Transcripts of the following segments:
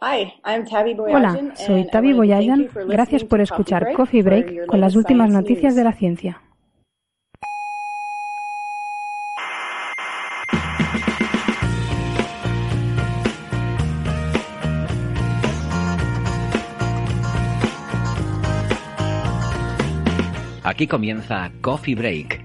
Hi, I'm Tabby Hola, soy Tavi Boyajan. Gracias por escuchar Coffee Break con las últimas noticias de la ciencia. Aquí comienza Coffee Break,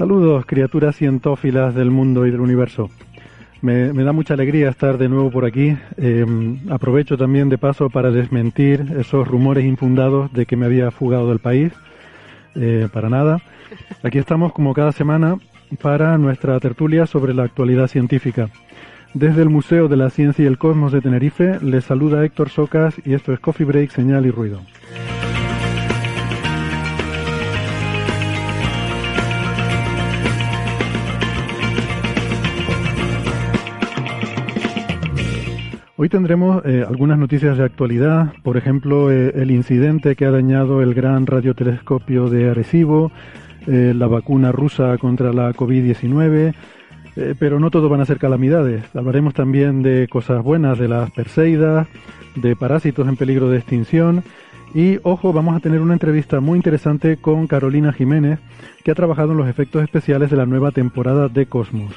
Saludos, criaturas cientófilas del mundo y del universo. Me, da mucha alegría estar de nuevo por aquí. Eh, aprovecho también de paso para desmentir esos rumores infundados de que me había fugado del país. Eh, para nada. Aquí estamos como cada semana para nuestra tertulia sobre la actualidad científica. Desde el Museo de la Ciencia y el Cosmos de Tenerife les saluda Héctor Socas y esto es Coffee Break, Señal y Ruido. Hoy tendremos eh, algunas noticias de actualidad, por ejemplo, eh, el incidente que ha dañado el gran radiotelescopio de Arecibo, eh, la vacuna rusa contra la COVID-19, eh, pero no todo van a ser calamidades. Hablaremos también de cosas buenas, de las perseidas, de parásitos en peligro de extinción. Y ojo, vamos a tener una entrevista muy interesante con Carolina Jiménez, que ha trabajado en los efectos especiales de la nueva temporada de Cosmos.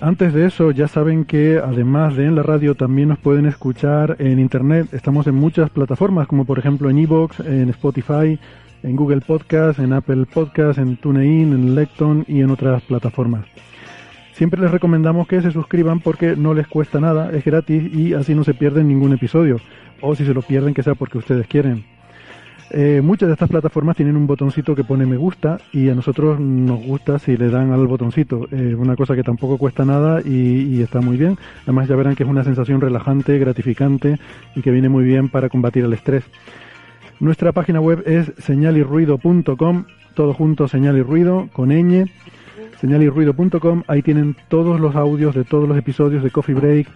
Antes de eso, ya saben que además de en la radio también nos pueden escuchar en internet. Estamos en muchas plataformas, como por ejemplo en Evox, en Spotify, en Google Podcast, en Apple Podcast, en TuneIn, en Lecton y en otras plataformas. Siempre les recomendamos que se suscriban porque no les cuesta nada, es gratis y así no se pierden ningún episodio. O si se lo pierden, que sea porque ustedes quieren. Eh, muchas de estas plataformas tienen un botoncito que pone me gusta y a nosotros nos gusta si le dan al botoncito. Eh, una cosa que tampoco cuesta nada y, está muy bien. Además ya verán que es una sensación relajante, gratificante y que viene muy bien para combatir el estrés. Nuestra página web es señalirruido.com, todo junto señal y ruido, con ñ, señalirruido.com, ahí tienen todos los audios de todos los episodios de Coffee Break,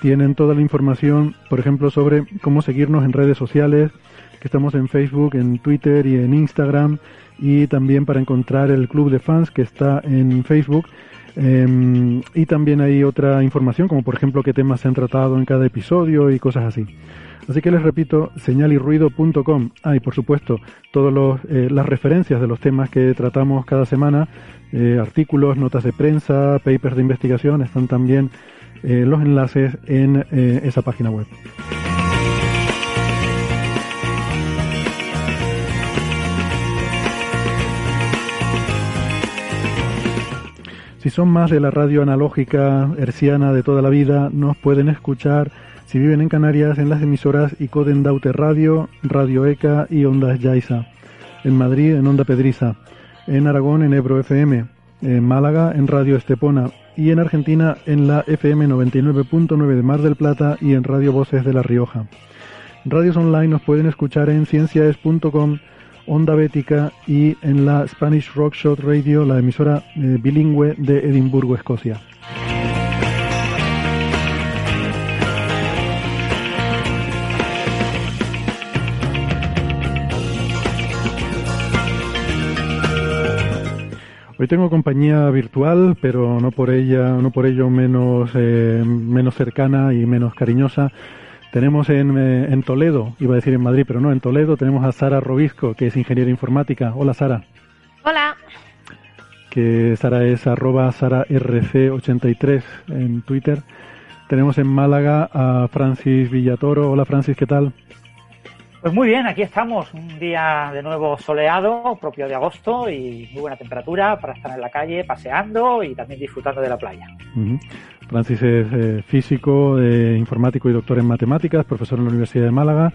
tienen toda la información, por ejemplo, sobre cómo seguirnos en redes sociales, estamos en Facebook, en Twitter y en Instagram, y también para encontrar el club de fans que está en Facebook. Eh, y también hay otra información, como por ejemplo qué temas se han tratado en cada episodio y cosas así. Así que les repito, señalirruido.com. Ah, y por supuesto, todas las referencias de los temas que tratamos cada semana, eh, artículos, notas de prensa, papers de investigación, están también eh, los enlaces en eh, esa página web. Si son más de la radio analógica herciana de toda la vida, nos pueden escuchar si viven en Canarias en las emisoras Icoden Daute Radio, Radio ECA y Ondas Yaiza. En Madrid en Onda Pedriza. En Aragón en Ebro FM. En Málaga en Radio Estepona. Y en Argentina en la FM 99.9 de Mar del Plata y en Radio Voces de La Rioja. Radios online nos pueden escuchar en ciencias.com Onda Bética y en la Spanish Rock Shot Radio, la emisora eh, bilingüe de Edimburgo, Escocia. Hoy tengo compañía virtual, pero no por ella, no por ello menos, eh, menos cercana y menos cariñosa. Tenemos en, eh, en, Toledo, iba a decir en Madrid, pero no, en Toledo tenemos a Sara Robisco, que es ingeniera informática. Hola Sara. Hola. Que Sara es arroba SaraRC83 en Twitter. Tenemos en Málaga a Francis Villatoro. Hola Francis, ¿qué tal? Pues muy bien, aquí estamos, un día de nuevo soleado, propio de agosto y muy buena temperatura para estar en la calle paseando y también disfrutando de la playa. Francis es eh, físico, eh, informático y doctor en matemáticas, profesor en la Universidad de Málaga.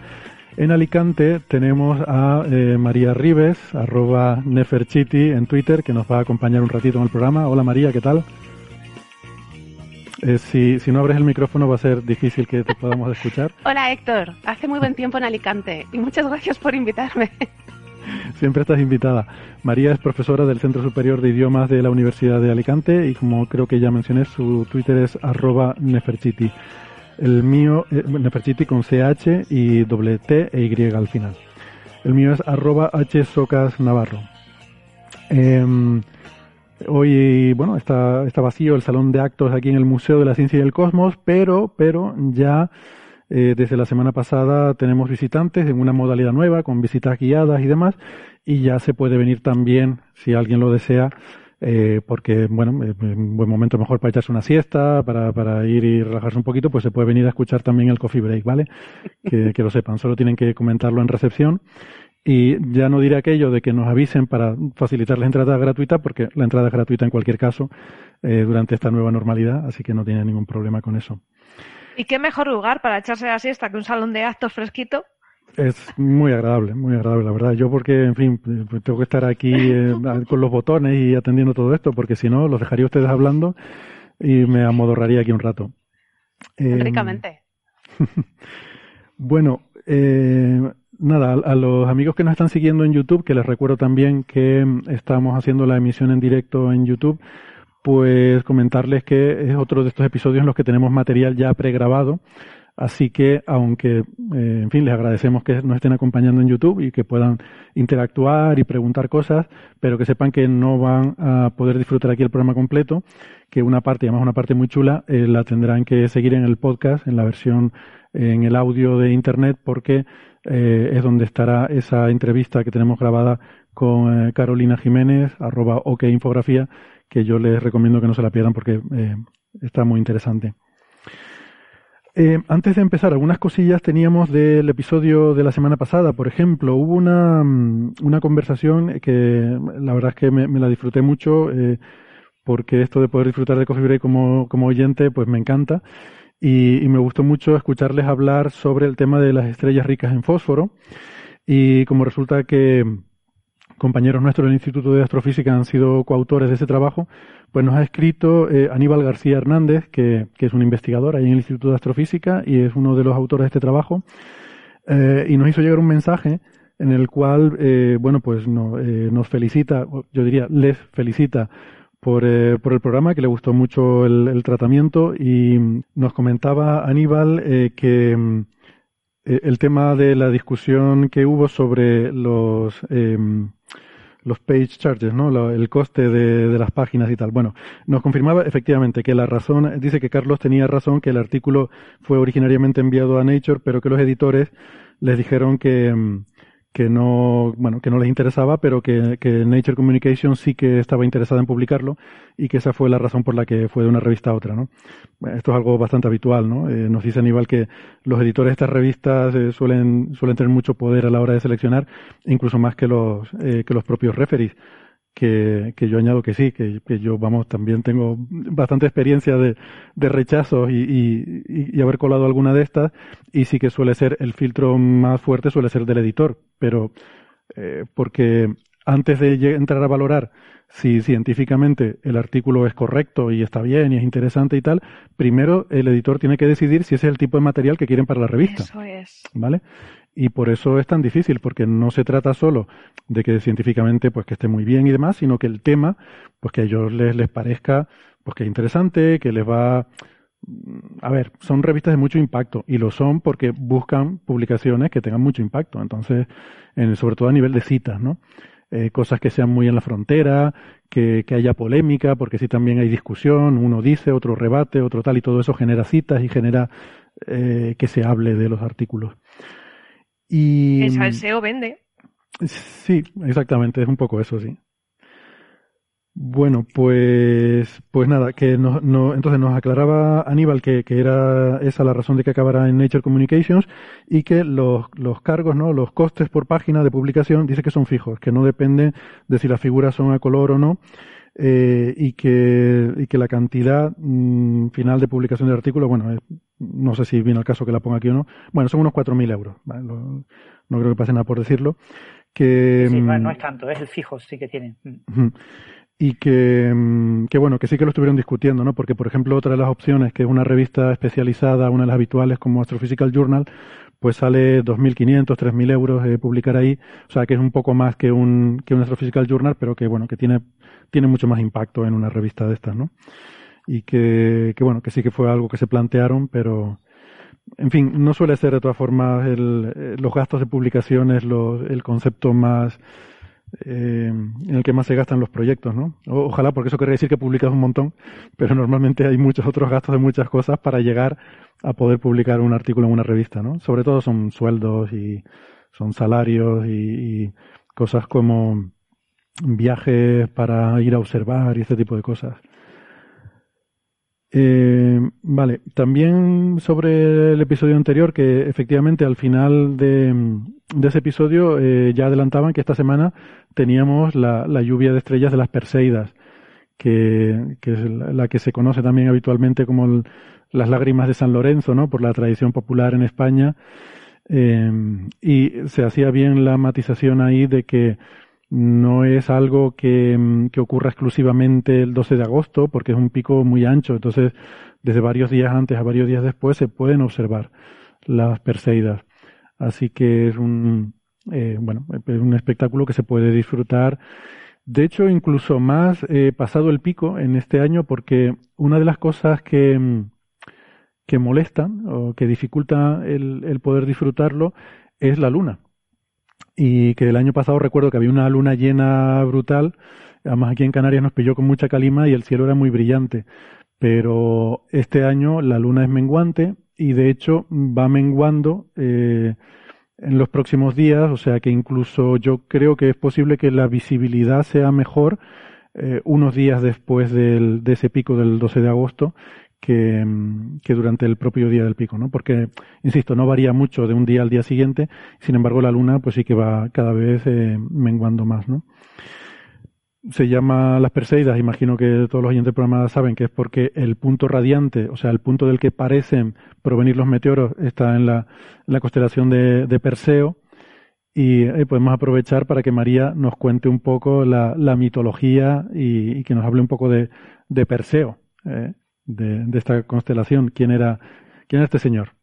En Alicante tenemos a eh, María Rives, arroba Neferchiti en Twitter, que nos va a acompañar un ratito en el programa. Hola María, ¿qué tal? Si, si no abres el micrófono va a ser difícil que te podamos escuchar. Hola Héctor, hace muy buen tiempo en Alicante y muchas gracias por invitarme. Siempre estás invitada. María es profesora del Centro Superior de Idiomas de la Universidad de Alicante y como creo que ya mencioné, su Twitter es arroba neferchiti. El mío, eh, neferchiti con CH y doble T e Y al final. El mío es arroba hsocas navarro. Em, Hoy, bueno, está, está vacío el salón de actos aquí en el Museo de la Ciencia y el Cosmos, pero, pero ya eh, desde la semana pasada tenemos visitantes en una modalidad nueva, con visitas guiadas y demás, y ya se puede venir también, si alguien lo desea, eh, porque, bueno, es un buen momento mejor para echarse una siesta, para, para ir y relajarse un poquito, pues se puede venir a escuchar también el coffee break, ¿vale? Que, que lo sepan, solo tienen que comentarlo en recepción y ya no diré aquello de que nos avisen para facilitar la entrada gratuita, porque la entrada es gratuita en cualquier caso eh, durante esta nueva normalidad, así que no tiene ningún problema con eso. ¿Y qué mejor lugar para echarse la siesta que un salón de actos fresquito? Es muy agradable, muy agradable, la verdad. Yo porque, en fin, pues tengo que estar aquí eh, con los botones y atendiendo todo esto, porque si no, los dejaría ustedes hablando y me amodorraría aquí un rato. Ricamente. bueno, eh, nada, a, los amigos que nos están siguiendo en YouTube, que les recuerdo también que mm, estamos haciendo la emisión en directo en YouTube, pues comentarles que es otro de estos episodios en los que tenemos material ya pregrabado. Así que, aunque, eh, en fin, les agradecemos que nos estén acompañando en YouTube y que puedan interactuar y preguntar cosas, pero que sepan que no van a poder disfrutar aquí el programa completo, que una parte, además una parte muy chula, eh, la tendrán que seguir en el podcast, en la versión, en el audio de Internet, porque eh, es donde estará esa entrevista que tenemos grabada con Carolina Jiménez, arroba OK Infografía, que yo les recomiendo que no se la pierdan porque eh, está muy interesante. antes de empezar, algunas cosillas teníamos del episodio de la semana pasada. Por ejemplo, hubo una, mm, una conversación que la verdad es que me, la disfruté mucho porque esto de poder disfrutar de Coffee Break como, como oyente, pues me encanta y, me gustó mucho escucharles hablar sobre el tema de las estrellas ricas en fósforo y como resulta que compañeros nuestros del Instituto de Astrofísica han sido coautores de ese trabajo, pues nos ha escrito eh, Aníbal García Hernández, que, es un investigador ahí en el Instituto de Astrofísica y es uno de los autores de este trabajo, eh, y nos hizo llegar un mensaje en el cual, eh, bueno, pues nos felicita, yo diría, les felicita por, por el programa, que le gustó mucho el, tratamiento y nos comentaba Aníbal que mm, el tema de la discusión que hubo sobre los em, los page charges, ¿no? el coste de, de, las páginas y tal. Bueno, nos confirmaba efectivamente que la razón, dice que Carlos tenía razón, que el artículo fue originariamente enviado a Nature, pero que los editores les dijeron que, mm, que no, bueno, que no les interesaba, pero que, que, Nature Communication sí que estaba interesada en publicarlo y que esa fue la razón por la que fue de una revista a otra, ¿no? Esto es algo bastante habitual, ¿no? Eh, nos dice Aníbal que los editores de estas revistas eh, suelen, suelen tener mucho poder a la hora de seleccionar, incluso más que los, eh, que los propios referees que, que yo añado que sí, que, que, yo, vamos, también tengo bastante experiencia de, de rechazos y, y, y, haber colado alguna de estas, y sí que suele ser, el filtro más fuerte suele ser del editor, pero eh, porque antes de entrar a valorar si científicamente el artículo es correcto y está bien y es interesante y tal, primero el editor tiene que decidir si ese es el tipo de material que quieren para la revista. Eso es. ¿Vale? Y por eso es tan difícil, porque no se trata solo de que científicamente pues que esté muy bien y demás, sino que el tema, pues que a ellos les, parezca pues que es interesante, que les va a ver, son revistas de mucho impacto y lo son porque buscan publicaciones que tengan mucho impacto, entonces, en, sobre todo a nivel de citas, ¿no? Eh, cosas que sean muy en la frontera, que, haya polémica, porque si también hay discusión, uno dice, otro rebate, otro tal, y todo eso genera citas y genera eh, que se hable de los artículos. Y, el SEO vende. Sí, exactamente, es un poco eso, sí. Bueno, pues, pues nada, que no, no, entonces nos aclaraba Aníbal que, que, era esa la razón de que acabara en Nature Communications y que los, los cargos, ¿no? Los costes por página de publicación dice que son fijos, que no dependen de si las figuras son a color o no, eh, y que, y que la cantidad mm, final de publicación del artículo, bueno, no sé si viene al caso que la ponga aquí o no, bueno, son unos 4.000 euros, no creo que pase nada por decirlo. Que, sí, no es tanto, es el fijo, sí que tiene y que, mm, que, bueno, que sí que lo estuvieron discutiendo, ¿no? Porque, por ejemplo, otra de las opciones, que es una revista especializada, una de las habituales como Astrophysical Journal, pues sale 2.500, 3.000 euros eh, publicar ahí, o sea que es un poco más que un, que un Astrophysical Journal, pero que bueno, que tiene, tiene mucho más impacto en una revista de estas, ¿no? Y que, que bueno, que sí que fue algo que se plantearon, pero, en fin, no suele ser de todas formas el, eh, los gastos de publicaciones los, el concepto más, eh, en el que más se gastan los proyectos, ¿no? ojalá, porque eso querría decir que publicas un montón, pero normalmente hay muchos otros gastos de muchas cosas para llegar a poder publicar un artículo en una revista, ¿no? Sobre todo son sueldos y son salarios y, y cosas como viajes para ir a observar y este tipo de cosas. Eh, vale, también sobre el episodio anterior, que efectivamente al final de, ese episodio eh, ya adelantaban que esta semana teníamos la, lluvia de estrellas de las Perseidas, que, es la que se conoce también habitualmente como las lágrimas de San Lorenzo, ¿no? Por la tradición popular en España. Eh, y se hacía bien la matización ahí de que no es algo que, mm, que, ocurra exclusivamente el 12 de agosto, porque es un pico muy ancho. Entonces, desde varios días antes a varios días después se pueden observar las Perseidas. Así que es un, eh, bueno, es un espectáculo que se puede disfrutar. De hecho, incluso más eh, pasado el pico en este año, porque una de las cosas que, mm, que o que dificulta el, el poder disfrutarlo es la luna y que el año pasado recuerdo que había una luna llena brutal, además aquí en Canarias nos pilló con mucha calima y el cielo era muy brillante, pero este año la luna es menguante y de hecho va menguando eh, en los próximos días, o sea que incluso yo creo que es posible que la visibilidad sea mejor eh, unos días después de ese pico del 12 de agosto que, durante el propio día del pico, ¿no? Porque, insisto, no varía mucho de un día al día siguiente, sin embargo la luna pues sí que va cada vez eh, menguando más, ¿no? Se llama las Perseidas, imagino que todos los oyentes del saben que es porque el punto radiante, o sea, el punto del que parecen provenir los meteoros está en la, la constelación de, Perseo, y eh, podemos aprovechar para que María nos cuente un poco la, la mitología y, y, que nos hable un poco de, de Perseo. Eh, de, esta constelación. ¿Quién era, quién era este señor?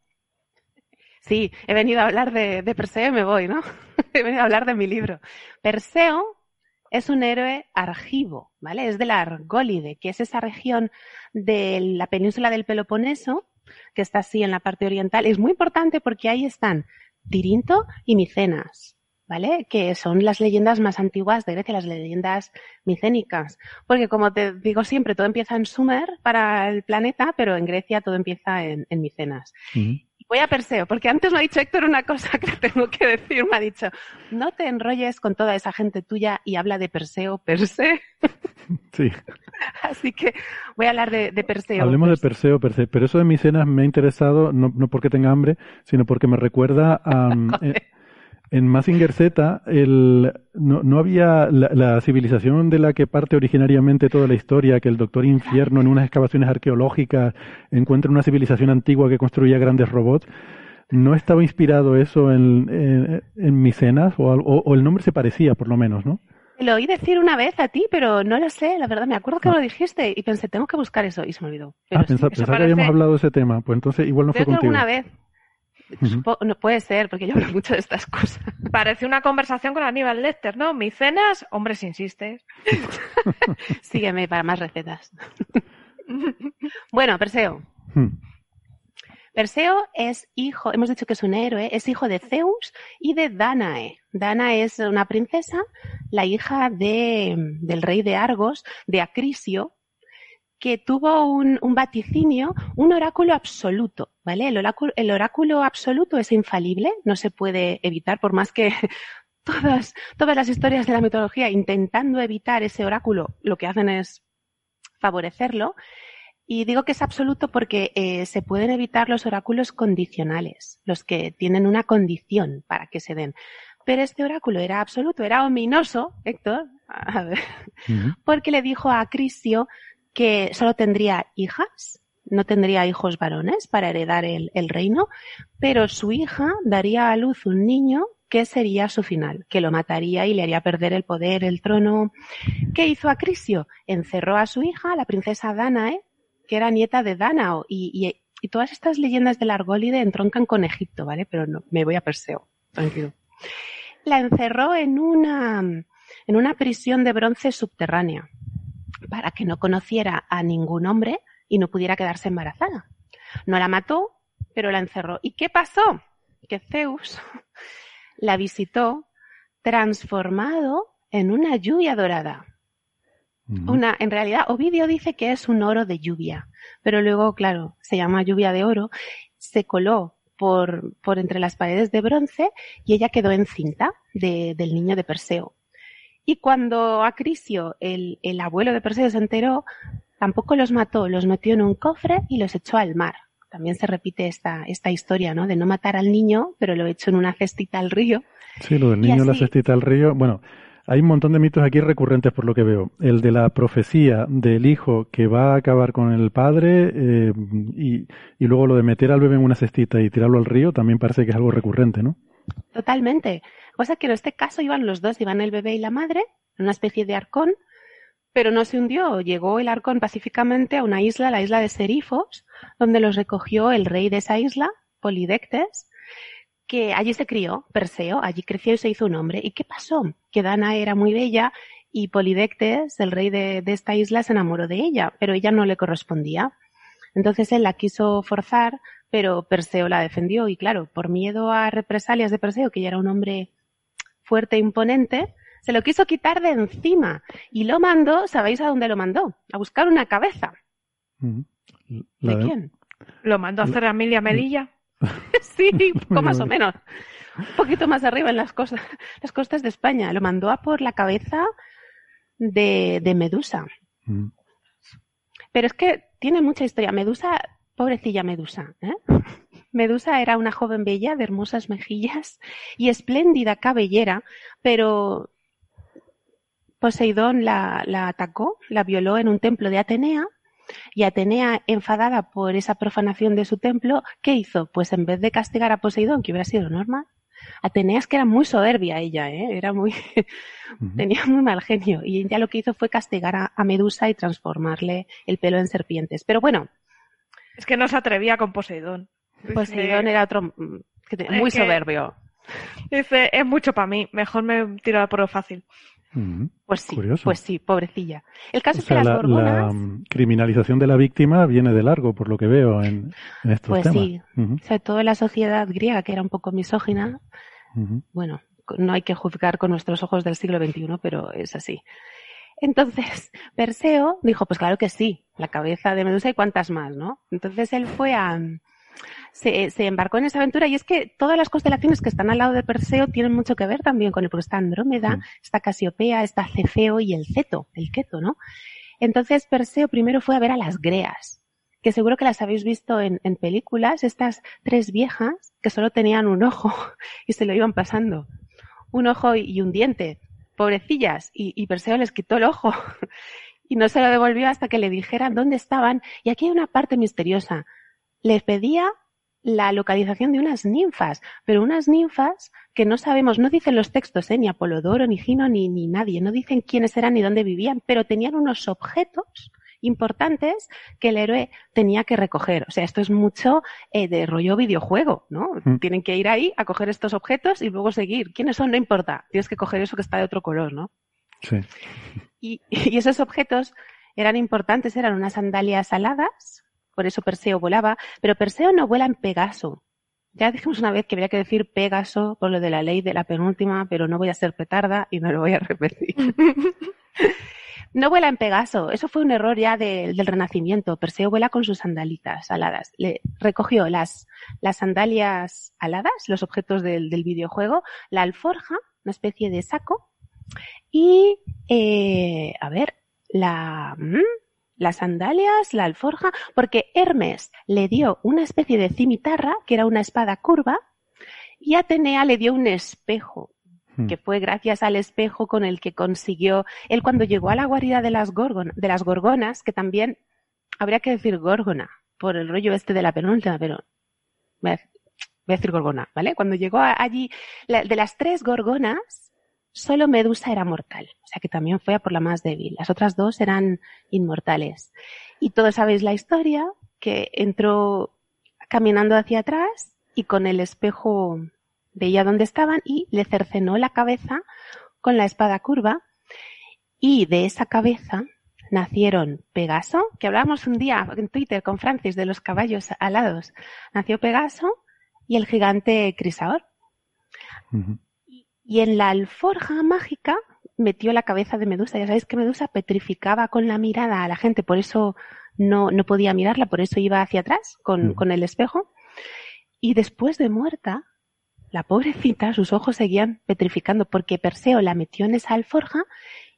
Sí, he venido a hablar de, Perseo y me voy, ¿no? he venido a hablar de mi libro. Perseo es un héroe argivo, ¿vale? Es de la Argólide, que es esa región de la península del Peloponeso, que está así en la parte oriental. Es muy importante porque ahí están Tirinto y Micenas. ¿Vale? Que son las leyendas más antiguas de Grecia, las leyendas micénicas. Porque como te digo siempre, todo empieza en Sumer para el planeta, pero en Grecia todo empieza en, Micenas. Voy a Perseo, porque antes me ha dicho Héctor una cosa que tengo que decir. Me ha dicho, no te enrolles con toda esa gente tuya y habla de Perseo, Perseo. Sí. Así que voy a hablar de, Perseo. Hablemos de Perseo, Perseo. Pero eso de Micenas me ha interesado, no, no porque tenga hambre, sino porque me recuerda a... En Massinger Z el, no, no había la, civilización de la que parte originariamente toda la historia, que el Doctor Infierno en unas excavaciones arqueológicas encuentra una civilización antigua que construía grandes robots. ¿No estaba inspirado eso en, en, Micenas? O, o, el nombre se parecía, por lo menos, ¿no? Lo oí decir una vez a ti, pero no lo sé, la verdad. Me acuerdo que ah. lo dijiste y pensé, tengo que buscar eso y se me olvidó. ah, pensaba, que habíamos hablado de ese tema. Pues entonces igual no fue contigo. una vez. No puede ser, porque yo hablo mucho de estas cosas. Parece una conversación con Aníbal Lecter, ¿no? Micenas, hombres insistes. Sígueme para más recetas. bueno, Perseo. Hmm. Perseo es hijo, hemos dicho que es un héroe, es hijo de Zeus y de Danae. Danae es una princesa, la hija de, del rey de Argos, de Acrisio, que tuvo un, vaticinio, un oráculo absoluto, ¿vale? El oráculo, el oráculo absoluto es infalible, no se puede evitar, por más que todas, todas las historias de la mitología intentando evitar ese oráculo, lo que hacen es favorecerlo. Y digo que es absoluto porque eh, se pueden evitar los oráculos condicionales, los que tienen una condición para que se den. Pero este oráculo era absoluto, era ominoso, Héctor, a ver, porque le dijo a Crisio que solo tendría hijas, no tendría hijos varones para heredar el, reino, pero su hija daría a luz un niño que sería su final, que lo mataría y le haría perder el poder, el trono. ¿Qué hizo Acrisio? Encerró a su hija, la princesa Danae, que era nieta de Danao, y, todas estas leyendas del Argólide entroncan con Egipto, ¿vale? Pero no, me voy a Perseo, tranquilo. La encerró en una, en una prisión de bronce subterránea para que no conociera a ningún hombre y no pudiera quedarse embarazada. No la mató, pero la encerró. ¿Y qué pasó? Que Zeus la visitó transformado en una lluvia dorada. Una, en realidad, Ovidio dice que es un oro de lluvia, pero luego, claro, se llama lluvia de oro, se coló por, por entre las paredes de bronce y ella quedó encinta de, del niño de Perseo. Y cuando Acrisio, el, el abuelo de Perseo, se enteró, tampoco los mató, los metió en un cofre y los echó al mar. También se repite esta, esta historia, ¿no? De no matar al niño, pero lo echó en una cestita al río. Sí, lo del niño en la cestita al río. Bueno, hay un montón de mitos aquí recurrentes por lo que veo. El de la profecía del hijo que va a acabar con el padre eh, y, y, luego lo de meter al bebé en una cestita y tirarlo al río también parece que es algo recurrente, ¿no? Totalmente. Cosa que en este caso iban los dos, iban el bebé y la madre, en una especie de arcón, pero no se hundió. Llegó el arcón pacíficamente a una isla, la isla de Serifos, donde los recogió el rey de esa isla, Polidectes, que allí se crió, Perseo, allí creció y se hizo un hombre. ¿Y qué pasó? Que Dana era muy bella y Polidectes, el rey de, de esta isla, se enamoró de ella, pero ella no le correspondía. Entonces él la quiso forzar, pero Perseo la defendió y claro, por miedo a represalias de Perseo, que ya era un hombre fuerte e imponente, se lo quiso quitar de encima y lo mandó, ¿sabéis a dónde lo mandó? A buscar una cabeza. ¿De, quién? ¿Lo mandó a hacer a Emilia Melilla? sí, poco más o menos. Un poquito más arriba en las costas, las costas de España. Lo mandó a por la cabeza de, de Medusa. Pero es que tiene mucha historia. Medusa, pobrecilla Medusa, ¿eh? Medusa era una joven bella de hermosas mejillas y espléndida cabellera, pero Poseidón la, la atacó, la violó en un templo de Atenea y Atenea, enfadada por esa profanación de su templo, ¿qué hizo? Pues en vez de castigar a Poseidón, que hubiera sido normal, Atenea es que era muy soberbia ella, ¿eh? era muy, tenía muy mal genio y ella lo que hizo fue castigar a, Medusa y transformarle el pelo en serpientes. Pero bueno. Es que no se atrevía con Poseidón. Poseidón era otro mm, muy soberbio. Dice, es mucho para mí, mejor me tiro por lo fácil. pues sí, pues sí, pobrecilla. El caso es que las la mm, criminalización de la víctima viene de largo, por lo que veo en, estos pues temas. sí, sobre todo en la sociedad griega, que era un poco misógina. Bueno, no hay que juzgar con nuestros ojos del siglo XXI, pero es así. Entonces, Perseo dijo, pues claro que sí, la cabeza de Medusa y cuántas más, ¿no? Entonces él fue a, se, se, embarcó en esa aventura y es que todas las constelaciones que están al lado de Perseo tienen mucho que ver también con él, porque está Andrómeda, mm. está Casiopea, está Cefeo y el Ceto, el Keto, ¿no? Entonces Perseo primero fue a ver a las Greas, que seguro que las habéis visto en, en películas, estas tres viejas que solo tenían un ojo y se lo iban pasando. Un ojo y un diente, pobrecillas, y, y Perseo les quitó el ojo y no se lo devolvió hasta que le dijeran dónde estaban. Y aquí hay una parte misteriosa les pedía la localización de unas ninfas, pero unas ninfas que no sabemos, no dicen los textos, ¿eh? ni Apolodoro, ni Gino, ni, ni nadie, no dicen quiénes eran ni dónde vivían, pero tenían unos objetos importantes que el héroe tenía que recoger. O sea, esto es mucho eh, de rollo videojuego, ¿no? Mm. Tienen que ir ahí a coger estos objetos y luego seguir. ¿Quiénes son? No importa. Tienes que coger eso que está de otro color, ¿no? Sí. Y, y esos objetos eran importantes, eran unas sandalias aladas por eso Perseo volaba, pero Perseo no vuela en Pegaso. Ya dijimos una vez que había que decir Pegaso por lo de la ley de la penúltima, pero no voy a ser petarda y no lo voy a repetir. No vuela en Pegaso, eso fue un error ya del Renacimiento. Perseo vuela con sus sandalitas aladas. Le recogió las, las sandalias aladas, los objetos del, videojuego, la alforja, una especie de saco, y, eh, a ver, la, mm, las sandalias, la alforja, porque Hermes le dio una especie de cimitarra, que era una espada curva, y Atenea le dio un espejo, hmm. que fue gracias al espejo con el que consiguió, él cuando llegó a la guarida de las, de las gorgonas, que también habría que decir gorgona, por el rollo este de la penúltima, pero voy a, decir gorgona, ¿vale? Cuando llegó allí, de las tres gorgonas, solo Medusa era mortal, o sea que también fue a por la más débil. Las otras dos eran inmortales. Y todos sabéis la historia, que entró caminando hacia atrás y con el espejo veía dónde estaban y le cercenó la cabeza con la espada curva y de esa cabeza nacieron Pegaso, que hablábamos un día en Twitter con Francis de los caballos alados, nació Pegaso y el gigante Crisaor. Y, en la alforja mágica metió la cabeza de Medusa. Ya sabéis que Medusa petrificaba con la mirada a la gente, por eso no, no podía mirarla, por eso iba hacia atrás con, con el espejo. Y después de muerta, la pobrecita, sus ojos seguían petrificando porque Perseo la metió en esa alforja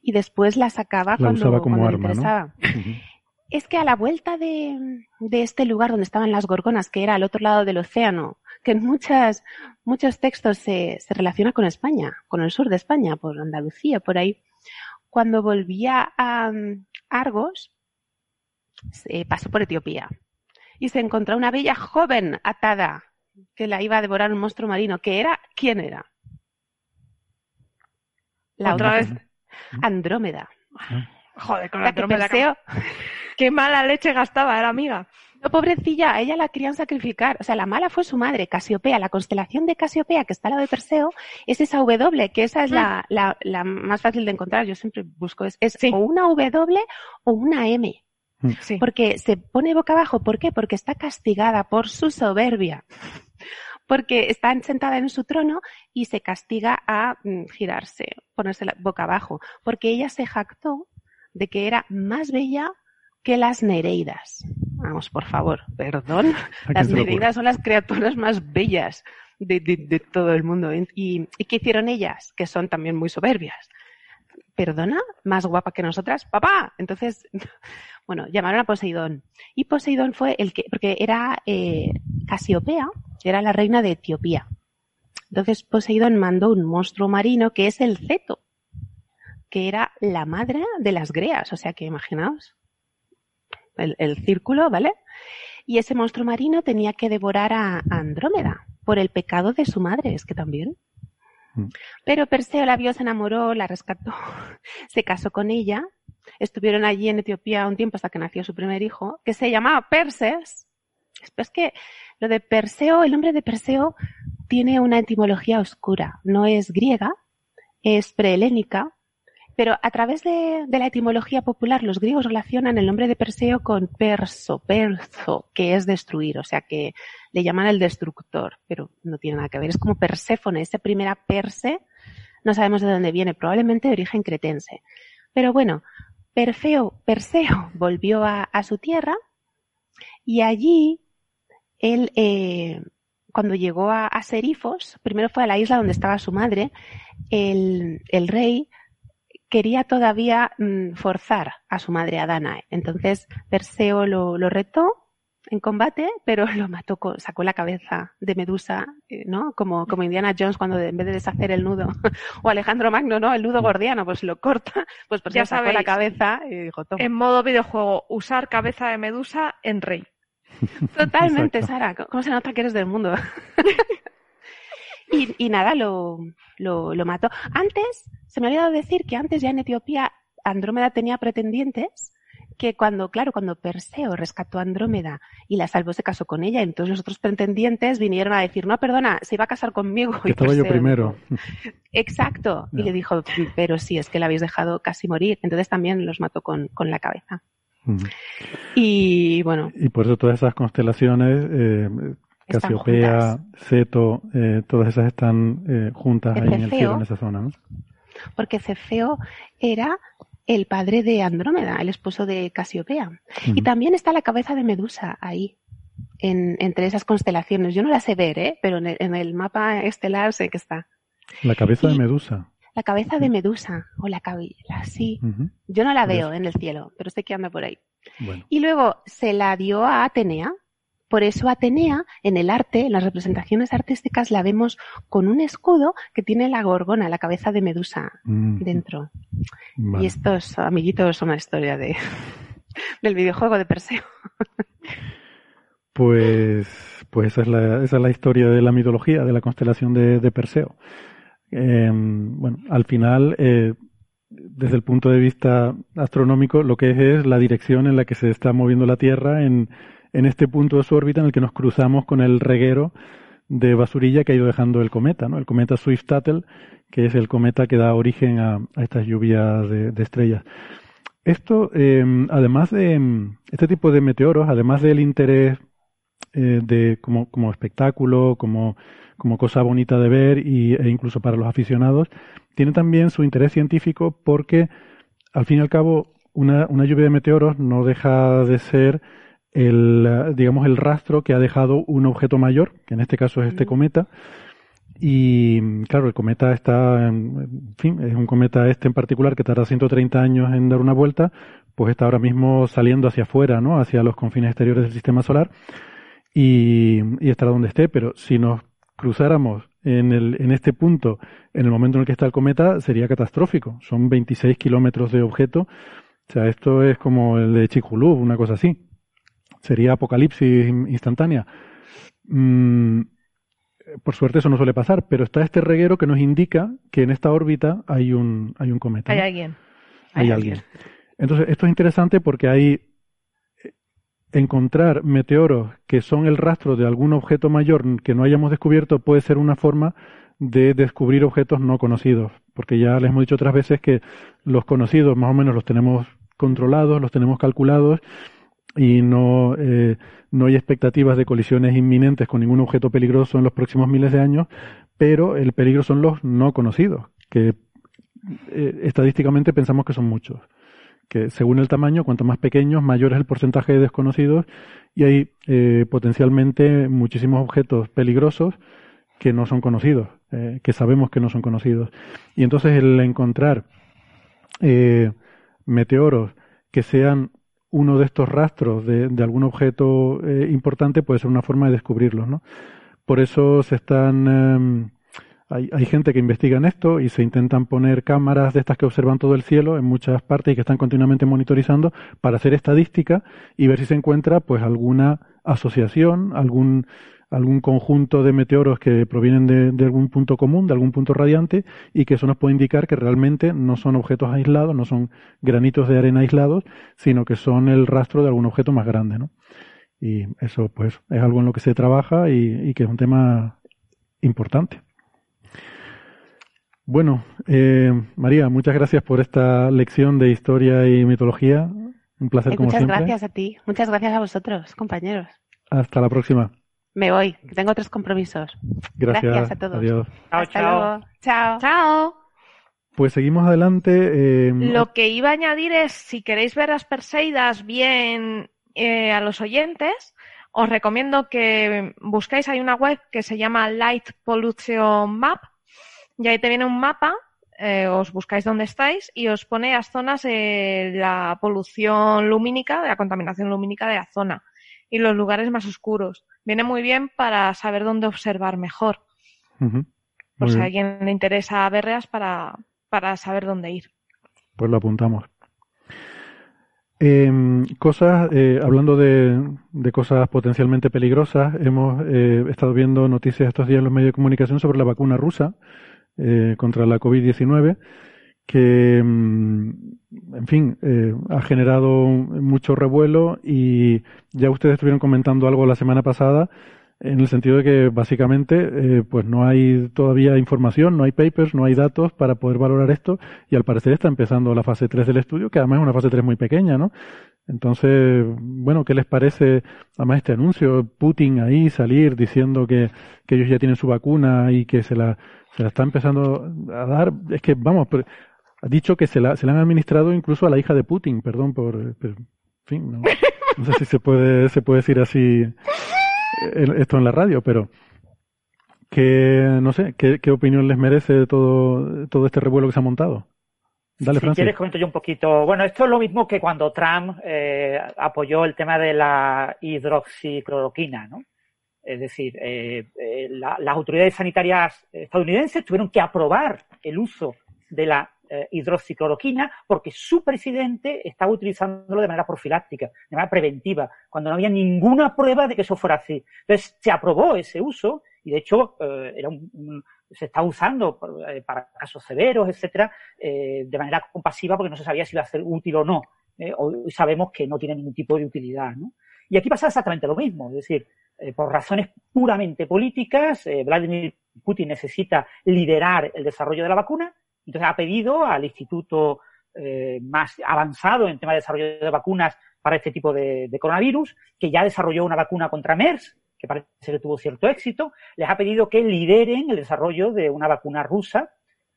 y después la sacaba cuando, como interesaba. Es que a la vuelta de, de, este lugar donde estaban las gorgonas, que era al otro lado del océano, que en muchas, muchos textos se, se relaciona con España, con el sur de España, por Andalucía, por ahí, cuando volvía a Argos, pasó por Etiopía y se encontró una bella joven atada que la iba a devorar un monstruo marino, que era, ¿quién era? La otra vez, Andrómeda. Joder, con la Andrómeda. Qué mala leche gastaba, era amiga. No, pobrecilla, a ella la querían sacrificar. O sea, la mala fue su madre, Casiopea. La constelación de Casiopea, que está al lado de Perseo, es esa W, que esa es la, la, la más fácil de encontrar. Yo siempre busco, es, es o una W o una M. Mm. Porque se pone boca abajo. ¿Por qué? Porque está castigada por su soberbia. Porque está sentada en su trono y se castiga a mm, girarse, ponerse la boca abajo. Porque ella se jactó de que era más bella que las Nereidas. Vamos, por favor, perdón. Las Nereidas son las criaturas más bellas de, todo el mundo. ¿Y, ¿Y qué hicieron ellas? Que son también muy soberbias. ¿Perdona? ¿Más guapa que nosotras? ¡Papá! Entonces, bueno, llamaron a Poseidón. Y Poseidón fue el que, porque era eh, Casiopea, era la reina de Etiopía. Entonces Poseidón mandó un monstruo marino que es el ceto, que era la madre de las greas. O sea que imaginaos el, el círculo, ¿vale? Y ese monstruo marino tenía que devorar a Andrómeda por el pecado de su madre, es que también. Mm. Pero Perseo la vio, se enamoró, la rescató, se casó con ella estuvieron allí en Etiopía un tiempo hasta que nació su primer hijo, que se llamaba Perses. Es que lo de Perseo, el nombre de Perseo tiene una etimología oscura. No es griega, es prehelénica, pero a través de, la etimología popular los griegos relacionan el nombre de Perseo con perso, perso, que es destruir, o sea que le llaman el destructor, pero no tiene nada que ver. Es como Perséfone, esa primera Perse, no sabemos de dónde viene, probablemente de origen cretense. Pero bueno, Perfeo, Perseo volvió a, su tierra y allí él, eh, cuando llegó a, Serifos, primero fue a la isla donde estaba su madre, el, rey quería todavía mm, forzar a su madre a Danae. Entonces Perseo lo, lo retó en combate, pero lo mató, sacó la cabeza de Medusa, eh, ¿no? Como, como Indiana Jones cuando en vez de deshacer el nudo, o Alejandro Magno, ¿no? El nudo gordiano, pues lo corta, pues, pues ya sacó la cabeza y dijo, Toma. En modo videojuego, usar cabeza de Medusa en rey. Totalmente, Sara. ¿Cómo se nota que eres del mundo? Y, y nada, lo, lo, lo mató. Antes, se me ha olvidado decir que antes ya en Etiopía Andrómeda tenía pretendientes que cuando, claro, cuando Perseo rescató a Andrómeda y la salvó, se casó con ella, entonces los otros pretendientes vinieron a decir, no, perdona, se iba a casar conmigo. Que estaba yo primero. Exacto. Y le dijo, pero sí, es que la habéis dejado casi morir. Entonces también los mató con, con la cabeza. Y bueno. Y por eso todas esas constelaciones, eh, Casiopea, Ceto, eh, todas esas están eh, juntas ahí en el cielo, en esa zona, ¿no? Porque Cefeo era el padre de Andrómeda, el esposo de Casiopea. Y también está la cabeza de Medusa ahí, en, entre esas constelaciones. Yo no la sé ver, ¿eh? pero en el, mapa estelar sé que está. La cabeza de Medusa. La cabeza de Medusa, o la cabeza, sí. Yo no la veo en el cielo, pero sé que anda por ahí. Y luego se la dio a Atenea, por eso Atenea, en el arte, en las representaciones artísticas, la vemos con un escudo que tiene la gorgona, la cabeza de Medusa mm. dentro. Y estos amiguitos son una historia de, del videojuego de Perseo. Pues, pues esa es, la, esa es la historia de la mitología, de la constelación de, Perseo. Em, bueno, al final, eh, desde el punto de vista astronómico, lo que es es la dirección en la que se está moviendo la Tierra en, en este punto de su órbita en el que nos cruzamos con el reguero de basurilla que ha ido dejando el cometa, ¿no? El cometa Swift-Tuttle, que es el cometa que da origen a, estas lluvias de, estrellas. Esto, em, además de este tipo de meteoros, además del interés eh, de como, como espectáculo, como, como cosa bonita de ver y, e incluso para los aficionados, tiene también su interés científico porque, al fin y al cabo, una, una lluvia de meteoros no deja de ser el, digamos, el rastro que ha dejado un objeto mayor, que en este caso es este cometa. Y claro, el cometa está, en fin, es un cometa este en particular que tarda 130 años en dar una vuelta, pues está ahora mismo saliendo hacia afuera, ¿no? Hacia los confines exteriores del sistema solar y, y estará donde esté, pero si nos cruzáramos en, el, en este punto, en el momento en el que está el cometa, sería catastrófico. Son 26 kilómetros de objeto. O sea, esto es como el de Chicxulub, una cosa así sería apocalipsis instantánea. Mm, por suerte eso no suele pasar, pero está este reguero que nos indica que en esta órbita hay un, hay un cometa. Hay alguien. Hay, alguien. Entonces, esto es interesante porque hay eh, encontrar meteoros que son el rastro de algún objeto mayor que no hayamos descubierto puede ser una forma de descubrir objetos no conocidos, porque ya les hemos dicho otras veces que los conocidos más o menos los tenemos controlados, los tenemos calculados y no, eh, no hay expectativas de colisiones inminentes con ningún objeto peligroso en los próximos miles de años, pero el peligro son los no conocidos, que eh, estadísticamente pensamos que son muchos. Que según el tamaño, cuanto más pequeños, mayor es el porcentaje de desconocidos y hay eh, potencialmente muchísimos objetos peligrosos que no son conocidos, que sabemos que no son conocidos. Y entonces el encontrar meteoros que sean uno de estos rastros de, algún objeto eh, importante puede ser una forma de descubrirlos, ¿no? Por eso se están em, hay, hay, gente que investiga en esto y se intentan poner cámaras de estas que observan todo el cielo en muchas partes y que están continuamente monitorizando para hacer estadística y ver si se encuentra pues alguna asociación, algún algún conjunto de meteoros que provienen de, algún punto común, de algún punto radiante, y que eso nos puede indicar que realmente no son objetos aislados, no son granitos de arena aislados, sino que son el rastro de algún objeto más grande, ¿no? Y eso, pues, es algo en lo que se trabaja y, que es un tema importante. Bueno, eh, María, muchas gracias por esta lección de historia y mitología. Un placer como siempre. Muchas gracias a ti. Muchas gracias a vosotros, compañeros. Hasta la próxima. Me voy, tengo otros compromisos. Gracias, a todos. Adiós. Hasta luego. Chao. Chao. Pues seguimos adelante. Eh, Lo que iba a añadir es, si queréis ver las Perseidas bien eh, a los oyentes, os recomiendo que busquéis, hay una web que se llama Light Pollution Map, y ahí te viene un mapa, eh, os buscáis dónde estáis y os pone las zonas de la polución lumínica, de la contaminación lumínica de la zona y los lugares más oscuros. Viene muy bien para saber dónde observar mejor. Por si a alguien le interesa verlas para, para saber dónde ir. Pues lo apuntamos. Em, cosas, eh, hablando de, de, cosas potencialmente peligrosas, hemos eh, estado viendo noticias estos días en los medios de comunicación sobre la vacuna rusa eh, contra la COVID-19 que, mm, en fin, eh, ha generado mucho revuelo y ya ustedes estuvieron comentando algo la semana pasada en el sentido de que básicamente eh, pues no hay todavía información, no hay papers, no hay datos para poder valorar esto y al parecer está empezando la fase 3 del estudio, que además es una fase 3 muy pequeña, ¿no? Entonces, bueno, ¿qué les parece además este anuncio? Putin ahí salir diciendo que, que ellos ya tienen su vacuna y que se la, se la está empezando a dar. Es que, vamos, Ha dicho que se la, se la han administrado incluso a la hija de Putin, perdón por... en fin, no, no sé si se puede, se puede decir así esto en la radio, pero que no sé, ¿qué, qué opinión les merece todo, todo este revuelo que se ha montado? Dale, si quieres comento yo un poquito. Bueno, esto es lo mismo que cuando Trump eh, apoyó el tema de la hidroxicloroquina, ¿no? Es decir, eh, eh, las autoridades sanitarias estadounidenses tuvieron que aprobar el uso de la hidroxicloroquina porque su presidente estaba utilizándolo de manera profiláctica, de manera preventiva, cuando no había ninguna prueba de que eso fuera así. Entonces se aprobó ese uso y de hecho era un, se está usando eh, para casos severos, etcétera, eh, de manera compasiva porque no se sabía si iba a ser útil o no. Eh, hoy sabemos que no tiene ningún tipo de utilidad. Y aquí pasa exactamente lo mismo, es decir, por razones puramente políticas, Vladimir Putin necesita liderar el desarrollo de la vacuna, entonces ha pedido al instituto más avanzado en tema de desarrollo de vacunas para este tipo de, de coronavirus, que ya desarrolló una vacuna contra MERS, que parece que tuvo cierto éxito, les ha pedido que lideren el desarrollo de una vacuna rusa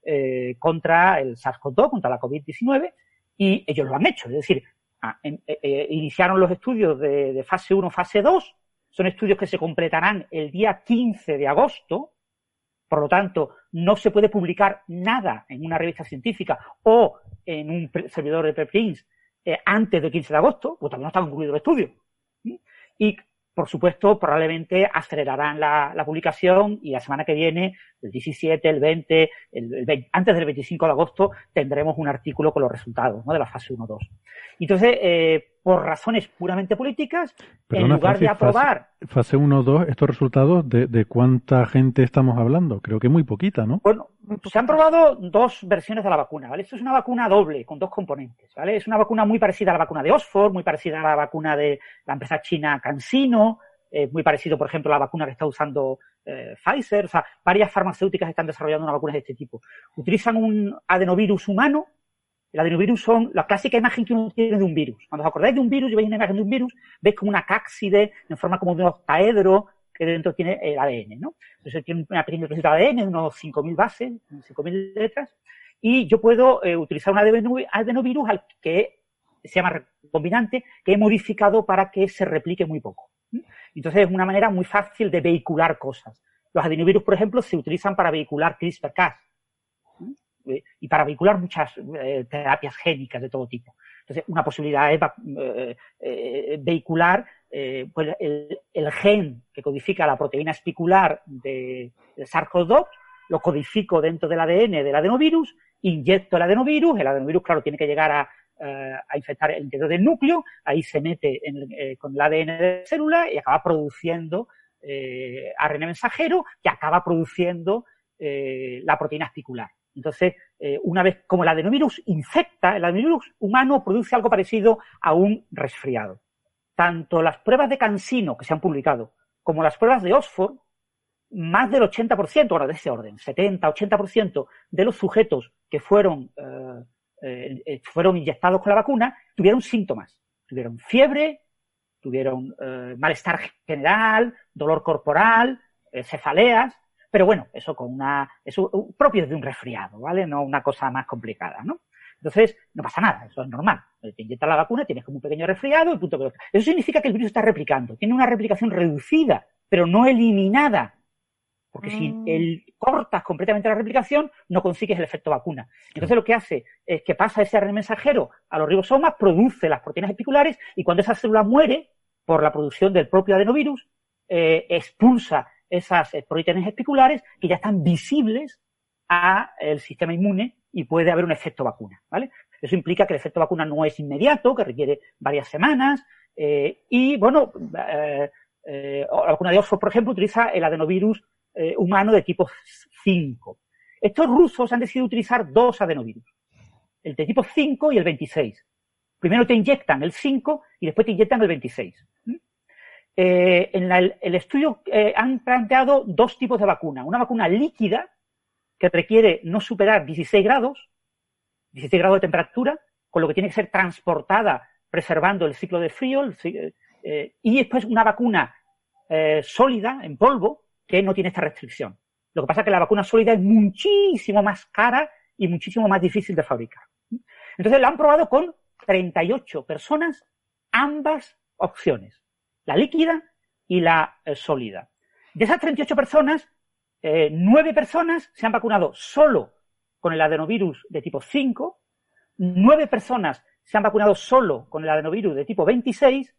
eh, contra el SARS-CoV-2, contra la COVID-19, y ellos lo han hecho. Es decir, ah, eh, eh, iniciaron los estudios de, de fase 1, fase 2, son estudios que se completarán el día 15 de agosto, por lo tanto, no se puede publicar nada en una revista científica o en un servidor de preprints antes del 15 de agosto, pues también no está concluido el estudio. Por supuesto, probablemente acelerarán la, publicación y la semana que viene, el 17, el 20, el, antes del 25 de agosto, tendremos un artículo con los resultados de la fase 1-2. Entonces, eh, por razones puramente políticas, en lugar de aprobar... Fase, 1-2, estos resultados, de, de, cuánta gente estamos hablando? Creo que muy poquita, ¿no? Bueno, se han probado dos versiones de la vacuna, ¿vale? Esto es una vacuna doble, con dos componentes, ¿vale? Es una vacuna muy parecida a la vacuna de Oxford, muy parecida a la vacuna de la empresa china CanSino, eh, muy parecido, por ejemplo, a la vacuna que está usando eh, Pfizer, o sea, varias farmacéuticas están desarrollando una vacuna de este tipo. Utilizan un adenovirus humano, el adenovirus son la clásica imagen que uno tiene de un virus. Cuando os acordáis de un virus y veis una imagen de un virus, veis como una cáxide en forma como de un octaedro que dentro tiene el ADN, ¿no? Entonces tiene una pequeña trocito de ADN, unos 5.000 bases, 5.000 letras, y yo puedo eh, utilizar un adenovirus al que se llama recombinante, que he modificado para que se replique muy poco. Entonces es una manera muy fácil de vehicular cosas. Los adenovirus, por ejemplo, se utilizan para vehicular CRISPR-Cas y para vehicular muchas eh, terapias génicas de todo tipo. Entonces, una posibilidad es eh, vehicular pues el, gen que codifica la proteína espicular de, SARS-CoV-2, lo codifico dentro del ADN del adenovirus, inyecto el adenovirus, el adenovirus, claro, tiene que llegar a, eh, a infectar el interior del núcleo, ahí se mete eh, con el ADN de la célula y acaba produciendo eh, ARN mensajero que acaba produciendo la proteína espicular. Entonces, una vez como el adenovirus infecta, el adenovirus humano produce algo parecido a un resfriado tanto las pruebas de Cansino que se han publicado como las pruebas de Oxford, más del 80%, ahora de ese orden, 70, 80% de los sujetos que fueron, eh, eh, fueron inyectados con la vacuna tuvieron síntomas. Tuvieron fiebre, tuvieron eh, malestar general, dolor corporal, cefaleas, pero bueno, eso con una, eso propio de un resfriado, ¿vale? No una cosa más complicada, ¿no? Entonces, no pasa nada, eso es normal. Te inyectas la vacuna, tienes como un pequeño resfriado y punto. Eso significa que el virus está replicando. Tiene una replicación reducida, pero no eliminada. Porque si mm. el, cortas completamente la replicación, no consigues el efecto vacuna. Entonces lo que hace es que pasa ese ARN mensajero a los ribosomas, produce las proteínas espiculares y cuando esa célula muere por la producción del propio adenovirus, eh, expulsa esas eh, proteínas espiculares que ya están visibles al sistema inmune y puede haber un efecto vacuna, ¿vale? Eso implica que el efecto vacuna no es inmediato, que requiere varias semanas, eh, y bueno, eh, eh, la vacuna de Oxford, por ejemplo, utiliza el adenovirus humano de tipo 5. Estos rusos han decidido utilizar dos adenovirus, el de tipo 5 y el 26. Primero te inyectan el 5 y después te inyectan el 26. en el estudio han planteado dos tipos de vacuna. Una vacuna líquida, que requiere no superar 16 grados, 16 grados de temperatura, con lo que tiene que ser transportada preservando el ciclo de frío, eh, y después una vacuna eh, sólida, en polvo, que no tiene esta restricción. Lo que pasa es que la vacuna sólida es muchísimo más cara y muchísimo más difícil de fabricar. Entonces la han probado con 38 personas ambas opciones, la líquida y la eh, sólida. De esas 38 personas, eh, 9 personas se han vacunado solo con el adenovirus de tipo 5, 9 personas se han vacunado solo con el adenovirus de tipo 26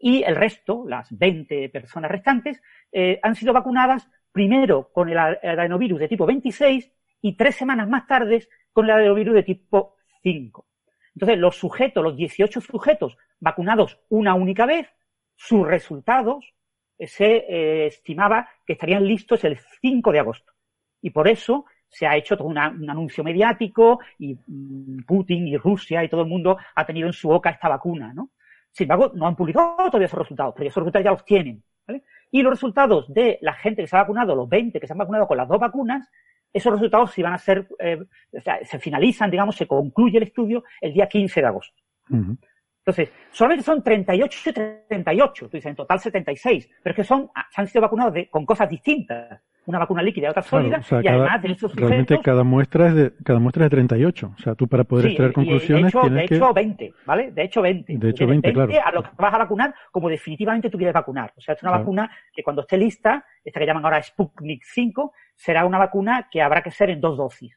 y el resto, las 20 personas restantes, eh, han sido vacunadas primero con el adenovirus de tipo 26 y tres semanas más tarde con el adenovirus de tipo 5. Entonces, los sujetos, los 18 sujetos vacunados una única vez, sus resultados se eh, estimaba que estarían listos el 5 de agosto. Y por eso se ha hecho todo un anuncio mediático y mm, Putin y Rusia y todo el mundo ha tenido en su boca esta vacuna, ¿no? Sin embargo, no han publicado todavía esos resultados, pero esos resultados ya los tienen. Y los resultados de la gente que se ha vacunado, los 20 que se han vacunado con las dos vacunas, esos resultados si van a ser, eh, se finalizan, digamos, se concluye el estudio el día 15 de agosto. Entonces, solamente son 38 y 38, tú dices, en total 76, pero es que son, se han sido vacunados con cosas distintas una vacuna líquida y otra sólida, y además de esos Realmente cada muestra es de, cada muestra es de 38, o sea, tú para poder extraer conclusiones de hecho, tienes de hecho 20, ¿vale? De hecho 20. De hecho 20, claro. a lo que vas a vacunar como definitivamente tú quieres vacunar. O sea, es una vacuna que cuando esté lista, esta que llaman ahora Sputnik 5, será una vacuna que habrá que ser en dos dosis.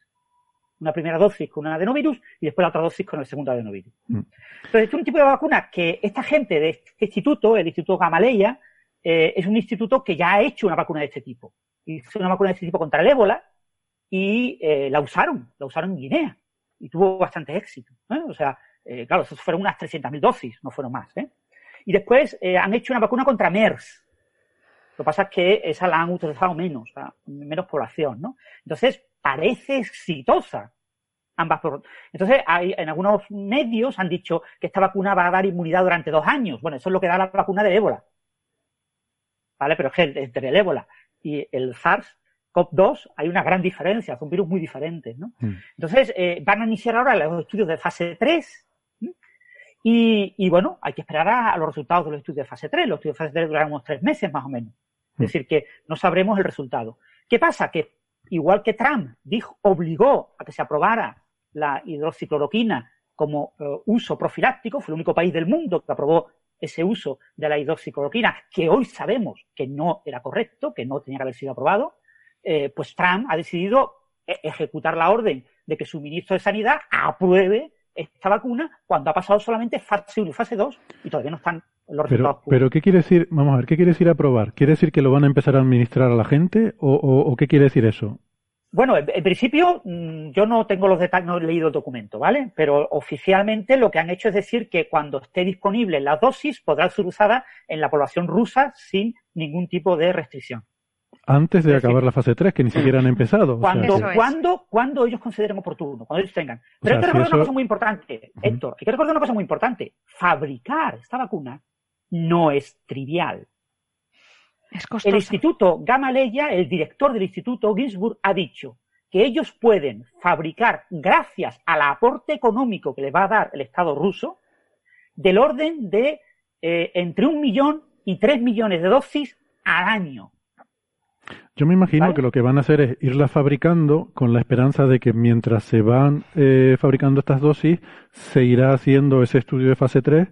Una primera dosis con un adenovirus y después la otra dosis con el segundo adenovirus. Mm. Entonces, es un tipo de vacuna que esta gente de este instituto, el Instituto Gamaleya, eh, es un instituto que ya ha hecho una vacuna de este tipo hizo una vacuna de este tipo contra el ébola y eh, la usaron, la usaron en Guinea y tuvo bastante éxito. ¿eh? O sea, eh, claro, esas fueron unas 300.000 dosis, no fueron más. ¿eh? Y después han hecho una vacuna contra MERS. Lo que pasa es que esa la han utilizado menos, o sea, menos población, ¿no? Entonces, parece exitosa ambas. Entonces, hay, en algunos medios han dicho que esta vacuna va a dar inmunidad durante dos años. Bueno, eso es lo que da la vacuna de ébola. ¿Vale? Pero es que entre el ébola y el SARS-CoV-2 hay una gran diferencia, son virus muy diferentes, ¿no? Mm. Entonces, eh, van a iniciar ahora los estudios de fase 3 y, bueno, hay que esperar a, los resultados de los estudios de fase 3. Los estudios de fase 3 durarán unos tres meses más o menos. Es mm. decir, que no sabremos el resultado. ¿Qué pasa? Que igual que Trump dijo, obligó a que se aprobara la hidroxicloroquina como eh, uso profiláctico, fue el único país del mundo que aprobó ese uso de la hidroxicloroquina, que hoy sabemos que no era correcto, que no tenía que haber sido aprobado, eh, pues Trump ha decidido e-, ejecutar la orden de que su ministro de Sanidad apruebe esta vacuna cuando ha pasado solamente fase 1 y fase 2 y todavía no están los resultados. Pero, ¿qué quiere decir? Vamos a ver, ¿qué quiere decir aprobar? ¿Quiere decir que lo van a empezar a administrar a la gente o qué quiere decir eso? Bueno, en, principio mm, yo no tengo los detalles, no he leído el documento, ¿vale? Pero oficialmente lo que han hecho es decir que cuando esté disponible la dosis podrá ser usada en la población rusa sin ningún tipo de restricción. Antes de acabar la fase 3, que ni siquiera han empezado. Cuando, cuando, cuando ellos consideren oportuno, cuando ellos tengan. Pero hay que recordar una cosa muy importante, Héctor, hay que recordar una cosa muy importante. Fabricar esta vacuna no es trivial. El Instituto Gamaleya, el director del Instituto Ginsburg, ha dicho que ellos pueden fabricar, gracias al aporte económico que le va a dar el Estado ruso, del orden de eh, entre un millón y tres millones de dosis al año. Yo me imagino que lo que van a hacer es irla fabricando con la esperanza de que mientras se van eh, fabricando estas dosis, se irá haciendo ese estudio de fase 3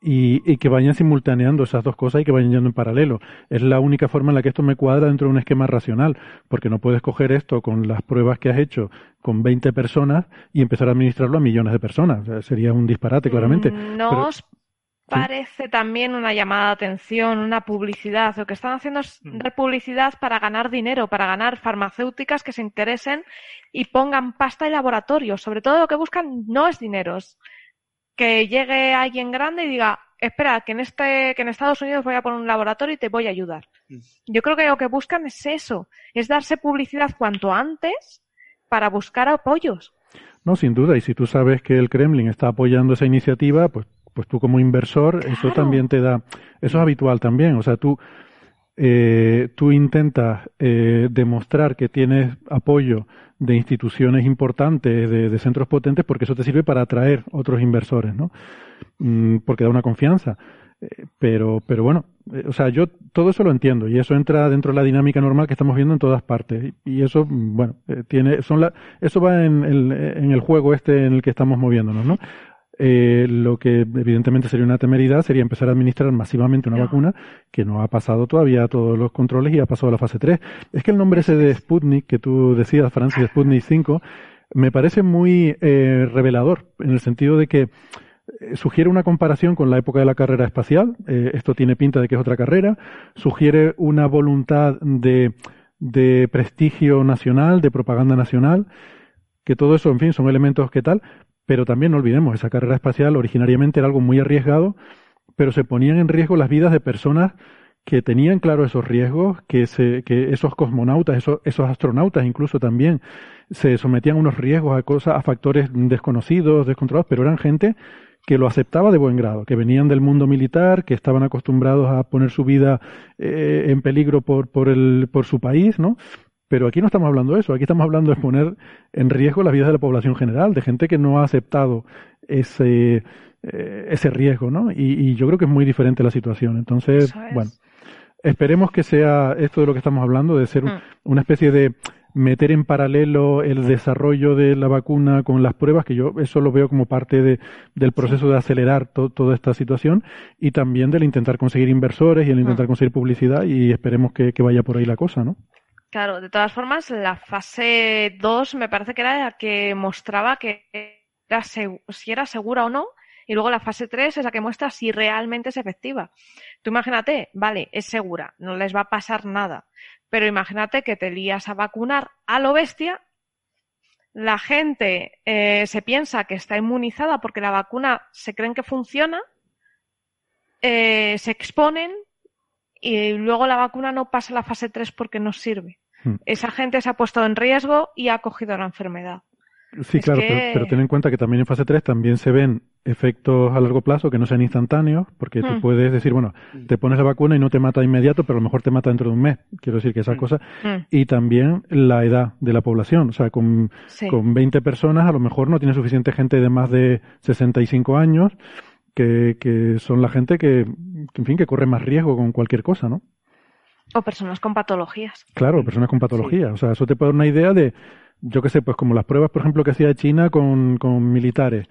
y, que vayan simultaneando esas dos cosas y que vayan yendo en paralelo. Es la única forma en la que esto me cuadra dentro de un esquema racional, porque no puedes coger esto con las pruebas que has hecho con 20 personas y empezar a administrarlo a millones de personas. sería un disparate, claramente. Mm, ¿No os parece también una llamada de atención, una publicidad? Lo que están haciendo es mm. dar publicidad para ganar dinero, para ganar farmacéuticas que se interesen y pongan pasta en laboratorios. Sobre todo lo que buscan no es dinero, que llegue alguien grande y diga, espera, que en este, que en Estados Unidos voy a poner un laboratorio y te voy a ayudar. Mm. Yo creo que lo que buscan es eso, es darse publicidad cuanto antes para buscar apoyos. No, sin duda, y si tú sabes que el Kremlin está apoyando esa iniciativa, pues, pues tú como inversor, eso también te da, eso es habitual también, o sea, tú, eh, tú intentas eh, demostrar que tienes apoyo de instituciones importantes, de, centros potentes, porque eso te sirve para atraer otros inversores, ¿no? Mm, porque da una confianza. pero, pero bueno, o sea, yo todo eso lo entiendo y eso entra dentro de la dinámica normal que estamos viendo en todas partes y eso, bueno, tiene, son la, eso va en el, en el juego este en el que estamos moviéndonos, ¿no? Eh, lo que evidentemente sería una temeridad sería empezar a administrar masivamente una vacuna que no ha pasado todavía todos los controles y ha pasado a la fase 3. Es que el nombre ese de Sputnik, que tú decías, Francis, Sputnik 5, me parece muy eh, revelador, en el sentido de que eh, sugiere una comparación con la época de la carrera espacial, eh, esto tiene pinta de que es otra carrera, sugiere una voluntad de, de prestigio nacional, de propaganda nacional, que todo eso, en fin, son elementos que tal, pero también no olvidemos, esa carrera espacial originariamente era algo muy arriesgado, pero se ponían en riesgo las vidas de personas que tenían claro esos riesgos, que, se, que esos cosmonautas, esos, esos astronautas incluso también se sometían a unos riesgos a cosas, a factores desconocidos, descontrolados, pero eran gente que lo aceptaba de buen grado, que venían del mundo militar, que estaban acostumbrados a poner su vida eh, en peligro por, por, el, por su país, ¿no? Pero aquí no estamos hablando de eso, aquí estamos hablando de poner en riesgo la vida de la población general, de gente que no ha aceptado ese, eh, ese riesgo, ¿no? Y, yo creo que es muy diferente la situación. Entonces, bueno, esperemos que sea esto de lo que estamos hablando, de ser mm. una especie de meter en paralelo el desarrollo de la vacuna con las pruebas, que yo eso lo veo como parte de, del proceso de acelerar toda esta situación y también del intentar conseguir inversores y el intentar mm. conseguir publicidad y esperemos que, que vaya por ahí la cosa, ¿no? Claro, de todas formas, la fase 2 me parece que era la que mostraba que era si era segura o no, y luego la fase 3 es la que muestra si realmente es efectiva. Tú imagínate, vale, es segura, no les va a pasar nada, pero imagínate que te lías a vacunar a lo bestia, la gente eh, se piensa que está inmunizada porque la vacuna se creen que funciona, eh, se exponen y luego la vacuna no pasa la fase 3 porque no sirve. Hmm. Esa gente se ha puesto en riesgo y ha cogido la enfermedad. Sí, claro, pero, ten en cuenta que también en fase 3 también se ven efectos a largo plazo que no sean instantáneos, porque tú hmm. puedes decir, bueno, te pones la vacuna y no te mata inmediato, pero a lo mejor te mata dentro de un mes. Quiero decir que esa hmm. cosa. Y también la edad de la población. O sea, con, con 20 personas a lo mejor no tiene suficiente gente de más de 65 años que, que son la gente que, en fin, que corre más riesgo con cualquier cosa, ¿no? O personas con patologías. Claro, personas con patologías. O sea, eso te puede dar una idea de, yo qué sé, pues como las pruebas, por ejemplo, que hacía China con, con militares.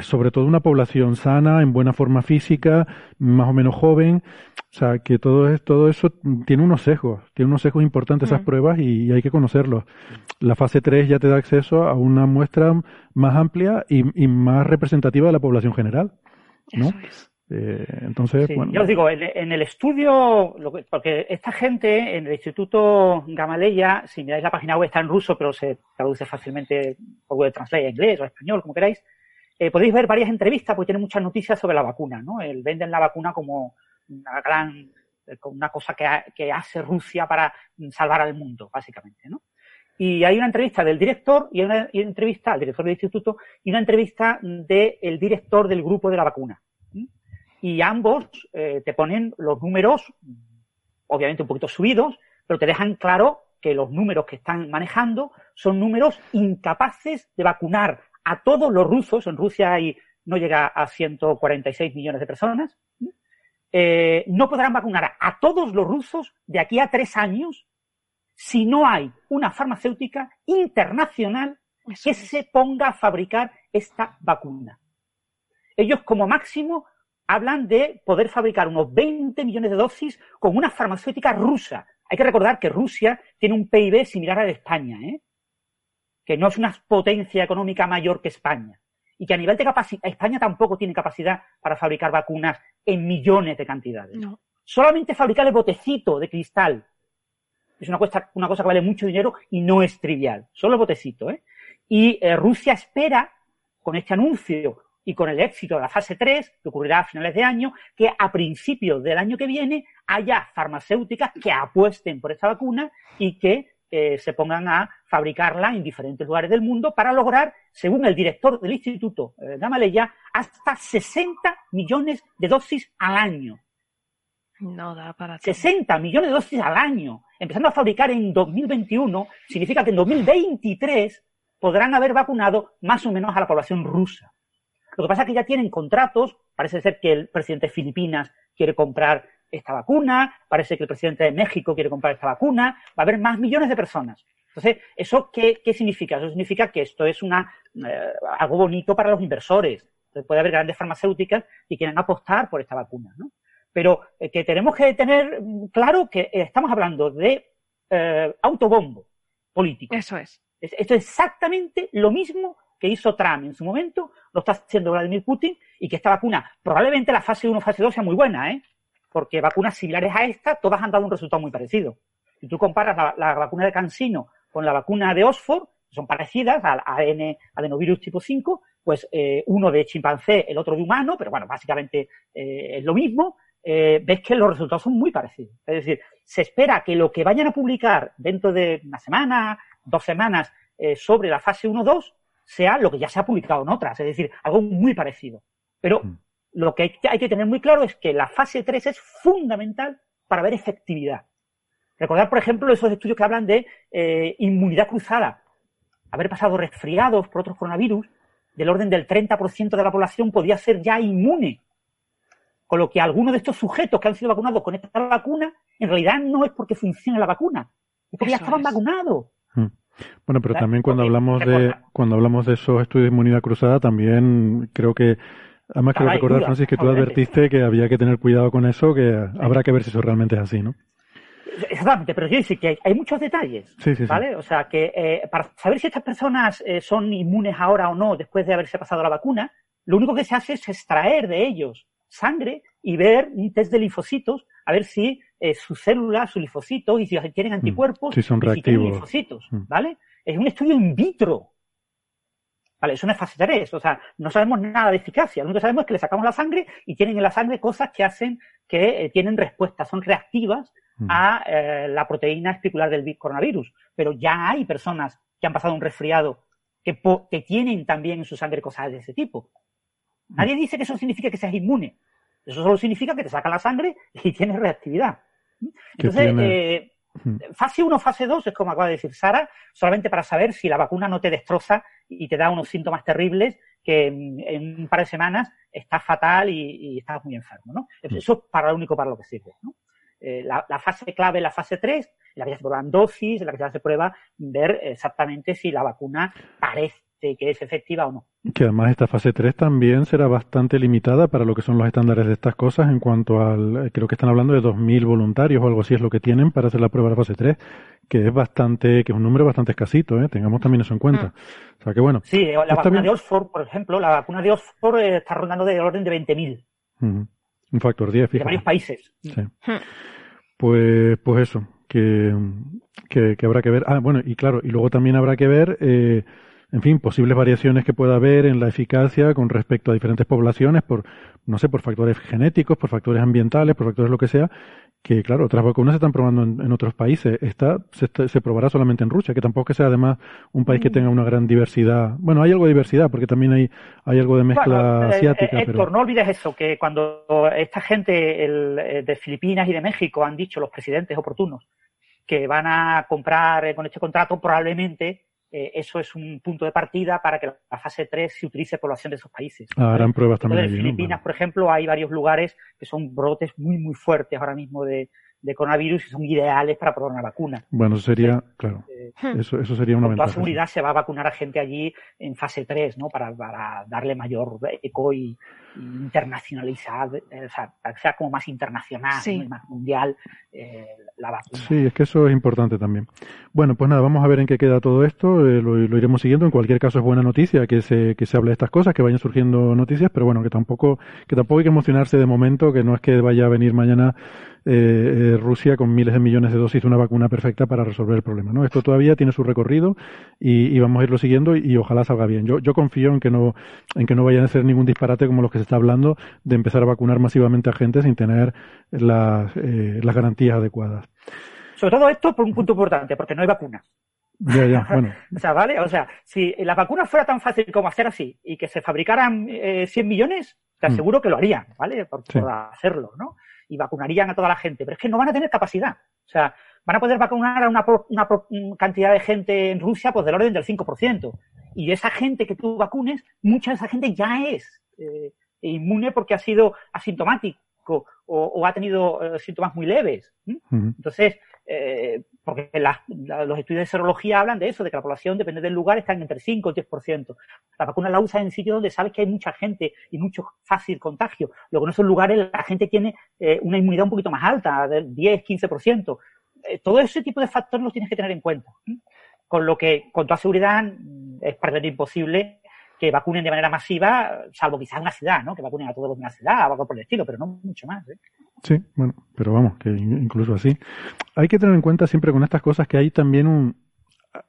Sobre todo una población sana, en buena forma física, más o menos joven. O sea, que todo, todo eso tiene unos sesgos, tiene unos sesgos importantes esas mm. pruebas y, hay que conocerlos. La fase 3 ya te da acceso a una muestra más amplia y, más representativa de la población general. ¿no? Eh, entonces, bueno. Yo os digo, en, el estudio, porque esta gente en el Instituto Gamaleya, si miráis la página web está en ruso, pero se traduce fácilmente por Google Translate a inglés o a español, como queráis, eh, podéis ver varias entrevistas porque tiene muchas noticias sobre la vacuna, ¿no? El, venden la vacuna como una gran, eh, una cosa que, que hace Rusia para salvar al mundo, básicamente, ¿no? Y hay una entrevista del director y una, entrevista al director del instituto y una entrevista del director del grupo de la vacuna. Y ambos eh, te ponen los números, obviamente un poquito subidos, pero te dejan claro que los números que están manejando son números incapaces de vacunar a todos los rusos. En Rusia hay, no llega a 146 millones de personas. Eh, no podrán vacunar a todos los rusos de aquí a tres años si no hay una farmacéutica internacional que se ponga a fabricar esta vacuna. Ellos como máximo hablan de poder fabricar unos 20 millones de dosis con una farmacéutica rusa. Hay que recordar que Rusia tiene un PIB similar al de España, ¿eh? Que no es una potencia económica mayor que España. Y que a nivel de capacidad, España tampoco tiene capacidad para fabricar vacunas en millones de cantidades. Solamente fabricar el botecito de cristal es una, una cosa que vale mucho dinero y no es trivial. Solo el botecito, ¿eh? Y eh, Rusia espera, con este anuncio y con el éxito de la fase 3, que ocurrirá a finales de año, que a principios del año que viene haya farmacéuticas que apuesten por esta vacuna y que eh, se pongan a fabricarla en diferentes lugares del mundo para lograr, según el director del Instituto eh, Gamaleya, hasta 60 millones de dosis al año. No da para 60 millones de dosis al año. Empezando a fabricar en 2021 significa que en 2023 podrán haber vacunado más o menos a la población rusa. Lo que pasa es que ya tienen contratos Parece ser que el presidente de Filipinas quiere comprar esta vacuna, parece que el presidente de México quiere comprar esta vacuna, va a haber más millones de personas. Entonces, ¿eso qué, significa? Eso significa que esto es una, eh, algo bonito para los inversores. puede haber grandes farmacéuticas que quieran apostar por esta vacuna, ¿no? Pero eh, que tenemos que tener claro que estamos hablando de eh, autobombo político. Eso es. Esto es exactamente lo mismo que hizo Trump en su momento, lo está haciendo Vladimir Putin, y que esta vacuna, probablemente la fase 1, fase 2 sea muy buena, ¿eh? Porque vacunas similares a esta, todas han dado un resultado muy parecido. Si tú comparas la, vacuna de Cansino con la vacuna de Oxford, son parecidas al ADN adenovirus tipo 5, pues eh, uno de chimpancé, el otro de humano, pero bueno, básicamente eh, es lo mismo, eh, ves que los resultados son muy parecidos. Es decir, se espera que lo que vayan a publicar dentro de una semana, dos semanas, sobre la fase 1-2, sea lo que ya se ha publicado en otras, es decir, algo muy parecido. Pero mm. Lo que hay que tener muy claro es que la fase 3 es fundamental para ver efectividad. Recordar, por ejemplo, esos estudios que hablan de eh, inmunidad cruzada. Haber pasado resfriados por otros coronavirus, del orden del 30% de la población podía ser ya inmune. Con lo que algunos de estos sujetos que han sido vacunados con esta vacuna, en realidad no es porque funcione la vacuna, es porque ya estaban vacunados. Mm. Bueno, pero también cuando hablamos de cuando hablamos de esos estudios de inmunidad cruzada, también creo que además quiero recordar, Francis, que tú advertiste que había que tener cuidado con eso, que habrá que ver si eso realmente es así, ¿no? Exactamente, pero quiero decir que hay, muchos detalles, ¿vale? O sea, que eh, para saber si estas personas eh, son inmunes ahora o no después de haberse pasado la vacuna, lo único que se hace es extraer de ellos sangre y ver un test de linfocitos a ver si eh, sus células, sus linfocitos, y si tienen mm. anticuerpos, si son reactivos. linfocitos, mm. ¿vale? Es un estudio in vitro. ¿Vale? Eso no es fase 3, o sea, no sabemos nada de eficacia. Lo único que sabemos es que le sacamos la sangre y tienen en la sangre cosas que hacen que eh, tienen respuesta, son reactivas mm. a eh, la proteína especular del coronavirus. Pero ya hay personas que han pasado un resfriado que, que tienen también en su sangre cosas de ese tipo. Nadie dice que eso significa que seas inmune. Eso solo significa que te sacan la sangre y tienes reactividad. Entonces, eh, fase 1, fase 2 es como acaba de decir Sara, solamente para saber si la vacuna no te destroza y te da unos síntomas terribles que en, un par de semanas estás fatal y, estás muy enfermo, ¿no? Mm. Eso es para lo único para lo que sirve, ¿no? Eh, la, fase clave es la fase 3, en la que ya se prueban dosis, en la que ya se prueba ver exactamente si la vacuna parece que es efectiva o no. Que además esta fase 3 también será bastante limitada para lo que son los estándares de estas cosas en cuanto al, eh, creo que están hablando de 2.000 voluntarios o algo así es lo que tienen para hacer la prueba de la fase 3, que es bastante, que es un número bastante escasito, ¿eh? tengamos también eso en cuenta. Mm. O sea que bueno. Sí, la vacuna de Oxford, por ejemplo, la vacuna de Oxford eh, está rondando de orden de 20.000. Un factor 10, fíjate. De varios países. Sí. Mm. Pues, pues eso, que, que, que, habrá que ver. Ah, bueno, y claro, y luego también habrá que ver, eh, en fin, posibles variaciones que pueda haber en la eficacia con respecto a diferentes poblaciones por, no sé, por factores genéticos, por factores ambientales, por factores lo que sea, que claro, otras vacunas se están probando en, otros países. Esta se, probará solamente en Rusia, que tampoco que sea además un país que mm. tenga una gran diversidad. Bueno, hay algo de diversidad, porque también hay, hay algo de mezcla eh, asiática. Eh, Héctor, no olvides eso, que cuando esta gente el, eh, de Filipinas y de México han dicho, los presidentes oportunos, que van a comprar con este contrato, probablemente eh, eso es un punto de partida para que la fase 3 se utilice población de esos países. Ah, harán pruebas también. En Filipinas, por ejemplo, hay varios lugares que son brotes muy, muy fuertes ahora mismo de, de coronavirus y son ideales para probar una vacuna. Bueno, eso sería, claro, eh, eso, eso sería una con ventaja. toda seguridad se va a vacunar a gente allí en fase 3, ¿no? Para, para darle mayor eco y, internacionalizar, o sea, para que sea como más internacional, más mundial eh, la vacuna. Sí, es que eso es importante también. Bueno, pues nada, vamos a ver en qué queda todo esto, eh, lo, iremos siguiendo. En cualquier caso es buena noticia que se, que se hable de estas cosas, que vayan surgiendo noticias, pero bueno, que tampoco, que tampoco hay que emocionarse de momento, que no es que vaya a venir mañana eh, eh, Rusia con miles de millones de dosis una vacuna perfecta para resolver el problema. ¿no? Esto todavía tiene su recorrido y, vamos a irlo siguiendo y, ojalá salga bien. Yo, yo confío en que no en que no vayan a ser ningún disparate como los que se está hablando de empezar a vacunar masivamente a gente sin tener las, eh, las garantías adecuadas. Sobre todo esto por un punto importante, porque no hay vacunas. Ya, ya, bueno. o sea, ¿vale? O sea, si la vacuna fuera tan fácil como hacer así y que se fabricaran eh, 100 millones, te mm. aseguro que lo harían, ¿vale? por hacerlo, ¿no? y vacunarían a toda la gente, pero es que no van a tener capacidad. O sea, van a poder vacunar a una, una cantidad de gente en Rusia pues del orden del 5%. Y esa gente que tú vacunes, mucha de esa gente ya es eh, inmune porque ha sido asintomático o, ha tenido eh, síntomas muy leves. Entonces, eh, porque los estudios de serología hablan de eso, de que la población, depende del lugar, está entre 5 y 10%. La vacuna la usa en sitios donde sabes que hay mucha gente y mucho fácil contagio. Luego en esos lugares la gente tiene eh, una inmunidad un poquito más alta, del 10, 15%. todo ese tipo de factores los tienes que tener en cuenta. Con lo que, con toda seguridad, es prácticamente imposible que vacunen de manera masiva, salvo quizás una ciudad, ¿no? Que vacunen a todos los de una ciudad o algo por el estilo, pero no mucho más. ¿eh? Sí, bueno, pero vamos, que incluso así. Hay que tener en cuenta siempre con estas cosas que hay también un,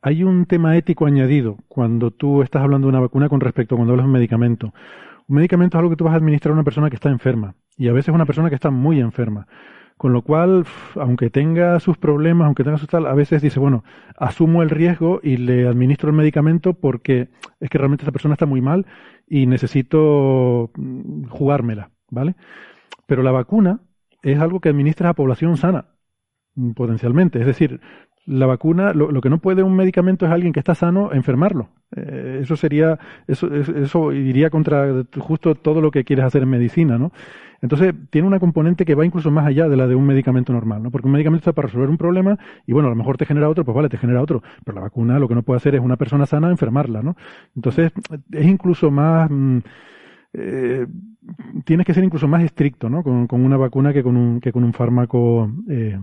hay un tema ético añadido cuando tú estás hablando de una vacuna con respecto a cuando hablas de un medicamento. Un medicamento es algo que tú vas a administrar a una persona que está enferma y a veces una persona que está muy enferma. Con lo cual, aunque tenga sus problemas, aunque tenga su tal, a veces dice, bueno, asumo el riesgo y le administro el medicamento porque es que realmente esta persona está muy mal y necesito mm, jugármela, ¿vale? Pero la vacuna es algo que administra a población sana, mm, potencialmente. Es decir, la vacuna, lo, que no puede un medicamento es alguien que está sano enfermarlo. Eh, eso sería, eso, eso iría contra justo todo lo que quieres hacer en medicina, ¿no? Entonces, tiene una componente que va incluso más allá de la de un medicamento normal, ¿no? Porque un medicamento está para resolver un problema y, bueno, a lo mejor te genera otro, pues vale, te genera otro. Pero la vacuna lo que no puede hacer es una persona sana enfermarla, ¿no? Entonces, es incluso más... Mm, eh, tienes que ser incluso más estricto, ¿no? Con, una vacuna que con un, que con un fármaco... Eh,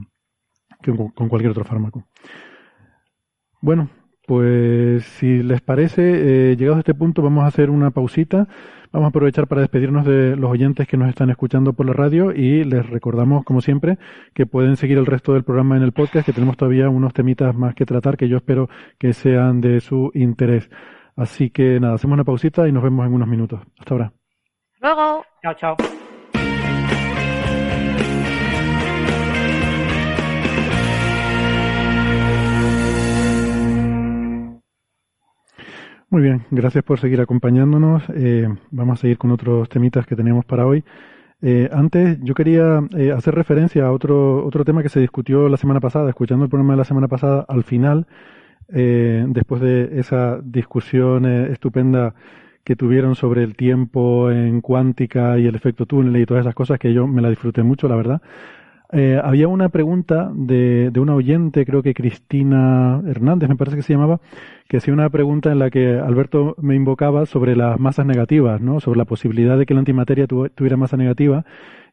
con, cualquier otro fármaco. Bueno, pues si les parece, eh, llegados a este punto vamos a hacer una pausita. Vamos a aprovechar para despedirnos de los oyentes que nos están escuchando por la radio y les recordamos, como siempre, que pueden seguir el resto del programa en el podcast, que tenemos todavía unos temitas más que tratar que yo espero que sean de su interés. Así que nada, hacemos una pausita y nos vemos en unos minutos. Hasta ahora. Luego. Chao, chao. Muy bien, gracias por seguir acompañándonos. Eh, vamos a seguir con otros temitas que teníamos para hoy. Eh, antes, yo quería eh, hacer referencia a otro, otro tema que se discutió la semana pasada, escuchando el programa de la semana pasada, al final, después de esa discusión estupenda que tuvieron sobre el tiempo en cuántica y el efecto túnel y todas esas cosas que yo me la disfruté mucho, la verdad. Eh, había una pregunta de, de una oyente, creo que Cristina Hernández, me parece que se llamaba, que hacía una pregunta en la que Alberto me invocaba sobre las masas negativas, ¿no? Sobre la posibilidad de que la antimateria tuviera masa negativa.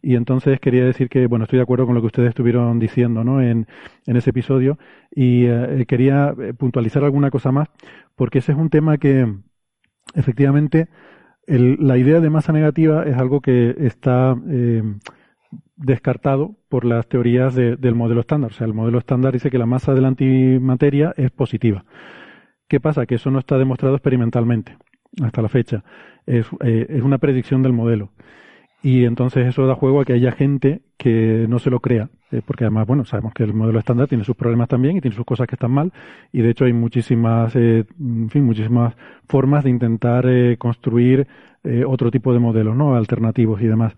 Y entonces quería decir que, bueno, estoy de acuerdo con lo que ustedes estuvieron diciendo, ¿no? En, en ese episodio. Y eh, quería eh, puntualizar alguna cosa más, porque ese es un tema que, efectivamente, el, la idea de masa negativa es algo que está, eh, descartado por las teorías del modelo estándar. O sea, el modelo estándar dice que la masa de la antimateria es positiva. ¿Qué pasa? Que eso no está demostrado experimentalmente hasta la fecha. Es, eh, es una predicción del modelo. Y entonces eso da juego a que haya gente que no se lo crea, eh, porque además, bueno, sabemos que el modelo estándar tiene sus problemas también y tiene sus cosas que están mal, y de hecho hay muchísimas, eh, en fin, muchísimas formas de intentar construir otro tipo de modelos, ¿no? Alternativos y demás.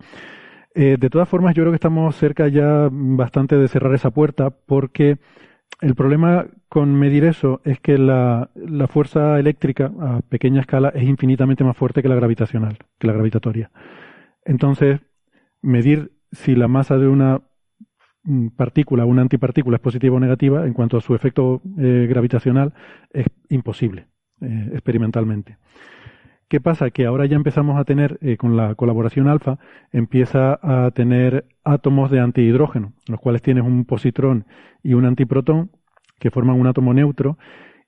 Eh, de todas formas, yo creo que estamos cerca ya bastante de cerrar esa puerta porque el problema con medir eso es que la, fuerza eléctrica a pequeña escala es infinitamente más fuerte que la gravitacional, que la gravitatoria. Entonces, medir si la masa de una mm, partícula, una antipartícula es positiva o negativa en cuanto a su efecto eh, gravitacional es imposible eh, experimentalmente. ¿Qué pasa? Que ahora ya empezamos a tener, eh, con la colaboración alfa, empieza a tener átomos de antihidrógeno, los cuales tienes un positrón y un antiprotón, que forman un átomo neutro,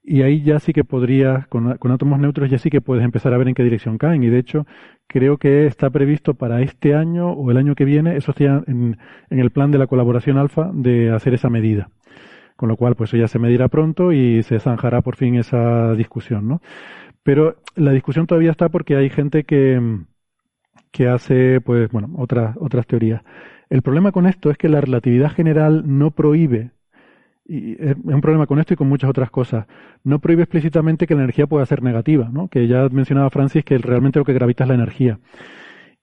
y ahí ya sí que podrías, con, átomos neutros ya sí que puedes empezar a ver en qué dirección caen. Y de hecho, creo que está previsto para este año o el año que viene, eso está en, el plan de la colaboración alfa, de hacer esa medida. Con lo cual, pues eso ya se medirá pronto y se zanjará por fin esa discusión, ¿no? Pero la discusión todavía está porque hay gente que, que hace, pues, bueno, otras, otras teorías. El problema con esto es que la relatividad general no prohíbe, y es un problema con esto y con muchas otras cosas, no prohíbe explícitamente que la energía pueda ser negativa, ¿no? Que ya mencionaba Francis que realmente lo que gravita es la energía.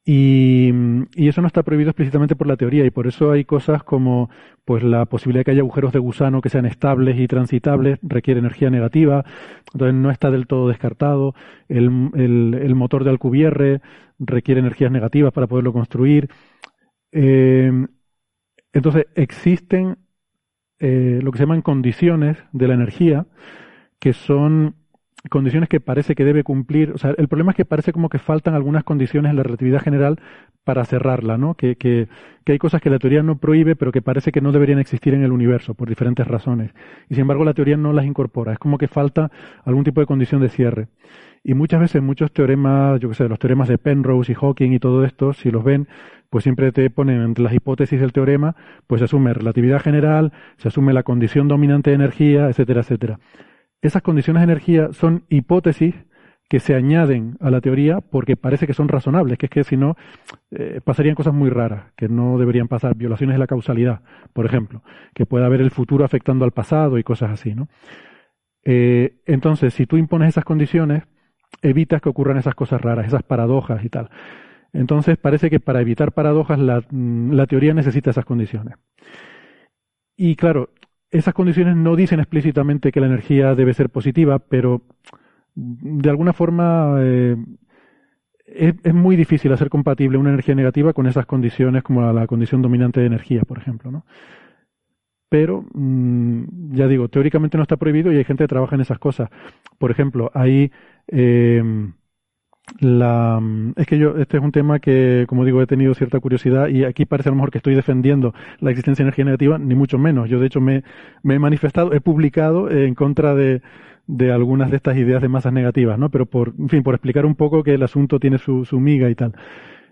Y, eso no está prohibido explícitamente por la teoría y por eso hay cosas como pues la posibilidad de que haya agujeros de gusano que sean estables y transitables requiere energía negativa, entonces no está del todo descartado. El, el, motor de Alcubierre requiere energías negativas para poderlo construir. Eh, entonces existen eh, lo que se llaman condiciones de la energía que son condiciones que parece que debe cumplir, o sea, el problema es que parece como que faltan algunas condiciones en la relatividad general para cerrarla, ¿no? Que, que, que, hay cosas que la teoría no prohíbe, pero que parece que no deberían existir en el universo por diferentes razones. Y sin embargo la teoría no las incorpora. Es como que falta algún tipo de condición de cierre. Y muchas veces muchos teoremas, yo que sé, los teoremas de Penrose y Hawking y todo esto, si los ven, pues siempre te ponen entre las hipótesis del teorema, pues se asume relatividad general, se asume la condición dominante de energía, etcétera, etcétera esas condiciones de energía son hipótesis que se añaden a la teoría porque parece que son razonables, que es que si no eh, pasarían cosas muy raras, que no deberían pasar, violaciones de la causalidad, por ejemplo, que pueda haber el futuro afectando al pasado y cosas así, ¿no? Eh, entonces, si tú impones esas condiciones, evitas que ocurran esas cosas raras, esas paradojas y tal. Entonces, parece que para evitar paradojas la, mm, la teoría necesita esas condiciones. Y claro, esas condiciones no dicen explícitamente que la energía debe ser positiva, pero de alguna forma eh, es, muy difícil hacer compatible una energía negativa con esas condiciones como la, condición dominante de energía, por ejemplo. ¿no? Pero, mm, ya digo, teóricamente no está prohibido y hay gente que trabaja en esas cosas. Por ejemplo, hay... Eh, la, es que yo, este es un tema que, como digo, he tenido cierta curiosidad y aquí parece a lo mejor que estoy defendiendo la existencia de energía negativa, ni mucho menos. Yo, de hecho, me, me he manifestado, he publicado en contra de, de algunas de estas ideas de masas negativas, ¿no? Pero por, en fin, por explicar un poco que el asunto tiene su, su miga y tal.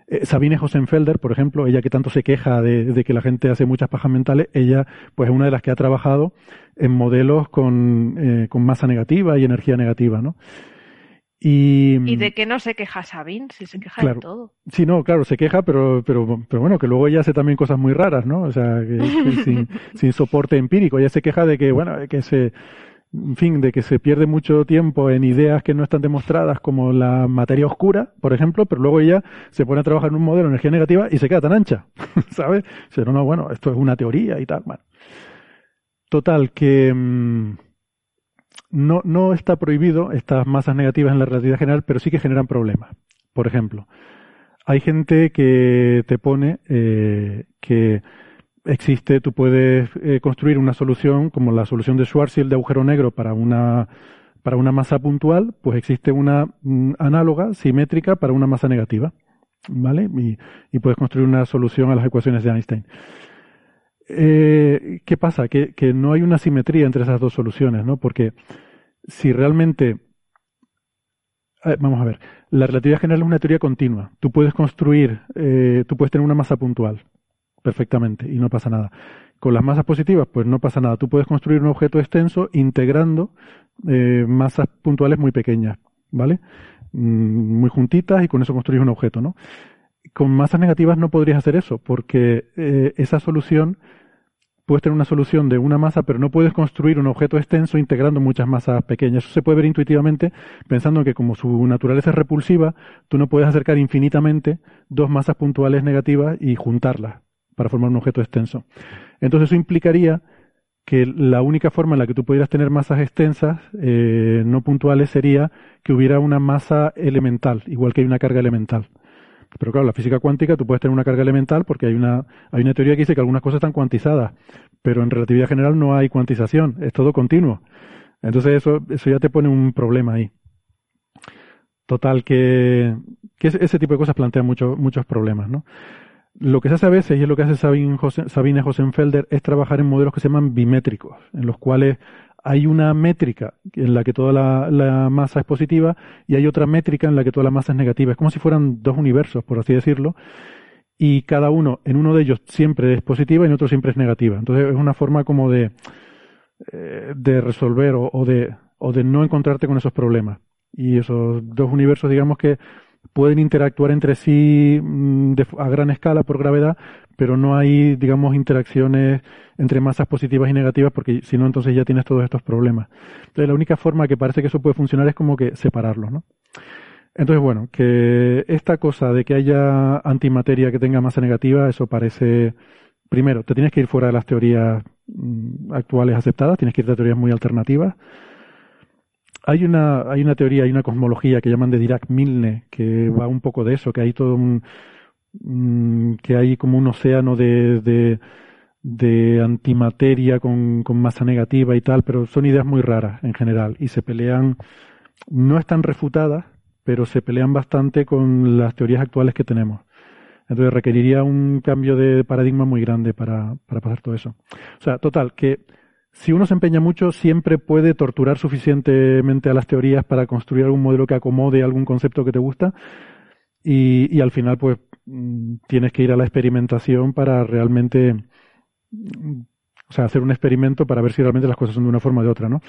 Eh, Sabine Hosenfelder, por ejemplo, ella que tanto se queja de, de, que la gente hace muchas pajas mentales, ella pues es una de las que ha trabajado en modelos con, eh, con masa negativa y energía negativa, ¿no? Y, de que no se queja Sabine, si se queja de todo. Sí, no, claro, se queja, pero, pero, pero bueno, que luego ella hace también cosas muy raras, ¿no? O sea, que, sin, sin, soporte empírico. Ella se queja de que, bueno, que se, en fin, de que se pierde mucho tiempo en ideas que no están demostradas como la materia oscura, por ejemplo, pero luego ella se pone a trabajar en un modelo de energía negativa y se queda tan ancha, ¿sabes? O no, no, bueno, esto es una teoría y tal, bueno. Total, que... Mm, no, no está prohibido estas masas negativas en la relatividad general, pero sí que generan problemas. Por ejemplo, hay gente que te pone eh, que existe, tú puedes eh, construir una solución como la solución de Schwarzschild de agujero negro para una para una masa puntual, pues existe una mm, análoga, simétrica, para una masa negativa. ¿Vale? Y, y puedes construir una solución a las ecuaciones de Einstein. Eh, ¿Qué pasa? Que, no hay una simetría entre esas dos soluciones, ¿no? Porque si realmente... vamos a ver, la relatividad general es una teoría continua. Tú puedes construir, eh, tú puedes tener una masa puntual perfectamente y no pasa nada. Con las masas positivas, pues no pasa nada. Tú puedes construir un objeto extenso integrando eh, masas puntuales muy pequeñas, ¿vale? Mm, muy juntitas y con eso construyes un objeto, ¿no? Con masas negativas no podrías hacer eso porque eh, esa solución puedes tener una solución de una masa, pero no puedes construir un objeto extenso integrando muchas masas pequeñas. Eso se puede ver intuitivamente pensando que como su naturaleza es repulsiva, tú no puedes acercar infinitamente dos masas puntuales negativas y juntarlas para formar un objeto extenso. Entonces eso implicaría que la única forma en la que tú pudieras tener masas extensas, eh, no puntuales, sería que hubiera una masa elemental, igual que hay una carga elemental. Pero claro, la física cuántica tú puedes tener una carga elemental porque hay una, hay una teoría que dice que algunas cosas están cuantizadas, pero en relatividad general no hay cuantización, es todo continuo. Entonces eso, eso ya te pone un problema ahí. Total, que, que ese tipo de cosas plantean muchos muchos problemas, ¿no? Lo que se hace a veces, y es lo que hace Sabine, Sabine Hosenfelder, es trabajar en modelos que se llaman bimétricos, en los cuales hay una métrica en la que toda la, masa es positiva y hay otra métrica en la que toda la masa es negativa. Es como si fueran dos universos, por así decirlo, y cada uno, en uno de ellos siempre es positiva y en otro siempre es negativa. Entonces es una forma como de, eh, de resolver o, de, o de no encontrarte con esos problemas. Y esos dos universos, digamos que pueden interactuar entre sí mm, a gran escala por gravedad, pero no hay, digamos, interacciones entre masas positivas y negativas, porque si no, entonces ya tienes todos estos problemas. Entonces, la única forma que parece que eso puede funcionar es como que separarlos, ¿no? Entonces, bueno, que esta cosa de que haya antimateria que tenga masa negativa, eso parece, primero, te tienes que ir fuera de las teorías mm, actuales aceptadas, tienes que ir a teorías muy alternativas. Hay una, hay una teoría, hay una cosmología que llaman de Dirac-Milne, que va un poco de eso, que hay todo un, mm, que hay como un océano de, de, de antimateria con, con masa negativa y tal, pero son ideas muy raras en general y se pelean, no están refutadas, pero se pelean bastante con las teorías actuales que tenemos. Entonces requeriría un cambio de paradigma muy grande para, para pasar todo eso. O sea, total, que si uno se empeña mucho, siempre puede torturar suficientemente a las teorías para construir algún modelo que acomode algún concepto que te gusta y, y al final, pues, tienes que ir a la experimentación para realmente, mm, o sea, hacer un experimento para ver si realmente las cosas son de una forma o de otra, ¿no?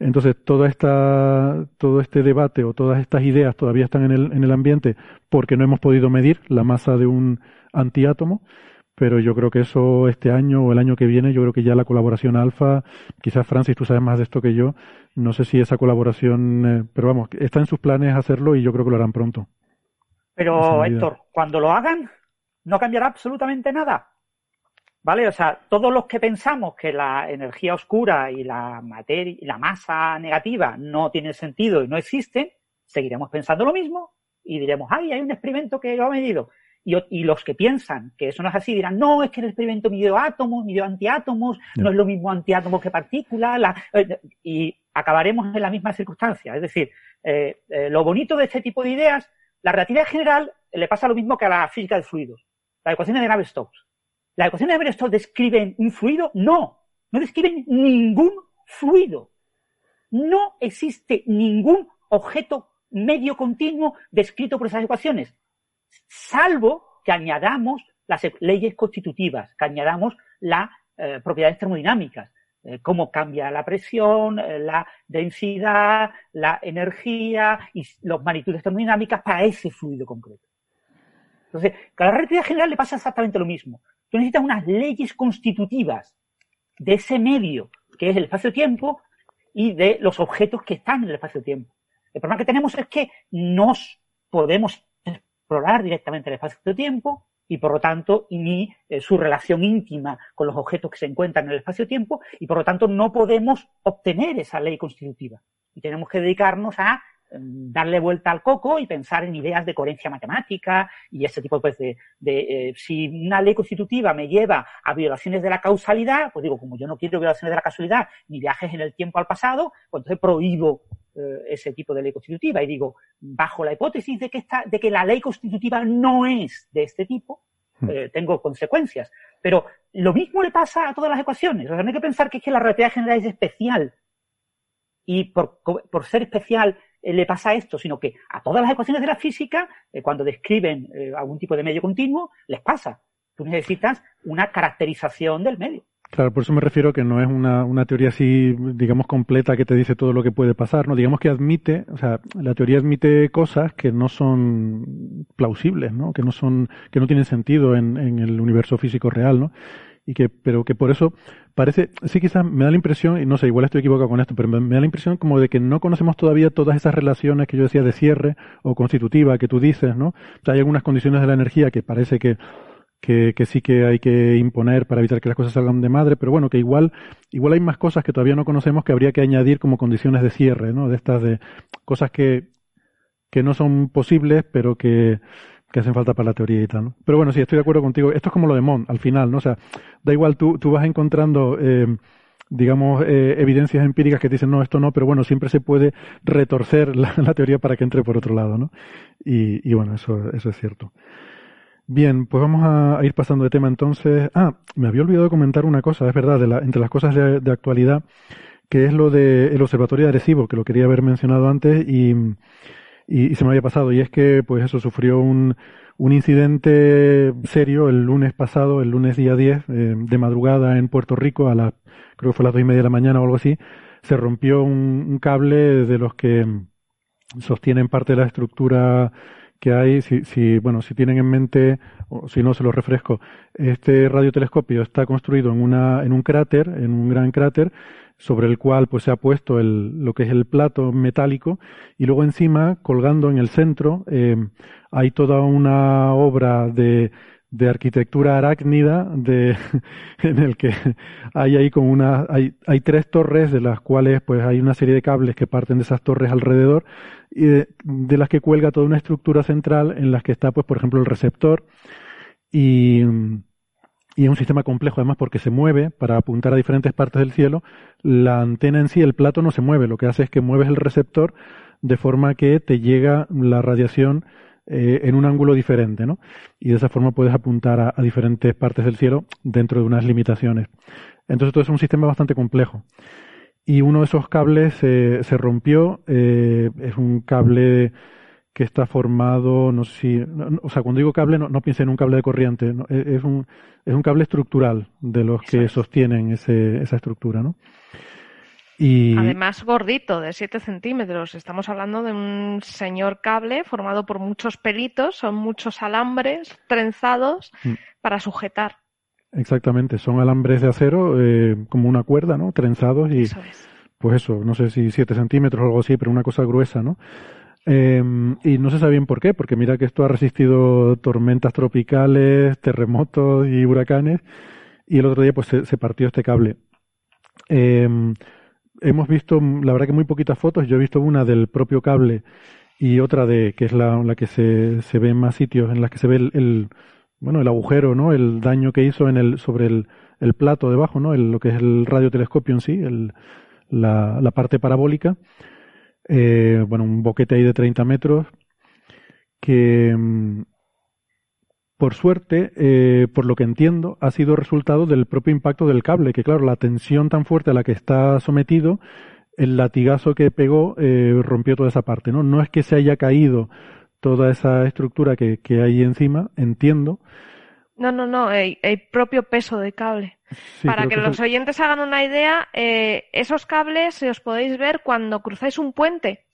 Entonces, toda esta, todo este debate o todas estas ideas todavía están en el, en el ambiente porque no hemos podido medir la masa de un antiátomo, pero yo creo que eso este año o el año que viene, yo creo que ya la colaboración alfa, quizás Francis, tú sabes más de esto que yo, no sé si esa colaboración, eh, pero vamos, está en sus planes hacerlo y yo creo que lo harán pronto. Pero Héctor, cuando lo hagan, no cambiará absolutamente nada. ¿Vale? O sea, todos los que pensamos que la energía oscura y la materia y la masa negativa no tienen sentido y no existen, seguiremos pensando lo mismo y diremos, ay, hay un experimento que lo ha medido. Y, los que piensan que eso no es así dirán, no, es que el experimento midió átomos, midió antiátomos, no, es lo mismo antiátomos que partículas, eh, y acabaremos en la misma circunstancia. Es decir, eh, eh, lo bonito de este tipo de ideas, la relatividad general le pasa lo mismo que a la física de fluidos. La ecuación de Navier-Stokes. ¿Las ecuaciones de Navier-Stokes describen un fluido? No, no describen ningún fluido. No existe ningún objeto medio continuo descrito por esas ecuaciones salvo que añadamos las leyes constitutivas, que añadamos las eh, propiedades termodinámicas, cómo cambia la presión, eh, la densidad, la energía y las magnitudes termodinámicas para ese fluido concreto. Entonces, a la relatividad general le pasa exactamente lo mismo. Tú necesitas unas leyes constitutivas de ese medio, que es el espacio-tiempo, y de los objetos que están en el espacio-tiempo. El problema que tenemos es que nos podemos explorar directamente el espacio-tiempo y por lo tanto ni eh, su relación íntima con los objetos que se encuentran en el espacio-tiempo y por lo tanto no podemos obtener esa ley constitutiva. Y tenemos que dedicarnos a darle vuelta al coco y pensar en ideas de coherencia matemática y ese tipo pues, de, de eh, si una ley constitutiva me lleva a violaciones de la causalidad, pues digo, como yo no quiero violaciones de la causalidad ni viajes en el tiempo al pasado, pues entonces prohíbo eh, ese tipo de ley constitutiva y digo, bajo la hipótesis de que, está, de que la ley constitutiva no es de este tipo, hmm. eh, tengo consecuencias. Pero lo mismo le pasa a todas las ecuaciones. O sea, no hay que pensar que es que la relatividad general es especial y por, por ser especial le pasa esto, sino que a todas las ecuaciones de la física, cuando describen algún tipo de medio continuo, les pasa. Tú necesitas una caracterización del medio. Claro, por eso me refiero que no es una, una teoría así, digamos, completa que te dice todo lo que puede pasar, ¿no? Digamos que admite, o sea, la teoría admite cosas que no son plausibles, ¿no? Que no son, que no tienen sentido en, en el universo físico real, ¿no? Y que, pero que por eso parece, sí quizás me da la impresión, y no sé, igual estoy equivocado con esto, pero me, da la impresión como de que no conocemos todavía todas esas relaciones que yo decía de cierre o constitutiva que tú dices, ¿no? O sea, hay algunas condiciones de la energía que parece que que, que, sí que hay que imponer para evitar que las cosas salgan de madre, pero bueno, que igual, igual hay más cosas que todavía no conocemos que habría que añadir como condiciones de cierre, ¿no? De estas de cosas que, que no son posibles, pero que, que hacen falta para la teoría y tal, ¿no? Pero bueno, sí, estoy de acuerdo contigo. Esto es como lo de Mont, al final, ¿no? O sea, da igual, tú, tú vas encontrando, eh, digamos, eh, evidencias empíricas que dicen, no, esto no, pero bueno, siempre se puede retorcer la, teoría para que entre por otro lado, ¿no? Y, y bueno, eso, eso es cierto. Bien, pues vamos a, ir pasando de tema entonces. Ah, me había olvidado comentar una cosa, es verdad, de la, entre las cosas de, actualidad, que es lo del Observatorio de Arecibo, que lo quería haber mencionado antes y, y, se me había pasado. Y es que, pues eso, sufrió un, un incidente serio el lunes pasado, el lunes día 10, eh, de madrugada en Puerto Rico, a las, creo que fue a las dos y media de la mañana o algo así. Se rompió un, un cable de los que sostienen parte de la estructura que hay, si, si, bueno, si tienen en mente, o si no se lo refresco, este radiotelescopio está construido en una, en un cráter, en un gran cráter, sobre el cual pues se ha puesto el, lo que es el plato metálico y luego encima colgando en el centro eh, hay toda una obra de, de arquitectura arácnida de, en el que hay ahí como una hay, hay tres torres de las cuales pues hay una serie de cables que parten de esas torres alrededor y de, de las que cuelga toda una estructura central en las que está pues por ejemplo el receptor y y es un sistema complejo además porque se mueve para apuntar a diferentes partes del cielo. La antena en sí, el plato no se mueve, lo que hace es que mueves el receptor de forma que te llega la radiación eh, en un ángulo diferente, ¿no? Y de esa forma puedes apuntar a, diferentes partes del cielo dentro de unas limitaciones. Entonces todo es un sistema bastante complejo. Y uno de esos cables se rompió, eh, es un cable que está formado, no sé si, o sea, cuando digo cable no, no piense en un cable de corriente, es, un, es un cable estructural de los que sostienen ese, esa estructura, ¿no? Y... Además, gordito, de 7 centímetros. Estamos hablando de un señor cable formado por muchos pelitos, son muchos alambres trenzados mm. para sujetar. Exactamente, son alambres de acero, eh, como una cuerda, ¿no? Trenzados y, pues eso, no sé si 7 centímetros o algo así, pero una cosa gruesa, ¿no? Em, y no se sabe bien por qué, porque mira que esto ha resistido tormentas tropicales, terremotos y huracanes, y el otro día pues se, partió este cable. Em, hemos visto, la verdad que muy poquitas fotos, yo he visto una del propio cable y otra de, que es la, la que se, se ve en más sitios, en las que se ve el, bueno, el agujero, ¿no? El daño que hizo en el, sobre el, el plato debajo, ¿no? El, lo que es el radiotelescopio en sí, el, la, la parte parabólica eh, bueno, un boquete ahí de 30 metros, que mm, por suerte, eh, por lo que entiendo, ha sido resultado del propio impacto del cable, que claro, la tensión tan fuerte a la que está sometido, el latigazo que pegó eh, rompió toda esa parte, ¿no? No es que se haya caído toda esa estructura que, que hay encima, entiendo, no, no, no, el, propio peso de cable. Para que, los oyentes hagan una idea, eh, esos cables se os podéis ver cuando cruzáis un puente.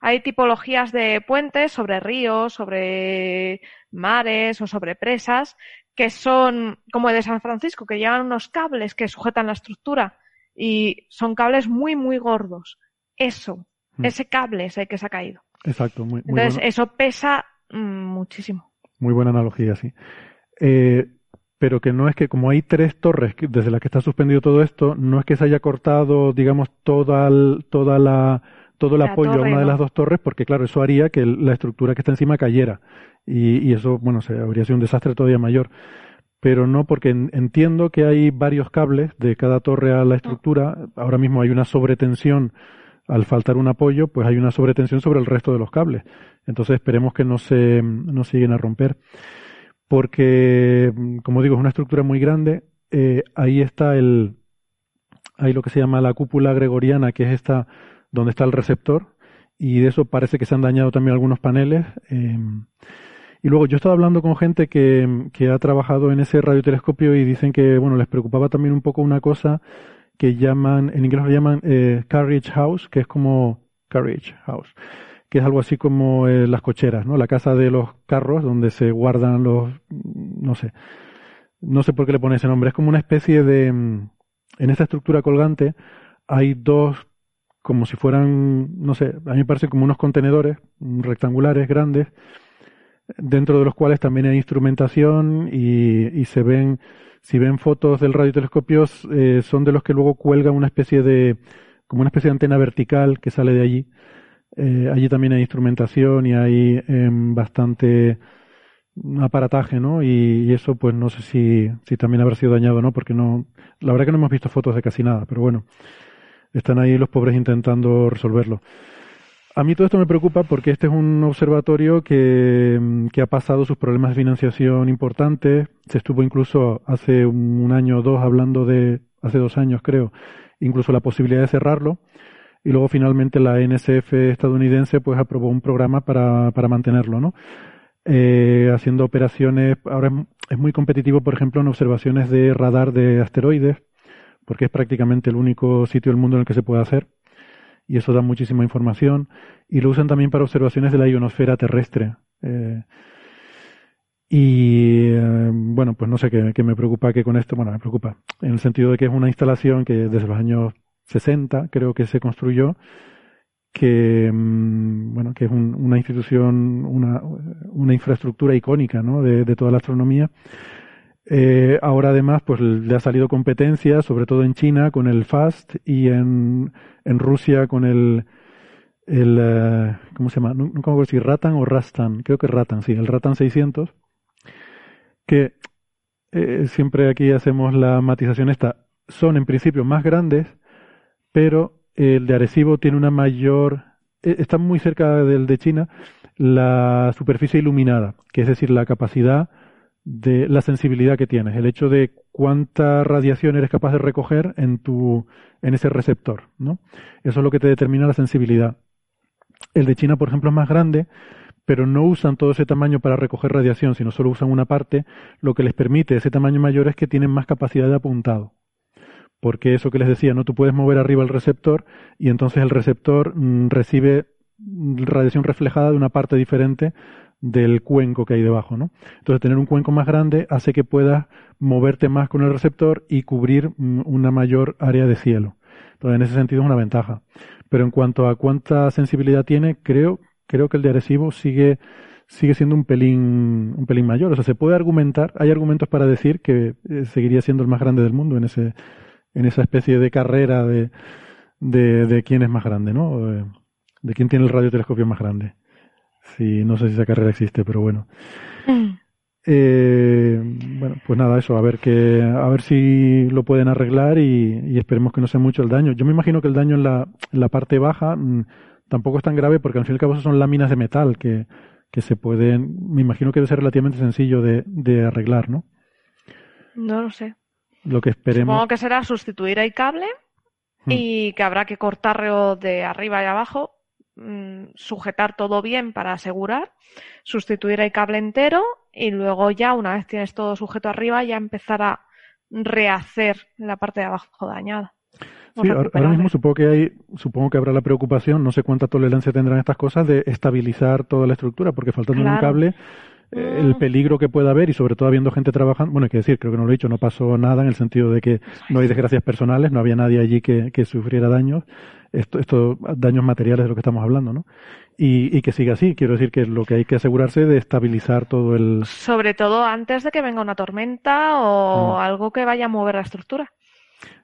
Hay tipologías de puentes sobre ríos, sobre mares o sobre presas que son como el de San Francisco, que llevan unos cables que sujetan la estructura y son cables muy, muy gordos. Eso, mm. ese cable es el que se ha caído. Exacto, muy, muy Entonces, eso pesa mm, muchísimo. Muy buena analogía, sí. Eh, pero que no es que como hay tres torres desde las que está suspendido todo esto, no es que se haya cortado, digamos, toda, toda la, todo el apoyo a una de las dos torres, porque claro, eso haría que la estructura que está encima cayera. Y, eso, bueno, se, habría sido un desastre todavía mayor. Pero no, porque entiendo que hay varios cables de cada torre a la estructura. Ahora mismo hay una sobretensión al faltar un apoyo, pues hay una sobretensión sobre el resto de los cables. Entonces esperemos que no se, no se lleguen a romper porque, como digo, es una estructura muy grande. Eh, ahí está el, hay lo que se llama la cúpula gregoriana, que es esta donde está el receptor, y de eso parece que se han dañado también algunos paneles. Eh, y luego yo estaba hablando con gente que, que, ha trabajado en ese radiotelescopio y dicen que, bueno, les preocupaba también un poco una cosa que llaman, en inglés lo llaman eh, carriage house, que es como carriage house que es algo así como eh, las cocheras, ¿no? La casa de los carros donde se guardan los, no sé, no sé por qué le pone ese nombre, es como una especie de, mm, en esta estructura colgante hay dos, como si fueran, no sé, a mí me parece como unos contenedores rectangulares grandes, dentro de los cuales también hay instrumentación y, y se ven, si ven fotos del radiotelescopio, eh, son de los que luego cuelgan una especie de, como una especie de antena vertical que sale de allí eh, allí también hay instrumentación y hay em, bastante aparataje, ¿no? Y, eso, pues no sé si, si también habrá sido dañado, ¿no? Porque no, la verdad que no hemos visto fotos de casi nada, pero bueno, están ahí los pobres intentando resolverlo. A mí todo esto me preocupa porque este es un observatorio que, em, que ha pasado sus problemas de financiación importantes. Se estuvo incluso hace un año o dos hablando de, hace dos años creo, incluso la posibilidad de cerrarlo y luego finalmente la NSF estadounidense pues aprobó un programa para, para mantenerlo, ¿no? Eh, haciendo operaciones, ahora es, muy competitivo, por ejemplo, en observaciones de radar de asteroides, porque es prácticamente el único sitio del mundo en el que se puede hacer, y eso da muchísima información, y lo usan también para observaciones de la ionosfera terrestre. Eh, y eh, bueno, pues no sé qué, me preocupa que con esto, bueno, me preocupa en el sentido de que es una instalación que desde los años 60 creo que se construyó, que mm, bueno, que es una institución, una, infraestructura icónica, ¿no? de toda la astronomía. Eh, ahora además pues le ha salido competencia, sobre todo en China con el FAST y en, Rusia con el, el eh, ¿cómo se llama? Nunca me acuerdo si Ratan o Rastan, creo que Ratan, sí, el Ratan 600 que eh, siempre aquí hacemos la matización esta, son en principio más grandes, pero el de Arecibo tiene una mayor, eh, está muy cerca del de China, la superficie iluminada, que es decir, la capacidad de la sensibilidad que tienes, el hecho de cuánta radiación eres capaz de recoger en tu en ese receptor, ¿no? Eso es lo que te determina la sensibilidad. El de China, por ejemplo, es más grande, pero no usan todo ese tamaño para recoger radiación, sino solo usan una parte, lo que les permite ese tamaño mayor es que tienen más capacidad de apuntado. Porque eso que les decía, no tú puedes mover arriba el receptor y entonces el receptor mm, recibe radiación reflejada de una parte diferente del cuenco que hay debajo, ¿no? Entonces tener un cuenco más grande hace que puedas moverte más con el receptor y cubrir mm, una mayor área de cielo. Entonces en ese sentido es una ventaja. Pero en cuanto a cuánta sensibilidad tiene, creo creo que el de Arecibo sigue sigue siendo un pelín un pelín mayor. O sea, se puede argumentar, hay argumentos para decir que eh, seguiría siendo el más grande del mundo en ese en esa especie de carrera de, de, quién es más grande, ¿no? De, quién tiene el radiotelescopio más grande. Sí, no sé si esa carrera existe, pero bueno. Mm. Eh, bueno, pues nada, eso, a ver que, a ver si lo pueden arreglar y, y, esperemos que no sea mucho el daño. Yo me imagino que el daño en la, en la parte baja mm, tampoco es tan grave porque al fin y al cabo son láminas de metal que, que se pueden, me imagino que debe ser relativamente sencillo de, de arreglar, ¿no? No lo sé. Lo que esperemos. Supongo que será sustituir el cable hmm. y que habrá que cortarlo de arriba y abajo, mm, sujetar todo bien para asegurar, sustituir el cable entero y luego ya, una vez tienes todo sujeto arriba, ya empezar a rehacer la parte de abajo dañada. Sí, ahora, mismo supongo que hay, supongo que habrá la preocupación, no sé cuánta tolerancia tendrán estas cosas, de estabilizar toda la estructura, porque faltando un cable, el mm. peligro que pueda haber y sobre todo habiendo gente trabajando, bueno, hay que decir, creo que no lo he dicho, no pasó nada en el sentido de que no hay desgracias personales, no había nadie allí que, que sufriera daños, esto, esto, daños materiales de lo que estamos hablando, ¿no? Y, y, que siga así. Quiero decir que lo que hay que asegurarse de estabilizar todo el. Sobre todo antes de que venga una tormenta o mm. algo que vaya a mover la estructura.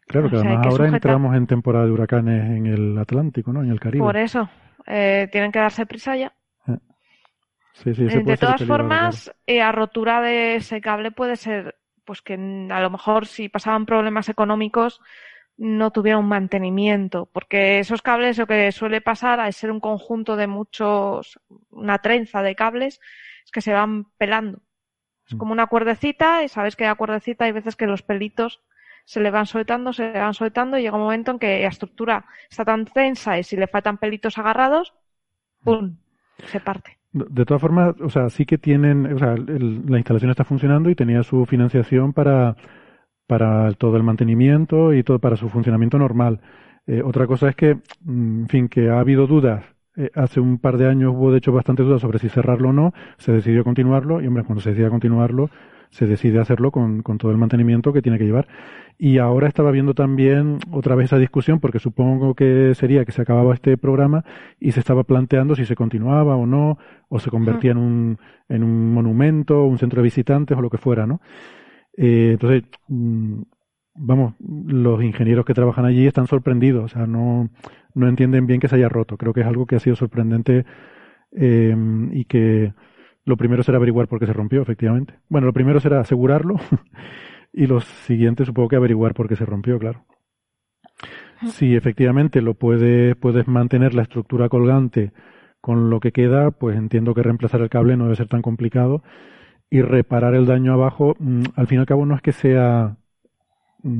Claro, que además ahora entramos en temporada de huracanes en el Atlántico, ¿no? En el Caribe. Por eso, eh, tienen que darse prisa ya. Eh. Sí, sí, de todas formas, eh, a rotura de ese cable puede ser, pues que a lo mejor si pasaban problemas económicos no tuviera un mantenimiento, porque esos cables lo que suele pasar al ser un conjunto de muchos, una trenza de cables, es que se van pelando. Es mm. como una cuerdecita y sabes que la cuerdecita hay veces que los pelitos se le van soltando, se le van soltando y llega un momento en que la estructura está tan tensa y si le faltan pelitos agarrados, ¡pum! se parte. De todas formas, o sea, sí que tienen, o sea, la instalación está funcionando y tenía su financiación para, para todo el mantenimiento y todo para su funcionamiento normal. Eh, otra cosa es que, mm, en fin, que ha habido dudas. Eh, hace un par de años hubo, de hecho, bastantes dudas sobre si cerrarlo o no. Se decidió continuarlo y, hombre, cuando se decida continuarlo, se decide hacerlo con, con todo el mantenimiento que tiene que llevar. Y ahora estaba viendo también otra vez esa discusión, porque supongo que sería que se acababa este programa y se estaba planteando si se continuaba o no, o se convertía en, un, en un monumento, un centro de visitantes o lo que fuera, ¿no? Eh, entonces, mm, vamos, los ingenieros que trabajan allí están sorprendidos, o sea, no, no entienden bien que se haya roto. Creo que es algo que ha sido sorprendente eh, y que lo primero será averiguar por qué se rompió, efectivamente. Bueno, lo primero será asegurarlo Y lo siguiente supongo que averiguar por qué se rompió, claro. Si efectivamente lo puede, puedes mantener la estructura colgante con lo que queda, pues entiendo que reemplazar el cable no debe ser tan complicado. Y reparar el daño abajo, mm, al fin y al cabo no es que sea,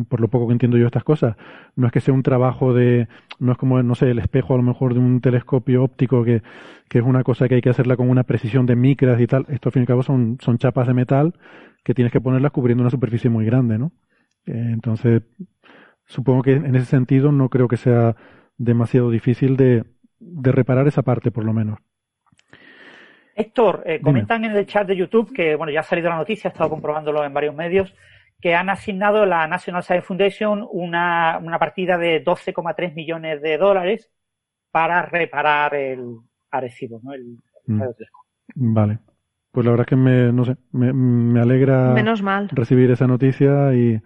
por lo poco que entiendo yo estas cosas, no es que sea un trabajo de, no es como, no sé, el espejo a lo mejor de un telescopio óptico que, que es una cosa que hay que hacerla con una precisión de micras y tal. Esto al fin y al cabo son, son chapas de metal que tienes que ponerlas cubriendo una superficie muy grande, ¿no? Eh, entonces, supongo que en ese sentido no creo que sea demasiado difícil de, de reparar esa parte, por lo menos. Héctor, eh, comentan en el chat de YouTube que, bueno, ya ha salido la noticia, he estado comprobándolo en varios medios, que han asignado la National Science Foundation una, una partida de 12,3 millones de dólares para reparar el Arecibo, ¿no? El, mm. Vale. Pues la verdad es que me, no sé, me, me alegra Menos mal. recibir esa noticia y,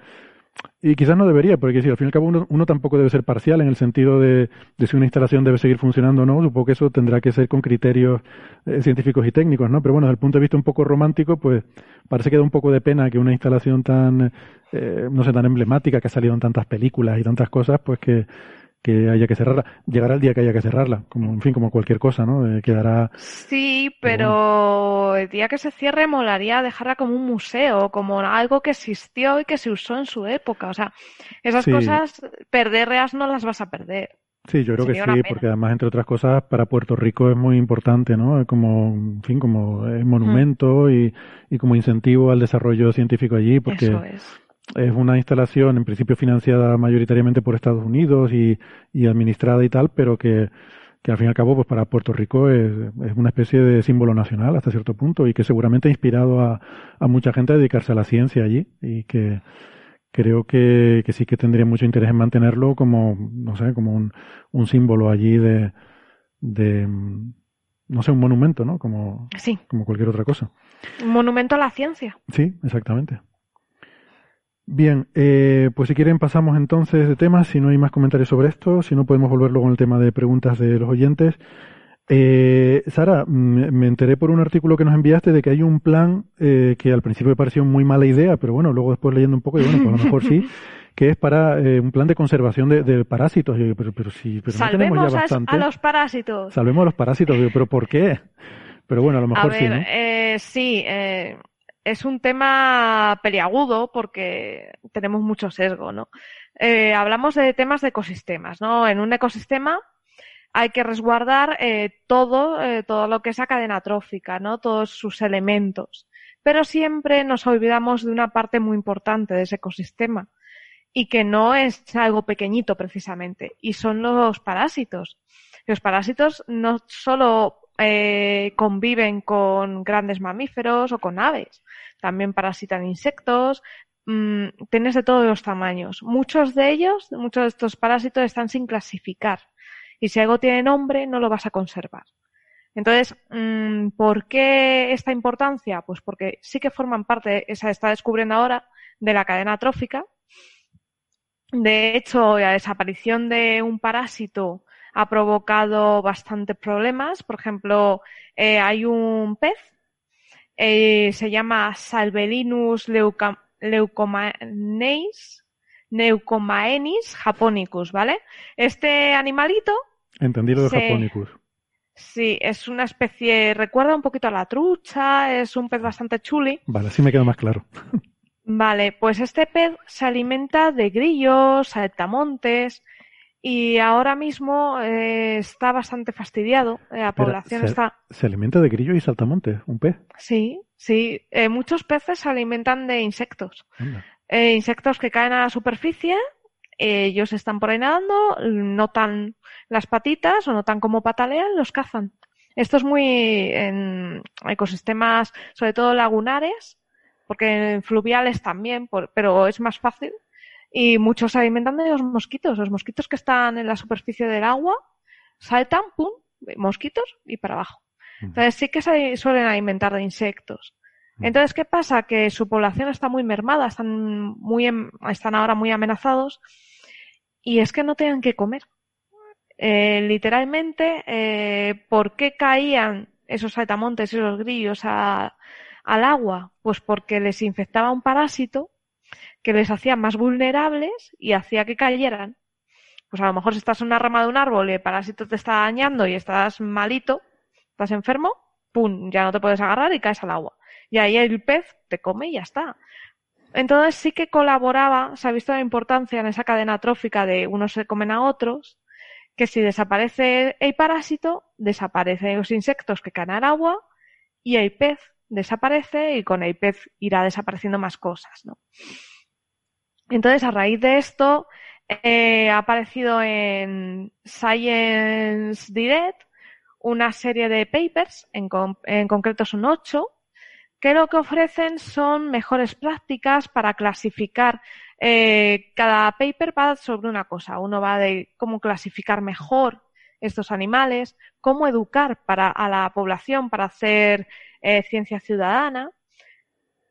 y quizás no debería, porque si al fin y al cabo uno, tampoco debe ser parcial en el sentido de, de, si una instalación debe seguir funcionando o no. Supongo que eso tendrá que ser con criterios eh, científicos y técnicos, ¿no? Pero bueno, desde el punto de vista un poco romántico, pues parece que da un poco de pena que una instalación tan, eh, no sé, tan emblemática, que ha salido en tantas películas y tantas cosas, pues que, que haya que cerrarla. Llegará el día que haya que cerrarla, como en fin, como cualquier cosa, ¿no? Eh, quedará. Sí, pero el día que se cierre molaría dejarla como un museo, como algo que existió y que se usó en su época. O sea, esas cosas, perderlas no las vas a perder. Sí, yo creo que sí, porque además, entre otras cosas, para Puerto Rico es muy importante, ¿no? Como, en fin, como monumento y, y como incentivo al desarrollo científico allí, porque Eso es es una instalación en principio financiada mayoritariamente por Estados Unidos y, y administrada y tal, pero que, que, al fin y al cabo, pues para Puerto Rico es, es, una especie de símbolo nacional hasta cierto punto y que seguramente ha inspirado a, a mucha gente a dedicarse a la ciencia allí y que creo que, que, sí que tendría mucho interés en mantenerlo como, no sé, como un, un símbolo allí de, de, no sé, un monumento, ¿no? Como, sí. como cualquier otra cosa. Un monumento a la ciencia. Sí, exactamente. Bien, eh, pues si quieren pasamos entonces de temas, si no hay más comentarios sobre esto, si no podemos volver luego en el tema de preguntas de los oyentes. Eh, Sara, me enteré por un artículo que nos enviaste de que hay un plan eh, que al principio me pareció muy mala idea, pero bueno, luego después leyendo un poco, y bueno, pues a lo mejor sí, que es para eh, un plan de conservación de, parásitos. pero, pero sí, pero no tenemos ya bastante. a los parásitos. Salvemos a los parásitos, pero ¿por qué? Pero bueno, a lo mejor sí, ¿no? Eh, sí, eh, es un tema peliagudo porque tenemos mucho sesgo, ¿no? Eh, hablamos de temas de ecosistemas, ¿no? En un ecosistema hay que resguardar eh, todo, eh, todo lo que es la cadena trófica, ¿no? Todos sus elementos. Pero siempre nos olvidamos de una parte muy importante de ese ecosistema y que no es algo pequeñito precisamente, y son los parásitos. Los parásitos no solo eh, conviven con grandes mamíferos o con aves. También parasitan insectos. Mmm, tienes de todos los tamaños. Muchos de ellos, muchos de estos parásitos están sin clasificar. Y si algo tiene nombre, no lo vas a conservar. Entonces, mmm, ¿por qué esta importancia? Pues porque sí que forman parte, se está descubriendo ahora, de la cadena trófica. De hecho, la desaparición de un parásito ha provocado bastantes problemas. Por ejemplo, eh, hay un pez, eh, se llama Salvelinus leucomaenis, japonicus, ¿vale? Este animalito. Entendido de japonicus. Sí, es una especie, recuerda un poquito a la trucha, es un pez bastante chuli. Vale, así me queda más claro. Vale, pues este pez se alimenta de grillos, saltamontes, y ahora mismo eh, está bastante fastidiado. Eh, la población está. ¿Se alimenta de grillo y saltamontes? ¿Un pez? Sí, sí. Eh, muchos peces se alimentan de insectos. insectos que caen a la superficie, ellos están por ahí nadando, notan las patitas o notan cómo patalean, los cazan. Esto es muy en ecosistemas, sobre todo lagunares, porque en fluviales también, pero es más fácil y muchos se alimentan de los mosquitos. Los mosquitos que están en la superficie del agua saltan, pum, mosquitos y para abajo. Entonces sí que se suelen alimentar de insectos. Entonces, ¿qué pasa? Que su población está muy mermada, están, muy, em, están ahora muy amenazados y es que no tienen que comer. Eh, literalmente, eh, ¿por qué caían esos saltamontes y esos grillos al agua? Pues porque les infectaba un parásito que les hacía más vulnerables y hacía que cayeran. Pues a lo mejor si estás en una rama de un árbol y el parásito te está dañando y estás malito, estás enfermo, ¡pum! Ya no te puedes agarrar y caes al agua. Y ahí el pez te come y ya está. Entonces sí que colaboraba, se ha visto la importancia en esa cadena trófica de unos se comen a otros, que si desaparece el parásito, desaparecen los insectos que caen al agua y el pez desaparece y con el pez irá desapareciendo más cosas, ¿no? Entonces, a raíz de esto, eh, ha aparecido en Science Direct una serie de papers, en, concreto son ocho, que lo que ofrecen son mejores prácticas para clasificar. Eh, cada paper va sobre una cosa. Uno va de cómo clasificar mejor estos animales, cómo educar para, a la población para hacer eh, ciencia ciudadana.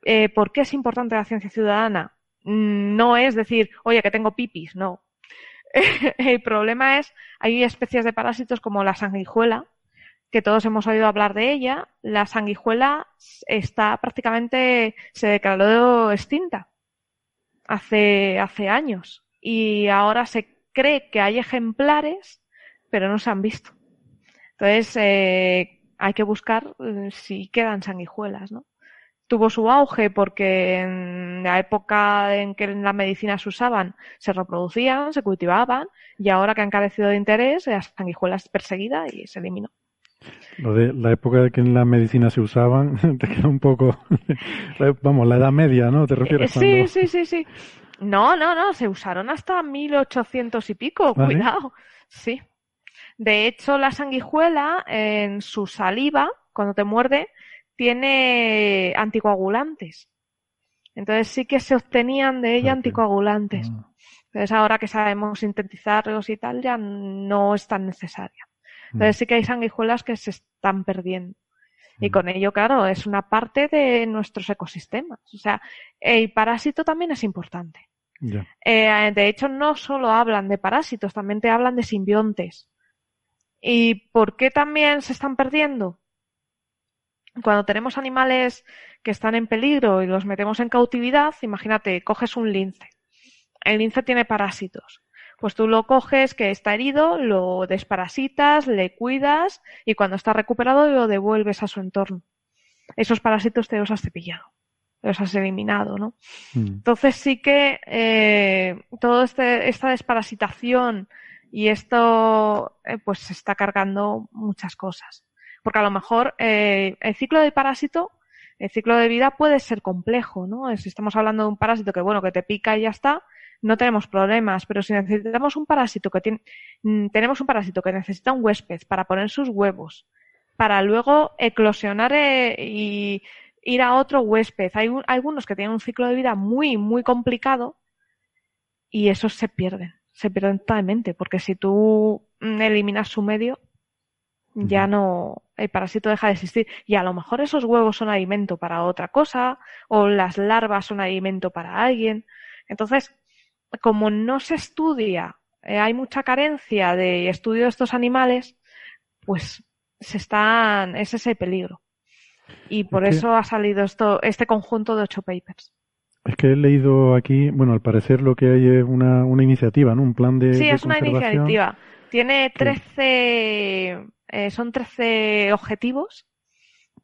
Eh, ¿Por qué es importante la ciencia ciudadana? No es decir, oye, que tengo pipis, no. El problema es, hay especies de parásitos como la sanguijuela, que todos hemos oído hablar de ella, la sanguijuela está prácticamente, se declaró extinta hace, hace años y ahora se cree que hay ejemplares, pero no se han visto. Entonces, eh, hay que buscar eh, si quedan sanguijuelas, ¿no? Tuvo su auge porque en la época en que en la medicina se usaban, se reproducían, se cultivaban, y ahora que han carecido de interés, la sanguijuela es perseguida y se eliminó. Lo de la época de que en la medicina se usaban, te queda un poco, vamos, la edad media, ¿no? ¿Te refieres? Sí, sí, sí, sí. No, no, no, se usaron hasta 1800 y pico, ¿Ah, cuidado. Sí? De hecho, la sanguijuela en su saliva, cuando te muerde, tiene anticoagulantes. Entonces sí que se obtenían de ella anticoagulantes. Ah. Entonces ahora que sabemos sintetizarlos y tal, ya no es tan necesaria. Entonces sí que hay sanguijuelas que se están perdiendo. Y con ello, claro, es una parte de nuestros ecosistemas. O sea, el parásito también es importante. Eh, de hecho, no solo hablan de parásitos, también te hablan de simbiontes. ¿Y por qué también se están perdiendo? Cuando tenemos animales que están en peligro y los metemos en cautividad, imagínate, coges un lince. El lince tiene parásitos. Pues tú lo coges que está herido, lo desparasitas, le cuidas y cuando está recuperado lo devuelves a su entorno. Esos parásitos te los has cepillado, los has eliminado, ¿no? Mm. Entonces sí que eh, toda este, esta desparasitación y esto eh, pues se está cargando muchas cosas. Porque a lo mejor eh, el ciclo de parásito, el ciclo de vida puede ser complejo, ¿no? Si estamos hablando de un parásito que bueno, que te pica y ya está, no tenemos problemas, pero si necesitamos un parásito que tiene, mm, tenemos un parásito que necesita un huésped para poner sus huevos, para luego eclosionar eh, y ir a otro huésped. Hay algunos que tienen un ciclo de vida muy, muy complicado y esos se pierden, se pierden totalmente, porque si tú mm, eliminas su medio, ya no, el parásito deja de existir. Y a lo mejor esos huevos son alimento para otra cosa, o las larvas son alimento para alguien. Entonces, como no se estudia, eh, hay mucha carencia de estudio de estos animales, pues se están, es ese peligro. Y por eso ha salido esto, este conjunto de ocho papers. Es que he leído aquí, bueno, al parecer lo que hay es una, una iniciativa, ¿no? Un plan de. Sí, es una iniciativa. Tiene 13, eh, son 13 objetivos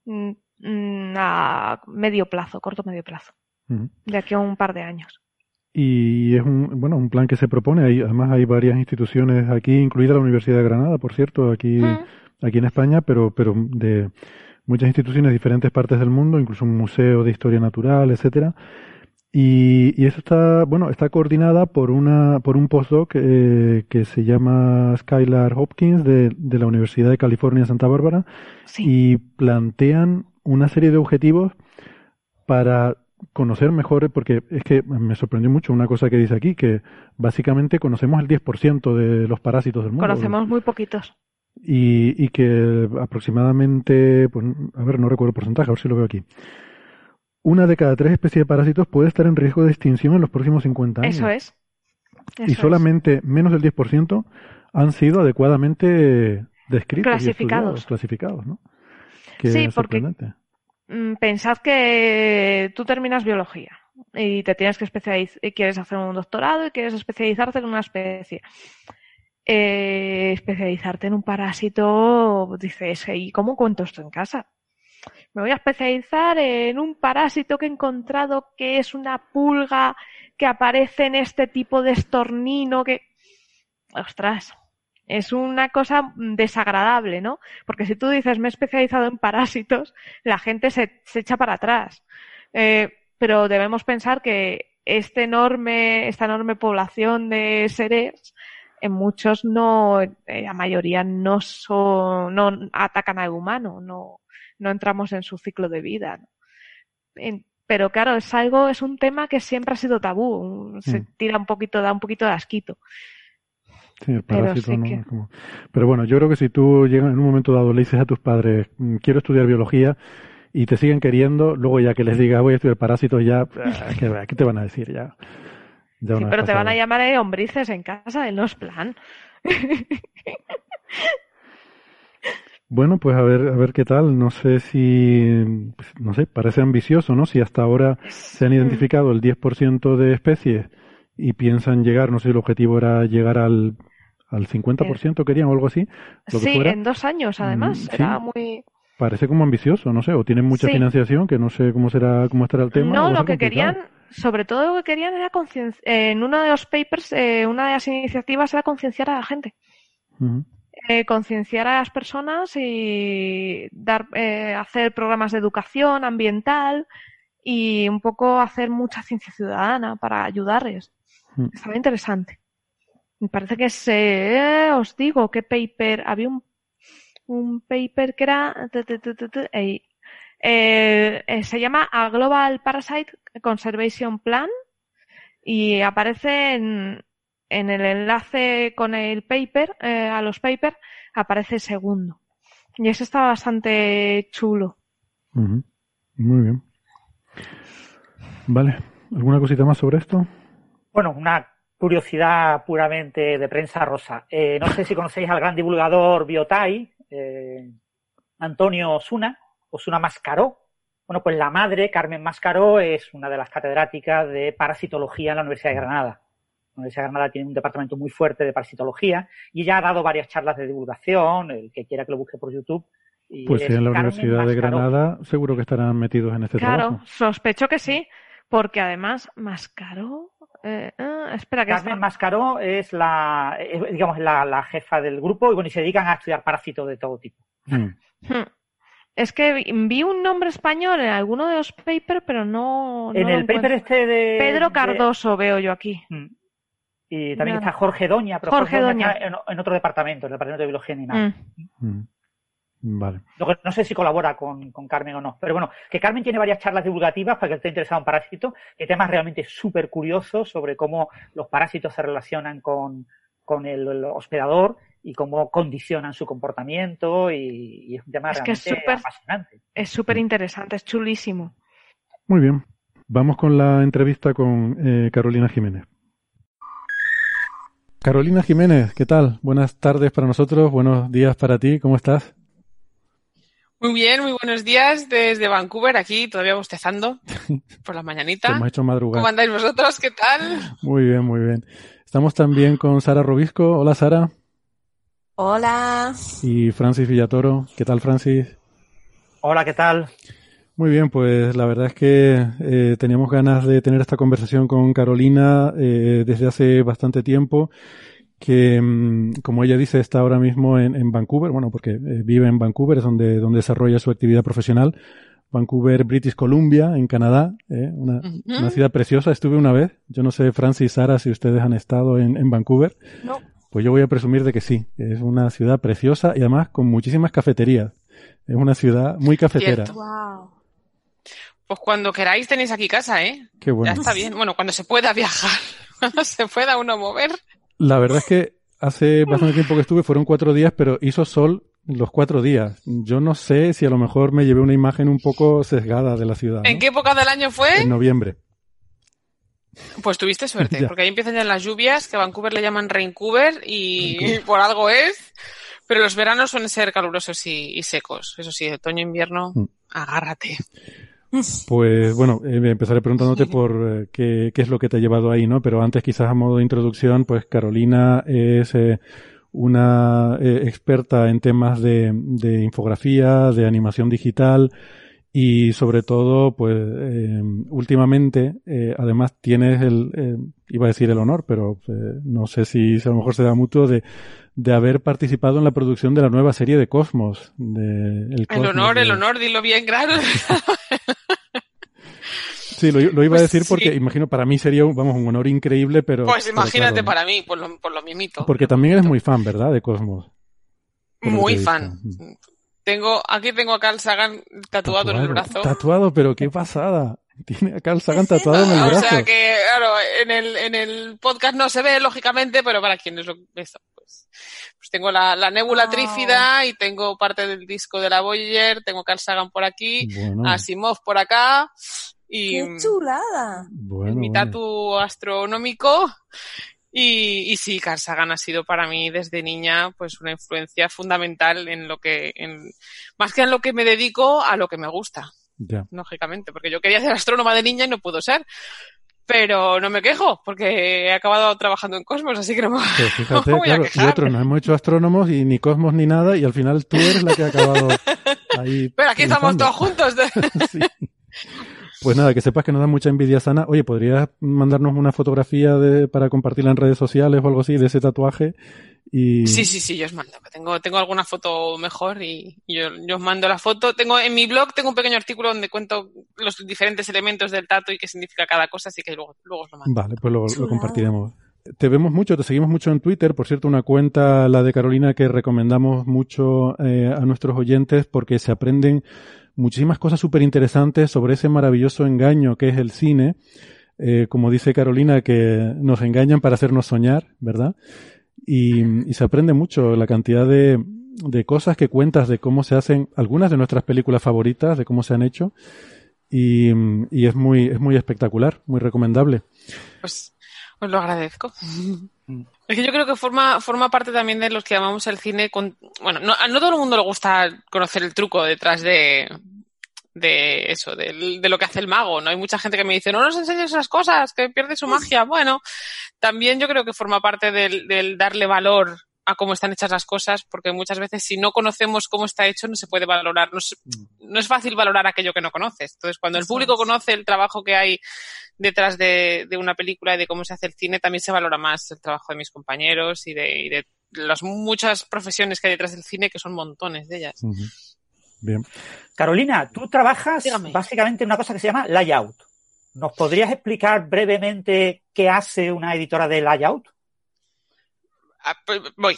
mm, mm, a medio plazo, corto medio plazo, de aquí a un par de años. Y es un bueno un plan que se propone. Además hay varias instituciones aquí incluida la Universidad de Granada por cierto aquí aquí en España pero pero de muchas instituciones de diferentes partes del mundo incluso un museo de historia natural etcétera y, y eso está bueno está coordinada por una por un postdoc eh, que se llama Skylar Hopkins de, de la Universidad de California Santa Bárbara y plantean una serie de objetivos para conocer mejor, porque es que me sorprendió mucho una cosa que dice aquí, que básicamente conocemos el 10% de los parásitos del mundo. Conocemos muy poquitos. Y, y que aproximadamente, pues, a ver, no recuerdo el porcentaje, a ver si lo veo aquí. Una de cada tres especies de parásitos puede estar en riesgo de extinción en los próximos 50 años. Eso es. y solamente menos del 10% han sido adecuadamente descritos clasificados. Y clasificados, ¿no? sí, porque Mm, pensad que tú terminas biología y te tienes que especializar y quieres hacer un doctorado y quieres especializarte en una especie. Eh, especializarte en un parásito, dices, ¿y cómo cuento esto en casa? Me voy a especializar en un parásito que he encontrado que es una pulga que aparece en este tipo de estornino que... Ostras, es una cosa desagradable, ¿no? Porque si tú dices me he especializado en parásitos, la gente se, se echa para atrás. Eh, pero debemos pensar que este enorme, esta enorme población de seres en muchos no, eh, la mayoría no son, no atacan al humano, no, no entramos en su ciclo de vida. pero claro, es algo, es un tema que siempre ha sido tabú, se mm. tira un poquito, da un poquito de asquito. Sí, el parásito no. Pero bueno, yo creo que si tú llegas en un momento dado, le dices a tus padres, mm, quiero estudiar biología, y te siguen queriendo, luego ya que les digas voy a estudiar parásitos, ya, ah, ¿qué, te van a decir? Ya, sí, pero te van a llamar a hombrices en casa, no es plan. Bueno, pues a ver, a ver qué tal. No sé si, pues, no sé, parece ambicioso, ¿no? Si hasta ahora se han identificado el 10% de especies y piensan llegar, no sé, el objetivo era llegar al, al 50%, querían o algo así. sí, en dos años, además. Mm, era muy. Parece como ambicioso, no sé, o tienen mucha financiación, que no sé cómo será, cómo estará el tema. No, lo que querían, sobre todo lo que querían era concienciar, en uno de los papers, eh, una de las iniciativas era concienciar a la gente. Eh, concienciar a las personas y dar, eh, hacer programas de educación ambiental y un poco hacer mucha ciencia ciudadana para ayudarles. Estaba interesante. Me parece que se, os digo qué paper, había un un paper que era eh, eh, se llama A Global Parasite Conservation Plan y aparece en, el enlace con el paper, eh, a los papers, aparece segundo. Y eso está bastante chulo. Muy bien. Vale. ¿Alguna cosita más sobre esto? Bueno, una curiosidad puramente de prensa rosa. no sé si conocéis al gran divulgador Biotai, eh, Antonio Osuna, Osuna Mascaró. Bueno, pues la madre, Carmen Mascaró, es una de las catedráticas de parasitología en la Universidad de Granada. La Universidad de Granada tiene un departamento muy fuerte de parasitología y ella ha dado varias charlas de divulgación, el que quiera que lo busque por YouTube. pues sí, en la Universidad de Granada seguro que estarán metidos en este claro, trabajo. Claro, sospecho que sí, porque además Mascaró eh, ah, espera, que Carmen Mascaró es la, digamos, la, jefa del grupo y bueno, y se dedican a estudiar parásitos de todo tipo. Hmm. Hmm. Es que vi un nombre español en alguno de los papers, pero no. En el paper este de. Pedro Cardoso veo yo aquí. Y también está Jorge Doña, pero Jorge, Doña, en, otro departamento, en el departamento de biología animal. Vale. No sé si colabora con, Carmen o no. Pero bueno, que Carmen tiene varias charlas divulgativas para que esté interesado en parásitos, que temas realmente súper curiosos sobre cómo los parásitos se relacionan con, el, hospedador y cómo condicionan su comportamiento y, es un tema realmente apasionante. Es súper interesante, es chulísimo. Muy bien. Vamos con la entrevista con eh, Carolina Jiménez. Carolina Jiménez, ¿qué tal? Buenas tardes para nosotros, buenos días para ti, ¿cómo estás? Muy bien, muy buenos días desde Vancouver, aquí todavía bostezando por la mañanita. Hemos hecho madrugada. ¿Cómo andáis vosotros? ¿Qué tal? Muy bien, muy bien. Estamos también con Sara Robisco. Hola, Sara. Hola. Y Francis Villatoro. ¿Qué tal, Francis? Hola, ¿qué tal? Muy bien, pues la verdad es que eh, teníamos ganas de tener esta conversación con Carolina eh, desde hace bastante tiempo que, mm, como ella dice, está ahora mismo en, Vancouver, bueno, porque eh, vive en Vancouver, es donde, donde desarrolla su actividad profesional. Vancouver, British Columbia, en Canadá, eh, una, una, ciudad preciosa. Estuve una vez, yo no sé, Francis y Sara, si ustedes han estado en, en Vancouver. No. Pues yo voy a presumir de que sí. Es una ciudad preciosa y además con muchísimas cafeterías. Es una ciudad muy cafetera. Wow. Pues cuando queráis tenéis aquí casa, ¿eh? Qué bueno. Ya está bien. Bueno, cuando se pueda viajar, cuando se pueda uno mover. La verdad es que hace bastante tiempo que estuve, fueron cuatro días, pero hizo sol los cuatro días. Yo no sé si a lo mejor me llevé una imagen un poco sesgada de la ciudad. ¿En qué época del año fue? En noviembre. Pues tuviste suerte, porque ahí empiezan ya las lluvias, que a Vancouver le llaman Raincouver y por algo es. Pero los veranos suelen ser calurosos y, secos. Eso sí, otoño-invierno, mm. agárrate. Pues bueno, eh, empezaré preguntándote por eh, qué, qué, es lo que te ha llevado ahí, ¿no? Pero antes quizás a modo de introducción, pues Carolina es eh, una experta en temas de, de, infografía, de animación digital y sobre todo, pues últimamente, además tienes el, iba a decir el honor, pero no sé si, a lo mejor se da mutuo de de haber participado en la producción de la nueva serie de Cosmos. De el, honor, el honor, dilo bien, claro. Sí, lo, iba a pues decir porque imagino para mí sería vamos, un honor increíble, pero... Pues imagínate para mí, por lo, por lo mismito. Porque también eres muy fan, ¿verdad? De Cosmos. Muy fan. Mm. Tengo, aquí tengo a Carl Sagan tatuado, en el brazo. Tatuado, pero qué pasada. Tiene a Carl Sagan tatuado en el brazo. O sea que, claro, en el, en el podcast no se ve, lógicamente, pero para quienes lo eso, pues, tengo la, la nébula trífida y tengo parte del disco de la Voyager, tengo Carl Sagan por aquí, Asimov por acá. Y, ¡Qué chulada! mi tatu astronómico y, y sí, Carl Sagan ha sido para mí desde niña pues una influencia fundamental en lo que, en, más que en lo que me dedico, a lo que me gusta. Lógicamente, porque yo quería ser astrónoma de niña y no pudo ser. Pero no me quejo, porque he acabado trabajando en Cosmos, así que no me, pues fíjate, claro, Y otros nos hemos hecho astrónomos y ni Cosmos ni nada, y al final tú eres la que ha acabado ahí. Pero aquí estamos todos juntos. sí. Pues nada, que sepas que nos da mucha envidia sana. Oye, ¿podrías mandarnos una fotografía de, para compartirla en redes sociales o algo así de ese tatuaje? Y... Sí, sí, sí, yo os mando. Tengo, tengo alguna foto mejor y, yo, os mando la foto. Tengo en mi blog tengo un pequeño artículo donde cuento los diferentes elementos del tatu y qué significa cada cosa, así que luego, luego os lo mando. Vale, pues lo, lo compartiremos. Te vemos mucho, te seguimos mucho en Twitter, por cierto, una cuenta, la de Carolina, que recomendamos mucho eh, a nuestros oyentes porque se aprenden muchísimas cosas súper interesantes sobre ese maravilloso engaño que es el cine. Eh, como dice Carolina, que nos engañan para hacernos soñar, ¿verdad? Y, se aprende mucho la cantidad de, de, cosas que cuentas de cómo se hacen algunas de nuestras películas favoritas, de cómo se han hecho. Y, y es muy, es muy espectacular, muy recomendable. Pues, os lo agradezco. Es que yo creo que forma, forma parte también de los que llamamos el cine con... Bueno, no, a no todo el mundo le gusta conocer el truco detrás de, de eso, de, de, lo que hace el mago, ¿no? Hay mucha gente que me dice, no nos enseñes esas cosas, que pierde su magia. Bueno, también yo creo que forma parte del, del darle valor a cómo están hechas las cosas, porque muchas veces si no conocemos cómo está hecho no se puede valorar, no es, mm. no es fácil valorar aquello que no conoces. Entonces, cuando el público conoce el trabajo que hay detrás de, de, una película y de cómo se hace el cine, también se valora más el trabajo de mis compañeros y de, y de las muchas profesiones que hay detrás del cine, que son montones de ellas. Bien. Carolina, tú trabajas básicamente en una cosa que se llama layout. ¿Nos podrías explicar brevemente qué hace una editora de layout? Ah, pues, voy.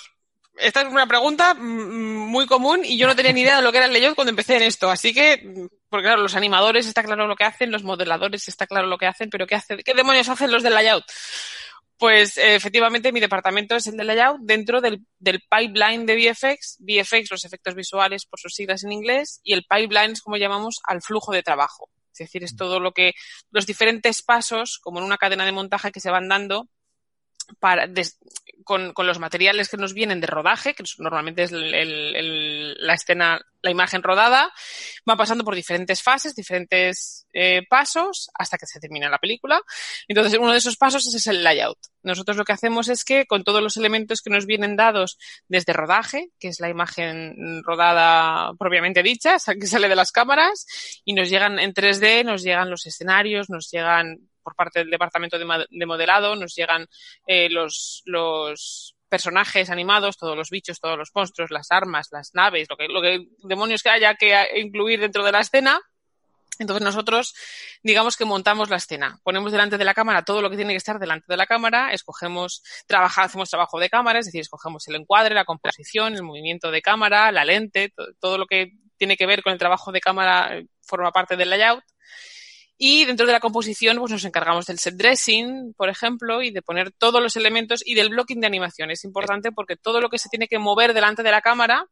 Esta es una pregunta muy común y yo no tenía ni idea de lo que era el layout cuando empecé en esto. Así que, porque claro, los animadores está claro lo que hacen, los modeladores está claro lo que hacen, pero ¿qué, hace, qué demonios hacen los del layout? Pues efectivamente mi departamento es el de layout dentro del, del, pipeline de VFX, VFX, los efectos visuales por sus siglas en inglés, y el pipeline es como llamamos al flujo de trabajo. Es decir, es todo lo que, los diferentes pasos, como en una cadena de montaje que se van dando para, con, con, los materiales que nos vienen de rodaje, que normalmente es el, el, la escena, la imagen rodada, va pasando por diferentes fases, diferentes eh, pasos, hasta que se termina la película. Entonces, uno de esos pasos es el layout. Nosotros lo que hacemos es que con todos los elementos que nos vienen dados desde rodaje, que es la imagen rodada propiamente dicha, que sale de las cámaras, y nos llegan en 3D, nos llegan los escenarios, nos llegan por parte del departamento de, modelado, nos llegan eh, los, personajes animados, todos los bichos, todos los monstruos, las armas, las naves, lo que, demonios que haya que incluir dentro de la escena. Entonces nosotros, digamos que montamos la escena, ponemos delante de la cámara todo lo que tiene que estar delante de la cámara, escogemos, trabajar, hacemos trabajo de cámara, es decir, escogemos el encuadre, la composición, el movimiento de cámara, la lente, todo, lo que tiene que ver con el trabajo de cámara forma parte del layout. Y dentro de la composición, pues nos encargamos del set dressing, por ejemplo, y de poner todos los elementos y del blocking de animación. Es importante porque todo lo que se tiene que mover delante de la cámara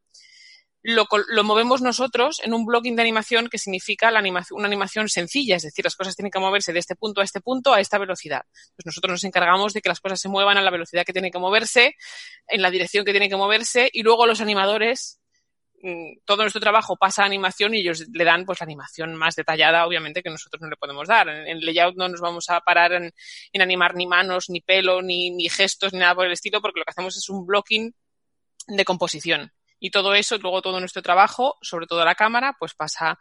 lo, lo movemos nosotros en un blocking de animación que significa la animación, una animación sencilla, es decir, las cosas tienen que moverse de este punto a este punto a esta velocidad. Pues nosotros nos encargamos de que las cosas se muevan a la velocidad que tienen que moverse, en la dirección que tienen que moverse, y luego los animadores todo nuestro trabajo pasa a animación y ellos le dan pues la animación más detallada, obviamente, que nosotros no le podemos dar. En, layout no nos vamos a parar en, animar ni manos, ni pelo, ni, ni, gestos, ni nada por el estilo, porque lo que hacemos es un blocking de composición. Y todo eso, luego todo nuestro trabajo, sobre todo la cámara, pues pasa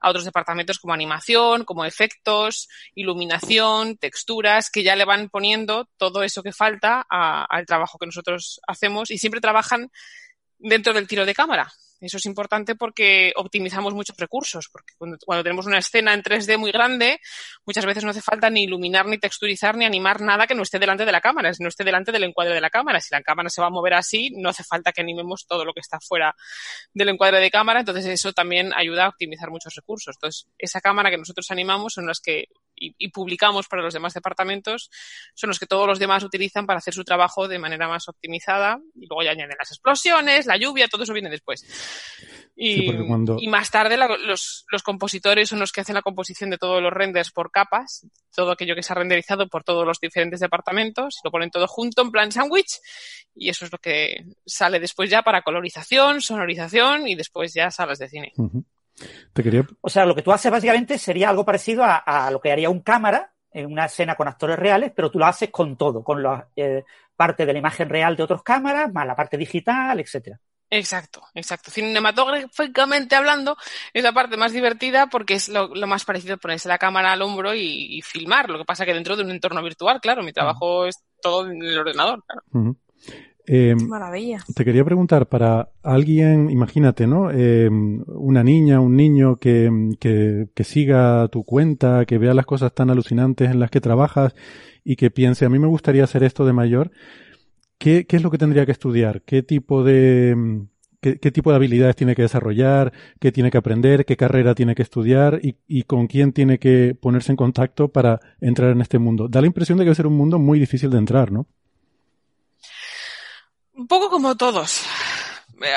a otros departamentos como animación, como efectos, iluminación, texturas, que ya le van poniendo todo eso que falta al trabajo que nosotros hacemos y siempre trabajan dentro del tiro de cámara Eso es importante porque optimizamos muchos recursos, porque cuando, tenemos una escena en 3D muy grande, muchas veces no hace falta ni iluminar, ni texturizar, ni animar nada que no esté delante de la cámara, no esté delante del encuadre de la cámara. Si la cámara se va a mover así, no hace falta que animemos todo lo que está fuera del encuadre de cámara, entonces eso también ayuda a optimizar muchos recursos. Entonces, esa cámara que nosotros animamos son las que y, publicamos para los demás departamentos son los que todos los demás utilizan para hacer su trabajo de manera más optimizada y luego ya añaden las explosiones, la lluvia, todo eso viene después. Y, y más tarde los, los, compositores son los que hacen la composición de todos los renders por capas, todo aquello que se ha renderizado por todos los diferentes departamentos, lo ponen todo junto en plan sándwich y eso es lo que sale después ya para colorización, sonorización y después ya salas de cine. O sea, lo que tú haces básicamente sería algo parecido a, lo que haría un cámara en una escena con actores reales, pero tú lo haces con todo, con la eh, parte de la imagen real de otras cámaras, más la parte digital, etcétera. Exacto, exacto. Cinematográficamente hablando, es la parte más divertida porque es lo, más parecido a ponerse la cámara al hombro y, filmar. Lo que pasa que dentro de un entorno virtual, claro, mi trabajo es todo en el ordenador. Claro. Eh, Maravilla. Te quería preguntar, para alguien, imagínate, ¿no? Eh, una niña, un niño que, que, que, siga tu cuenta, que vea las cosas tan alucinantes en las que trabajas y que piense, a mí me gustaría hacer esto de mayor, ¿qué, qué es lo que tendría que estudiar? ¿Qué tipo de, qué, qué, tipo de habilidades tiene que desarrollar? ¿Qué tiene que aprender? ¿Qué carrera tiene que estudiar? Y, y con quién tiene que ponerse en contacto para entrar en este mundo? Da la impresión de que va a ser un mundo muy difícil de entrar, ¿no? Un poco como todos. Eh,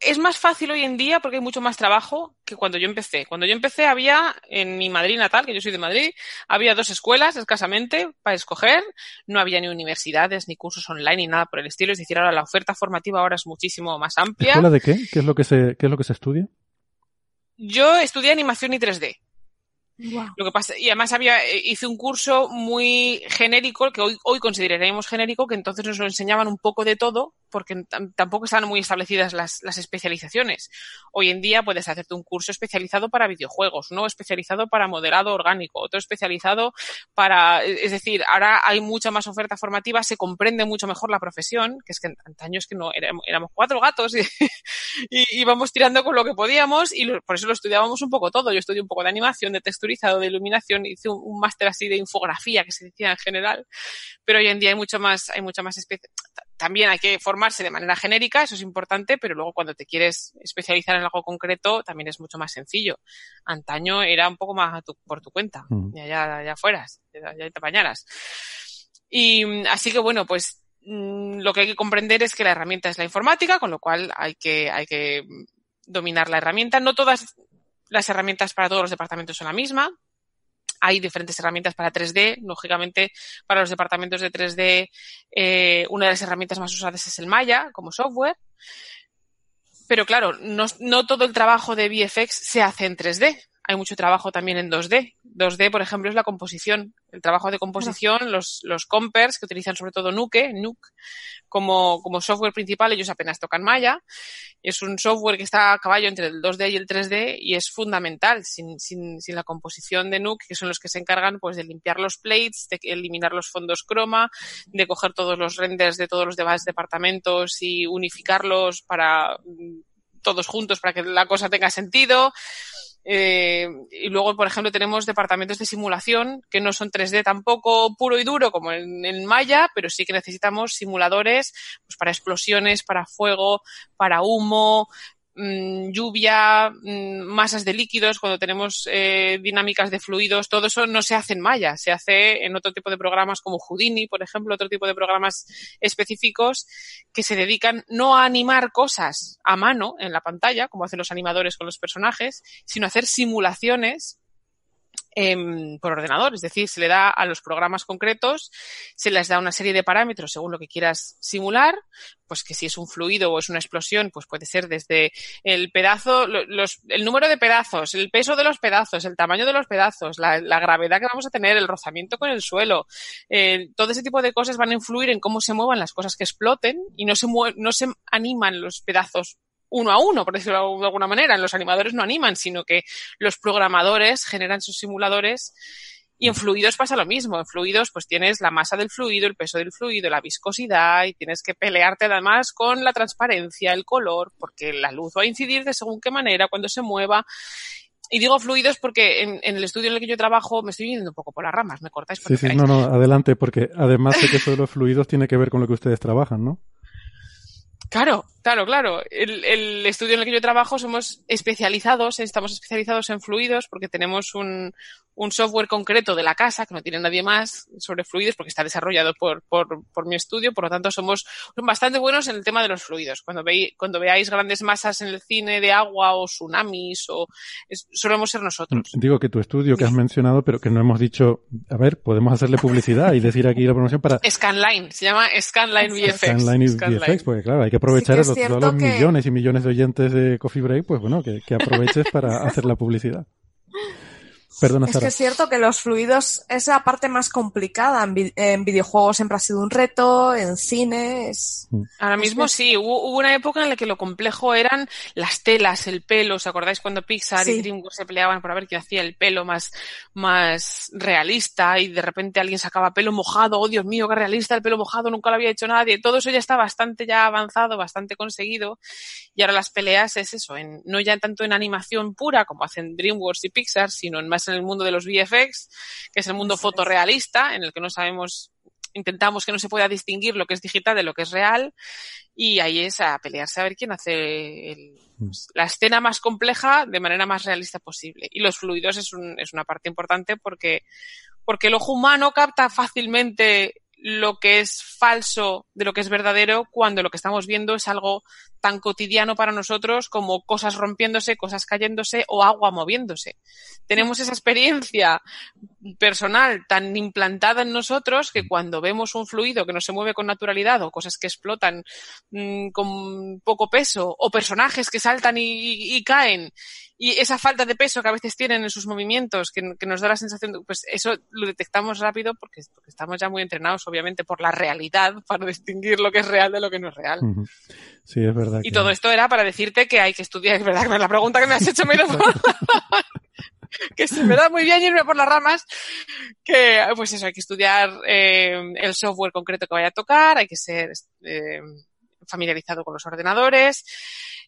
es más fácil hoy en día porque hay mucho más trabajo que cuando yo empecé. Cuando yo empecé había, en mi Madrid natal, que yo soy de Madrid, había dos escuelas escasamente para escoger. No había ni universidades, ni cursos online, ni nada por el estilo. Es decir, ahora la oferta formativa ahora es muchísimo más amplia. ¿Escuela de qué? ¿Qué es lo que se, qué es lo que se estudia? Yo estudié animación y 3D. Lo que pasa, y además había, eh, hice un curso muy genérico, que hoy, hoy consideraríamos genérico, que entonces nos lo enseñaban un poco de todo, porque tampoco estaban muy establecidas las, las, especializaciones. Hoy en día puedes hacerte un curso especializado para videojuegos, uno especializado para modelado orgánico, otro especializado para, es decir, ahora hay mucha más oferta formativa, se comprende mucho mejor la profesión, que es que antaños que no éramos, cuatro gatos y, y, íbamos tirando con lo que podíamos y por eso lo estudiábamos un poco todo. Yo estudié un poco de animación, de texturizado, de iluminación, hice un, un máster así de infografía que se decía en general, pero hoy en día hay mucho más, hay mucha más también hay que formarse de manera genérica, eso es importante, pero luego cuando te quieres especializar en algo concreto también es mucho más sencillo. Antaño era un poco más por tu cuenta, mm. ya, ya, ya fueras, ya, te apañaras. Y así que bueno, pues mm, lo que hay que comprender es que la herramienta es la informática, con lo cual hay que, hay que dominar la herramienta. No todas las herramientas para todos los departamentos son la misma. Hay diferentes herramientas para 3D. Lógicamente, para los departamentos de 3D, eh, una de las herramientas más usadas es el Maya como software. Pero claro, no, no todo el trabajo de VFX se hace en 3D hay mucho trabajo también en 2D. 2D, por ejemplo, es la composición. El trabajo de composición, los, los compers que utilizan sobre todo Nuke, Nuke, como, como software principal, ellos apenas tocan Maya. Es un software que está a caballo entre el 2D y el 3D y es fundamental. Sin, sin, sin la composición de Nuke, que son los que se encargan pues de limpiar los plates, de eliminar los fondos croma, de coger todos los renders de todos los demás departamentos y unificarlos para mm, todos juntos para que la cosa tenga sentido. Eh, y luego, por ejemplo, tenemos departamentos de simulación que no son 3D tampoco puro y duro como en, en Maya, pero sí que necesitamos simuladores pues, para explosiones, para fuego, para humo, Mm, lluvia, mm, masas de líquidos, cuando tenemos eh, dinámicas de fluidos, todo eso no se hace en Maya, se hace en otro tipo de programas como Houdini, por ejemplo, otro tipo de programas específicos que se dedican no a animar cosas a mano en la pantalla, como hacen los animadores con los personajes, sino a hacer simulaciones eh, por ordenador, es decir, se le da a los programas concretos, se les da una serie de parámetros según lo que quieras simular, pues que si es un fluido o es una explosión, pues puede ser desde el pedazo, los, el número de pedazos, el peso de los pedazos, el tamaño de los pedazos, la, la gravedad que vamos a tener, el rozamiento con el suelo, eh, todo ese tipo de cosas van a influir en cómo se muevan las cosas que exploten y no se, no se animan los pedazos uno a uno, por decirlo de alguna manera. Los animadores no animan, sino que los programadores generan sus simuladores Y en fluidos pasa lo mismo. En fluidos, pues tienes la masa del fluido, el peso del fluido, la viscosidad y tienes que pelearte además con la transparencia, el color, porque la luz va a incidir de según qué manera, cuando se mueva. Y digo fluidos porque en, el estudio en el que yo trabajo me estoy yendo un poco por las ramas, me cortáis. Sí, sí, no, no, adelante, porque además de que eso de los fluidos tiene que ver con lo que ustedes trabajan, ¿no? Claro, claro, claro. El, el, estudio en el que yo trabajo somos especializados, estamos especializados en fluidos porque tenemos un, un software concreto de la casa, que no tiene nadie más, sobre fluidos, porque está desarrollado por, por, por mi estudio, por lo tanto somos bastante buenos en el tema de los fluidos. Cuando, veis, cuando veáis grandes masas en el cine de agua o tsunamis, o solemos ser nosotros. Digo que tu estudio que has mencionado, pero que no hemos dicho, a ver, podemos hacerle publicidad y decir aquí la promoción para... Scanline, se llama Scanline VFX. Scanline, VFX, porque claro, hay que aprovechar los, todos los millones y millones de oyentes de Coffee Break, pues bueno, que, que aproveches para hacer la publicidad es que es cierto que los fluidos es la parte más complicada. En, videojuegos siempre ha sido un reto, en cine es... Mm. Ahora mismo sí, hubo, una época en la que lo complejo eran las telas, el pelo. ¿Os acordáis cuando Pixar y DreamWorks se peleaban por ver quién hacía el pelo más, más realista y de repente alguien sacaba pelo mojado? ¡Oh, Dios mío, qué realista el pelo mojado! Nunca lo había hecho nadie. Todo eso ya está bastante ya avanzado, bastante conseguido. Y ahora las peleas es eso, en, no ya tanto en animación pura como hacen DreamWorks y Pixar, sino en más en el mundo de los VFX, que es el mundo fotorrealista, en el que no sabemos, intentamos que no se pueda distinguir lo que es digital de lo que es real, y ahí es a pelearse a ver quién hace mm. pues, la escena más compleja de manera más realista posible. Y los fluidos es, un, es una parte importante porque, porque el ojo humano capta fácilmente lo que es falso de lo que es verdadero cuando lo que estamos viendo es algo tan cotidiano para nosotros como cosas rompiéndose, cosas cayéndose o agua moviéndose. Tenemos esa experiencia personal tan implantada en nosotros que cuando vemos un fluido que no se mueve con naturalidad o cosas que explotan mmm, con poco peso o personajes que saltan y, y, caen y esa falta de peso que a veces tienen en sus movimientos que, que nos da la sensación, de, pues eso lo detectamos rápido porque, porque, estamos ya muy entrenados obviamente por la realidad para distinguir lo que es real de lo que no es real. Sí, es verdad. Y todo esto era para decirte que hay que estudiar, es verdad que la pregunta que me has hecho me que se me da muy bien irme por las ramas, que pues eso, hay que estudiar eh, el software concreto que vaya a tocar, hay que ser eh, familiarizado con los ordenadores.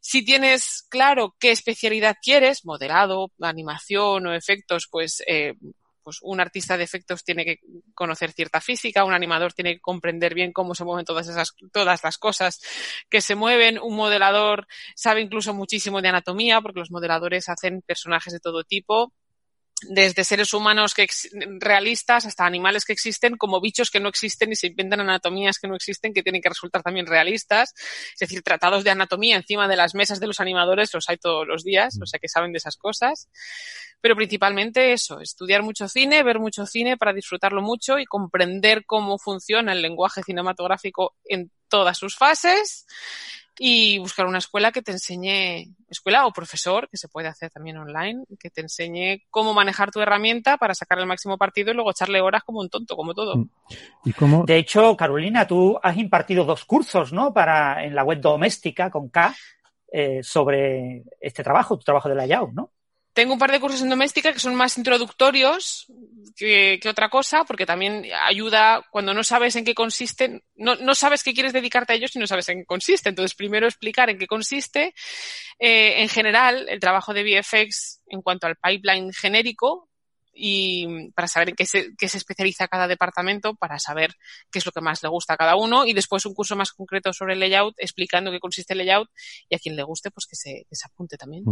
Si tienes claro qué especialidad quieres, modelado, animación o efectos, pues eh, pues un artista de efectos tiene que conocer cierta física, un animador tiene que comprender bien cómo se mueven todas esas, todas las cosas que se mueven, un modelador sabe incluso muchísimo de anatomía, porque los modeladores hacen personajes de todo tipo, desde seres humanos que realistas hasta animales que existen, como bichos que no existen y se inventan anatomías que no existen que tienen que resultar también realistas. Es decir, tratados de anatomía encima de las mesas de los animadores los hay todos los días, o sea que saben de esas cosas. Pero principalmente eso, estudiar mucho cine, ver mucho cine para disfrutarlo mucho y comprender cómo funciona el lenguaje cinematográfico en todas sus fases y buscar una escuela que te enseñe, escuela o profesor, que se puede hacer también online, que te enseñe cómo manejar tu herramienta para sacar el máximo partido y luego echarle horas como un tonto, como todo. ¿Y cómo? De hecho, Carolina, tú has impartido dos cursos, ¿no? Para, en la web doméstica con K, eh, sobre este trabajo, tu trabajo de layout, ¿no? Tengo un par de cursos en doméstica que son más introductorios que, otra cosa, porque también ayuda cuando no sabes en qué consiste, no, no, sabes qué quieres dedicarte a ellos y no sabes en qué consiste. Entonces, primero explicar en qué consiste. Eh, en general, el trabajo de VFX en cuanto al pipeline genérico y para saber en qué se, qué se especializa cada departamento, para saber qué es lo que más le gusta a cada uno y después un curso más concreto sobre el layout, explicando qué consiste el layout y a quien le guste, pues que se, apunte también.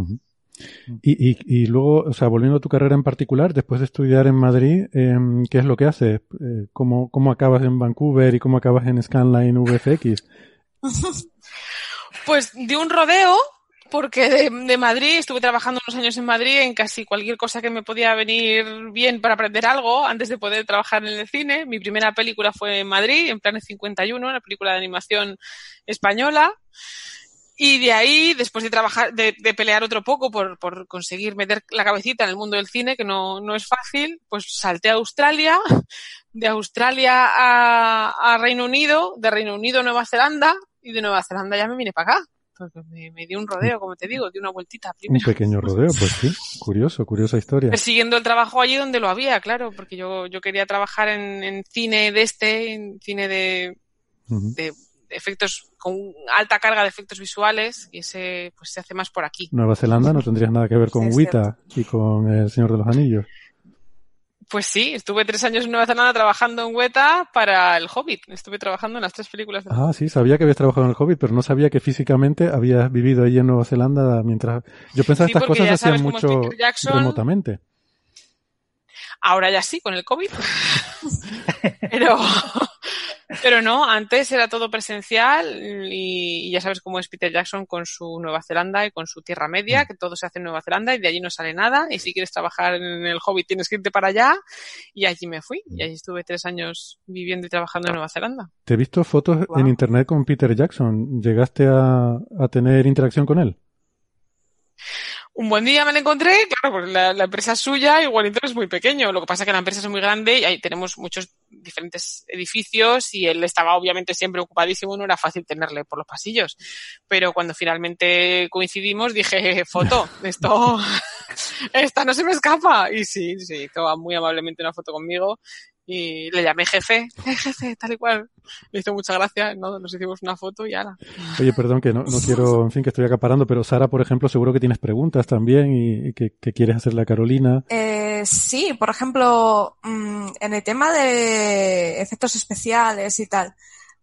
Y, y, y, luego, o sea, volviendo a tu carrera en particular, después de estudiar en Madrid, eh, ¿qué es lo que haces? Eh, ¿cómo, ¿Cómo acabas en Vancouver y cómo acabas en Scanline VFX? Pues de un rodeo, porque de, de, Madrid, estuve trabajando unos años en Madrid en casi cualquier cosa que me podía venir bien para aprender algo antes de poder trabajar en el cine. Mi primera película fue en Madrid, en Planes 51, una película de animación española. Y de ahí, después de trabajar, de, de pelear otro poco por, por, conseguir meter la cabecita en el mundo del cine, que no, no es fácil, pues salté a Australia, de Australia a, a, Reino Unido, de Reino Unido a Nueva Zelanda, y de Nueva Zelanda ya me vine para acá. porque me, me di un rodeo, como te digo, di una vueltita. Un pequeño rodeo, pues sí, curioso, curiosa historia. Persiguiendo el trabajo allí donde lo había, claro, porque yo, yo quería trabajar en, en cine de este, en cine de, de efectos con alta carga de efectos visuales y ese pues se hace más por aquí. Nueva Zelanda no tendrías nada que ver con Wita y con El Señor de los Anillos. Pues sí, estuve tres años en Nueva Zelanda trabajando en Weta para El Hobbit. Estuve trabajando en las tres películas. De ah, sí, sabía que habías trabajado en El Hobbit, pero no sabía que físicamente habías vivido ahí en Nueva Zelanda mientras... Yo pensaba que estas cosas se hacían mucho remotamente. Ahora ya sí, con el COVID. pero, pero no, antes era todo presencial y, ya sabes cómo es Peter Jackson con su Nueva Zelanda y con su Tierra Media, mm. que todo se hace en Nueva Zelanda y de allí no sale nada. Y si quieres trabajar en el Hobbit tienes que irte para allá. Y allí me fui. Y allí estuve tres años viviendo y trabajando en Nueva Zelanda. Te he visto fotos en internet con Peter Jackson. ¿Llegaste a, a tener interacción con él? Un buen día me la encontré, claro, pues la, empresa es suya, igualito es muy pequeño. Lo que pasa es que la empresa es muy grande y ahí tenemos muchos diferentes edificios y él estaba obviamente siempre ocupadísimo, no era fácil tenerle por los pasillos. Pero cuando finalmente coincidimos dije, foto, esto, esta no se me escapa. Y sí, sí, toma muy amablemente una foto conmigo y le llamé jefe, eh, jefe, tal y cual. Le hizo mucha gracia, ¿no? nos hicimos una foto y ala. Oye, perdón, que no, quiero, en fin, que estoy acaparando, pero Sara, por ejemplo, seguro que tienes preguntas también y, que, quieres hacerle a Carolina. Eh, sí, por ejemplo, mm, en el tema de efectos especiales y tal,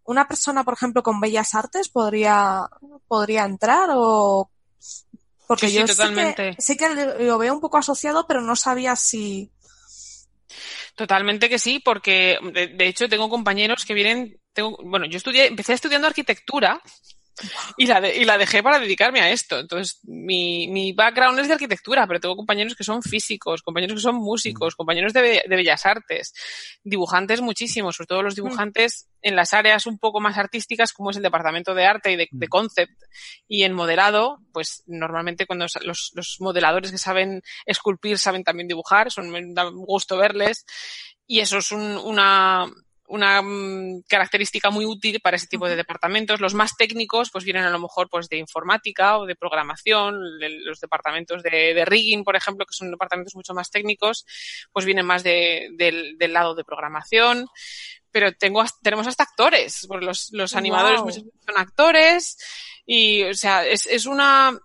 ¿una persona, por ejemplo, con bellas artes podría, podría entrar o...? Porque yo totalmente. sé que lo veo un poco asociado, pero no sabía si Totalmente que sí, porque de, hecho tengo compañeros que vienen, tengo, bueno, yo estudié, empecé estudiando arquitectura y la, y la dejé para dedicarme a esto. Entonces, mi, mi background es de arquitectura, pero tengo compañeros que son físicos, compañeros que son músicos, compañeros de, de bellas artes, dibujantes muchísimos, sobre todo los mm. dibujantes en las áreas un poco más artísticas, como es el departamento de arte y de, de mm. concept, y en modelado, pues normalmente cuando los, los modeladores que saben esculpir saben también dibujar, son, me da gusto verles, y eso es un, una, una mm, característica muy útil para ese tipo de departamentos. Los más técnicos, pues vienen a lo mejor pues de informática o de programación. Los departamentos de, rigging, por ejemplo, que son departamentos mucho más técnicos, pues vienen más de, del, lado de programación. Pero tengo, tenemos hasta actores, porque los, los animadores son actores y, o sea, es, es una,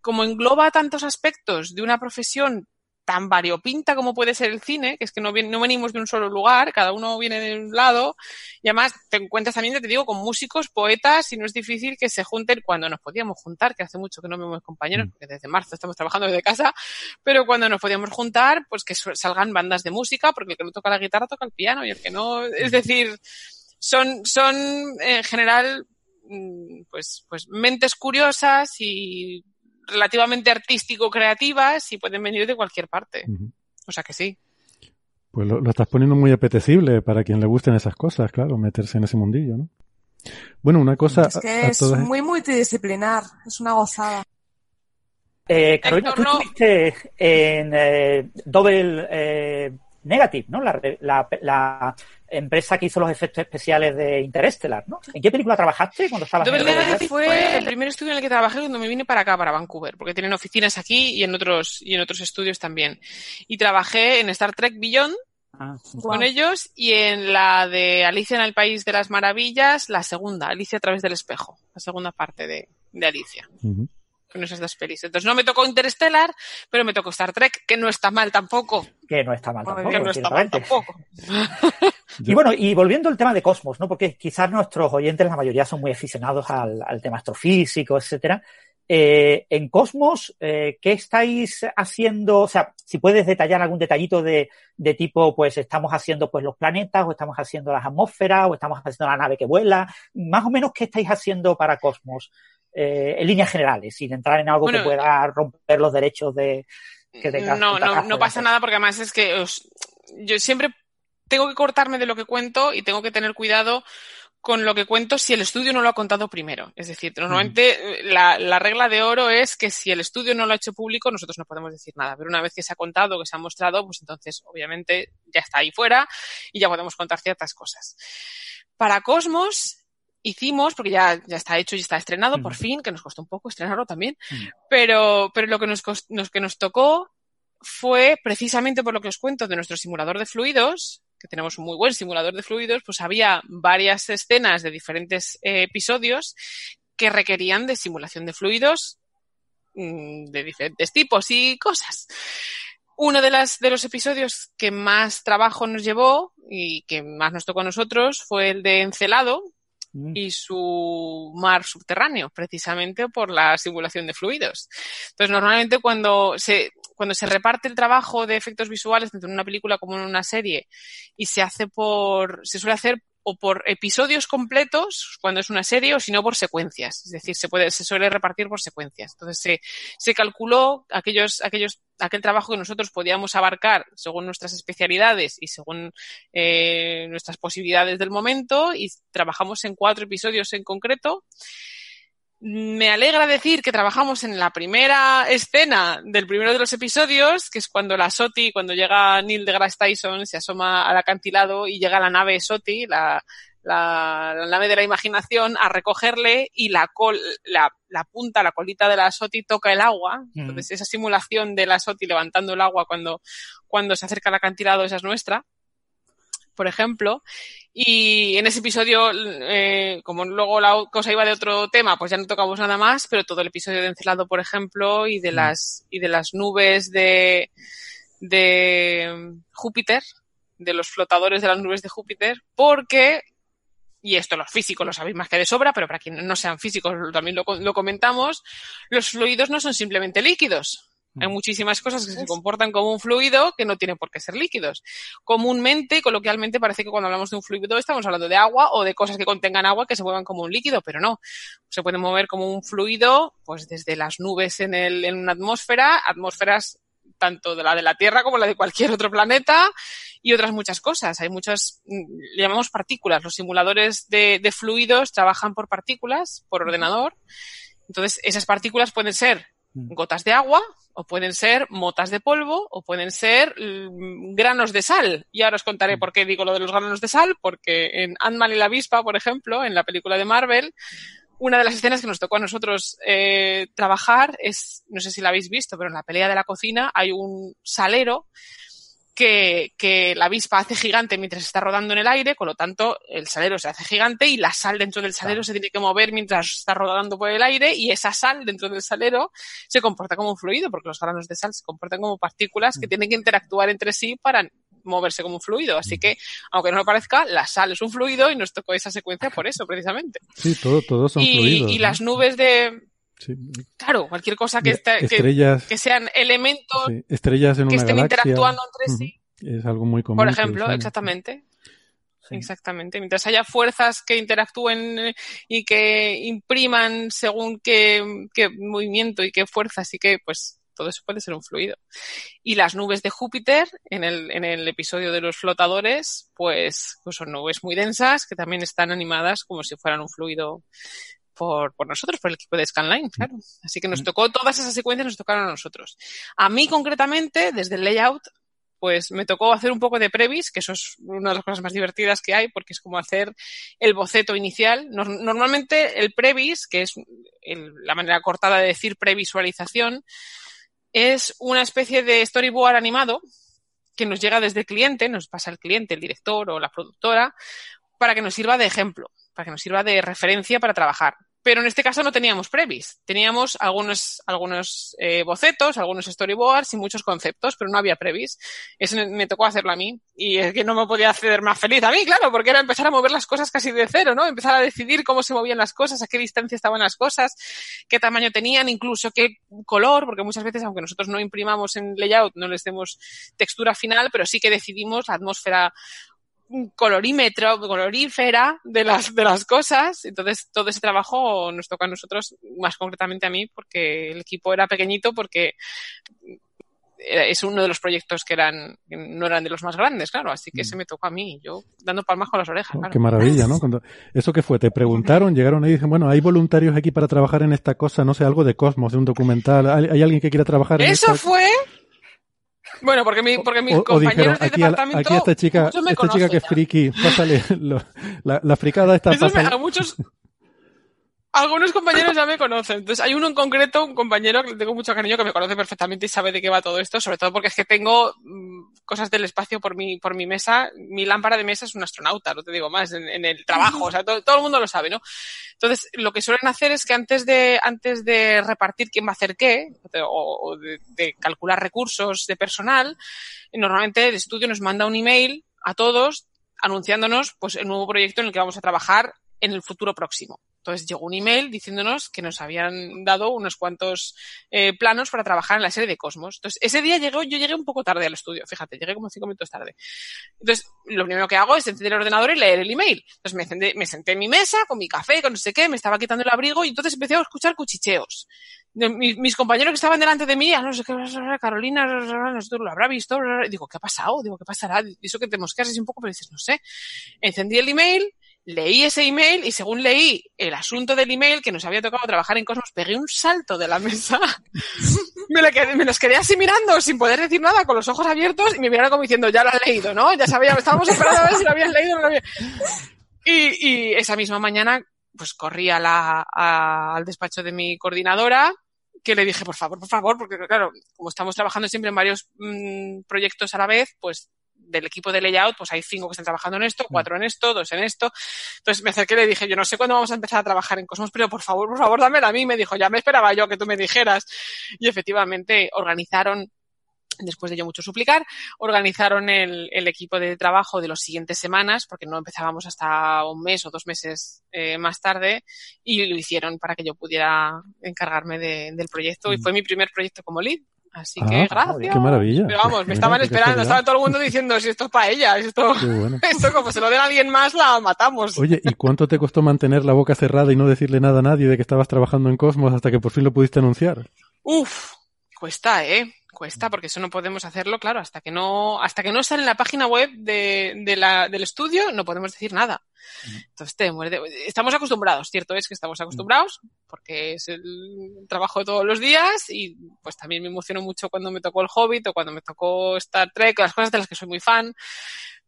como engloba tantos aspectos de una profesión tan variopinta como puede ser el cine, que es que no, no venimos de un solo lugar, cada uno viene de un lado, y además te encuentras también, te digo, con músicos, poetas, y no es difícil que se junten cuando nos podíamos juntar, que hace mucho que no vemos compañeros, mm. porque desde marzo estamos trabajando desde casa, pero cuando nos podíamos juntar, pues que salgan bandas de música, porque el que no toca la guitarra toca el piano, y el que no, es decir, son, son en general, mm, pues, pues mentes curiosas y relativamente artístico-creativas y pueden venir de cualquier parte. O sea que sí. Pues lo, estás poniendo muy apetecible para quien le gusten esas cosas, claro, meterse en ese mundillo, ¿no? Bueno, una cosa... Es que es muy multidisciplinar, es una gozada. Eh, Carolina, tú estuviste en eh, Double eh, Negative, ¿no? La, la, la, empresa que hizo los efectos especiales de Interestelar, ¿no? ¿En qué película trabajaste cuando estabas en el fue el primer estudio en el que trabajé cuando me vine para acá, para Vancouver, porque tienen oficinas aquí y en otros, y en otros estudios también. Y trabajé en Star Trek Beyond, ah, con ellos y en la de Alicia en el País de las Maravillas, la segunda, Alicia a través del espejo, la segunda parte de, de Alicia con esas dos pelis. Entonces no me tocó Interstellar, pero me tocó Star Trek, que no está mal tampoco. Que no está mal tampoco. Que no está mal tampoco. y bueno, y volviendo al tema de Cosmos, ¿no? Porque quizás nuestros oyentes, la mayoría son muy aficionados al, tema astrofísico, etcétera. Eh, en Cosmos, eh, ¿qué estáis haciendo? O sea, si puedes detallar algún detallito de, de, tipo, pues estamos haciendo pues los planetas, o estamos haciendo las atmósferas, o estamos haciendo la nave que vuela, más o menos qué estáis haciendo para Cosmos eh, en líneas generales, sin entrar en algo que pueda romper los derechos de que No, no, no pasa nada porque además es que yo siempre tengo que cortarme de lo que cuento y tengo que tener cuidado con lo que cuento si el estudio no lo ha contado primero. Es decir, normalmente la, la, regla de oro es que si el estudio no lo ha hecho público, nosotros no podemos decir nada. Pero una vez que se ha contado, que se ha mostrado, pues entonces obviamente ya está ahí fuera y ya podemos contar ciertas cosas. Para Cosmos, hicimos, porque ya, ya está hecho y está estrenado, por fin, que nos costó un poco estrenarlo también, pero, pero lo que nos, que nos tocó fue precisamente por lo que os cuento de nuestro simulador de fluidos, que tenemos un muy buen simulador de fluidos, pues había varias escenas de diferentes eh, episodios que requerían de simulación de fluidos mm, de diferentes tipos y cosas. Uno de, las, de los episodios que más trabajo nos llevó y que más nos tocó a nosotros fue el de Encelado, Mm. Y su mar subterráneo, precisamente por la simulación de fluidos. Entonces, normalmente cuando se, cuando se reparte el trabajo de efectos visuales tanto en una película como en una serie y se hace por, se suele hacer o por episodios completos cuando es una serie o si no por secuencias. Es decir, se puede, se suele repartir por secuencias. Entonces se, se calculó aquellos, aquellos, aquel trabajo que nosotros podíamos abarcar según nuestras especialidades y según eh, nuestras posibilidades del momento y trabajamos en cuatro episodios en concreto me alegra decir que trabajamos en la primera escena del primero de los episodios, que es cuando la Soti, cuando llega Neil deGrasse Tyson, se asoma al acantilado y llega la nave Soti, la, la, nave de la imaginación, a recogerle y la, col, la, la, punta, la colita de la Soti toca el agua. Mm. Entonces, esa simulación de la Soti levantando el agua cuando, cuando se acerca al acantilado, esa es nuestra por ejemplo. Y en ese episodio, eh, como luego la cosa iba de otro tema, pues ya no tocamos nada más, pero todo el episodio de Encelado, por ejemplo, y de mm. las, y de las nubes de, de Júpiter, de los flotadores de las nubes de Júpiter, porque, y esto los físicos lo sabéis más que de sobra, pero para quienes no sean físicos también lo, lo comentamos, los fluidos no son simplemente líquidos. Hay muchísimas cosas que se comportan como un fluido que no tienen por qué ser líquidos. Comúnmente, coloquialmente, parece que cuando hablamos de un fluido estamos hablando de agua o de cosas que contengan agua que se muevan como un líquido, pero no. Se puede mover como un fluido, pues desde las nubes en, el, en una atmósfera, atmósferas tanto de la de la Tierra como la de cualquier otro planeta y otras muchas cosas. Hay muchas, le llamamos partículas. Los simuladores de, de fluidos trabajan por partículas, por ordenador. Entonces, esas partículas pueden ser Mm. Gotas de agua, o pueden ser motas de polvo, o pueden ser mm, granos de sal. Y ahora os contaré mm. por qué digo lo de los granos de sal, porque en Ant-Man y la avispa, por ejemplo, en la película de Marvel, una de las escenas que nos tocó a nosotros eh, trabajar es, no sé si la habéis visto, pero en la pelea de la cocina hay un salero que, que, la avispa hace gigante mientras está rodando en el aire, con lo tanto el salero se hace gigante y la sal dentro del salero se tiene que mover mientras está rodando por el aire y esa sal dentro del salero se comporta como un fluido, porque los granos de sal se comportan como partículas que mm. tienen que interactuar entre sí para moverse como un fluido. Así mm. que, aunque no lo parezca, la sal es un fluido y nos tocó esa secuencia por eso, precisamente. Sí, todo, todos son fluidos. Y las nubes de, Claro, cualquier cosa que, que, sean elementos estrellas en que estén interactuando entre sí. Es algo muy común. Por ejemplo, exactamente. Exactamente. Mientras haya fuerzas que interactúen y que impriman según qué, qué movimiento y qué fuerzas y qué, pues todo eso puede ser un fluido. Y las nubes de Júpiter, en el, en el episodio de los flotadores, pues, pues son nubes muy densas que también están animadas como si fueran un fluido por, por nosotros, por el equipo de Scanline, claro. Así que nos mm. tocó, todas esas secuencias nos tocaron a nosotros. A mí concretamente, desde el layout, pues me tocó hacer un poco de previs, que eso es una de las cosas más divertidas que hay, porque es como hacer el boceto inicial. Normalmente el previs, que es la manera cortada de decir previsualización, es una especie de storyboard animado que nos llega desde el cliente, nos pasa el cliente, el director o la productora, para que nos sirva de ejemplo, para que nos sirva de referencia para trabajar. Pero en este caso no teníamos previs. Teníamos algunos, algunos eh, bocetos, algunos storyboards y muchos conceptos, pero no había previs. Eso me tocó hacerlo a mí. Y es que no me podía hacer más feliz a mí, claro, porque era empezar a mover las cosas casi de cero, ¿no? Empezar a decidir cómo se movían las cosas, a qué distancia estaban las cosas, qué tamaño tenían, incluso qué color, porque muchas veces, aunque nosotros no imprimamos en layout, no les demos textura final, pero sí que decidimos la atmósfera colorímetro, colorífera de las, de las cosas. Entonces, todo ese trabajo nos toca a nosotros, más concretamente a mí, porque el equipo era pequeñito, porque es uno de los proyectos que eran no eran de los más grandes, claro, así que mm. se me tocó a mí, yo dando palmas con las orejas. Qué maravilla, ¿no? Cuando, ¿Eso qué fue? ¿Te preguntaron, llegaron y dicen, bueno, hay voluntarios aquí para trabajar en esta cosa, no sé, algo de Cosmos, de un documental, ¿hay, alguien que quiera trabajar en Eso fue Bueno, porque, mi, porque mis compañeros de departamento. aquí esta chica, esta chica que es friki, pásale la, la, fricada está pasando. a muchos, algunos compañeros ya me conocen. Entonces, hay uno en concreto, un compañero que tengo mucho cariño, que me conoce perfectamente y sabe de qué va todo esto, sobre todo porque es que tengo mm, cosas del espacio por mi, por mi mesa. Mi lámpara de mesa es un astronauta, no te digo más, en, el trabajo. O sea, todo, el mundo lo sabe, ¿no? Entonces, lo que suelen hacer es que antes de, antes de repartir quién va a hacer qué, o, de, de calcular recursos de personal, normalmente el estudio nos manda un email a todos anunciándonos pues el nuevo proyecto en el que vamos a trabajar en el futuro próximo. Entonces llegó un email diciéndonos que nos habían dado unos cuantos eh, planos para trabajar en la serie de Cosmos. Entonces ese día llegó, yo llegué un poco tarde al estudio, fíjate, llegué como cinco minutos tarde. Entonces lo primero que hago es encender el ordenador y leer el email. Entonces me, me senté en mi mesa con mi café, con no sé qué, me estaba quitando el abrigo y entonces empecé a escuchar cuchicheos. mis, compañeros que estaban delante de mí, no sé qué, Carolina, nosotros lo habrá visto, digo, ¿qué ha pasado? Digo, ¿qué pasará? Y eso que te mosqueas así un poco, pero dices, no sé. Encendí el email, leí ese email y según leí el asunto del email que nos había tocado trabajar en Cosmos, pegué un salto de la mesa. me, me, los quedé así mirando sin poder decir nada, con los ojos abiertos y me miraron como diciendo, ya lo has leído, ¿no? Ya sabía, estábamos esperando a ver si lo habías leído o no lo habías. Y, esa misma mañana, pues corrí al despacho de mi coordinadora, que le dije, por favor, por favor, porque claro, como estamos trabajando siempre en varios mm, proyectos a la vez, pues del equipo de layout, pues hay cinco que están trabajando en esto, mm. cuatro en esto, dos en esto. Entonces me acerqué y le dije, yo no sé cuándo vamos a empezar a trabajar en Cosmos, pero por favor, por favor, dámela a mí. Me dijo, ya me esperaba yo que tú me dijeras. Y efectivamente organizaron después de yo mucho suplicar, organizaron el, el, equipo de trabajo de las siguientes semanas, porque no empezábamos hasta un mes o dos meses eh, más tarde, y lo hicieron para que yo pudiera encargarme de, del proyecto. Y mm. fue mi primer proyecto como lead. Así que ah, gracias. Qué maravilla. Pero vamos, me estaban esperando, estaba todo el mundo diciendo si esto es para ella, esto, esto como se lo den a alguien más, la matamos. Oye, ¿y cuánto te costó mantener la boca cerrada y no decirle nada a nadie de que estabas trabajando en Cosmos hasta que por fin lo pudiste anunciar? Uf, cuesta, ¿eh? Cuesta porque eso no podemos hacerlo, claro, hasta que no, hasta que no sale en la página web de, de la, del estudio, no podemos decir nada. Entonces te muerde. Estamos acostumbrados, cierto es que estamos acostumbrados, porque es el trabajo de todos los días, y pues también me emocionó mucho cuando me tocó el Hobbit o cuando me tocó Star Trek, las cosas de las que soy muy fan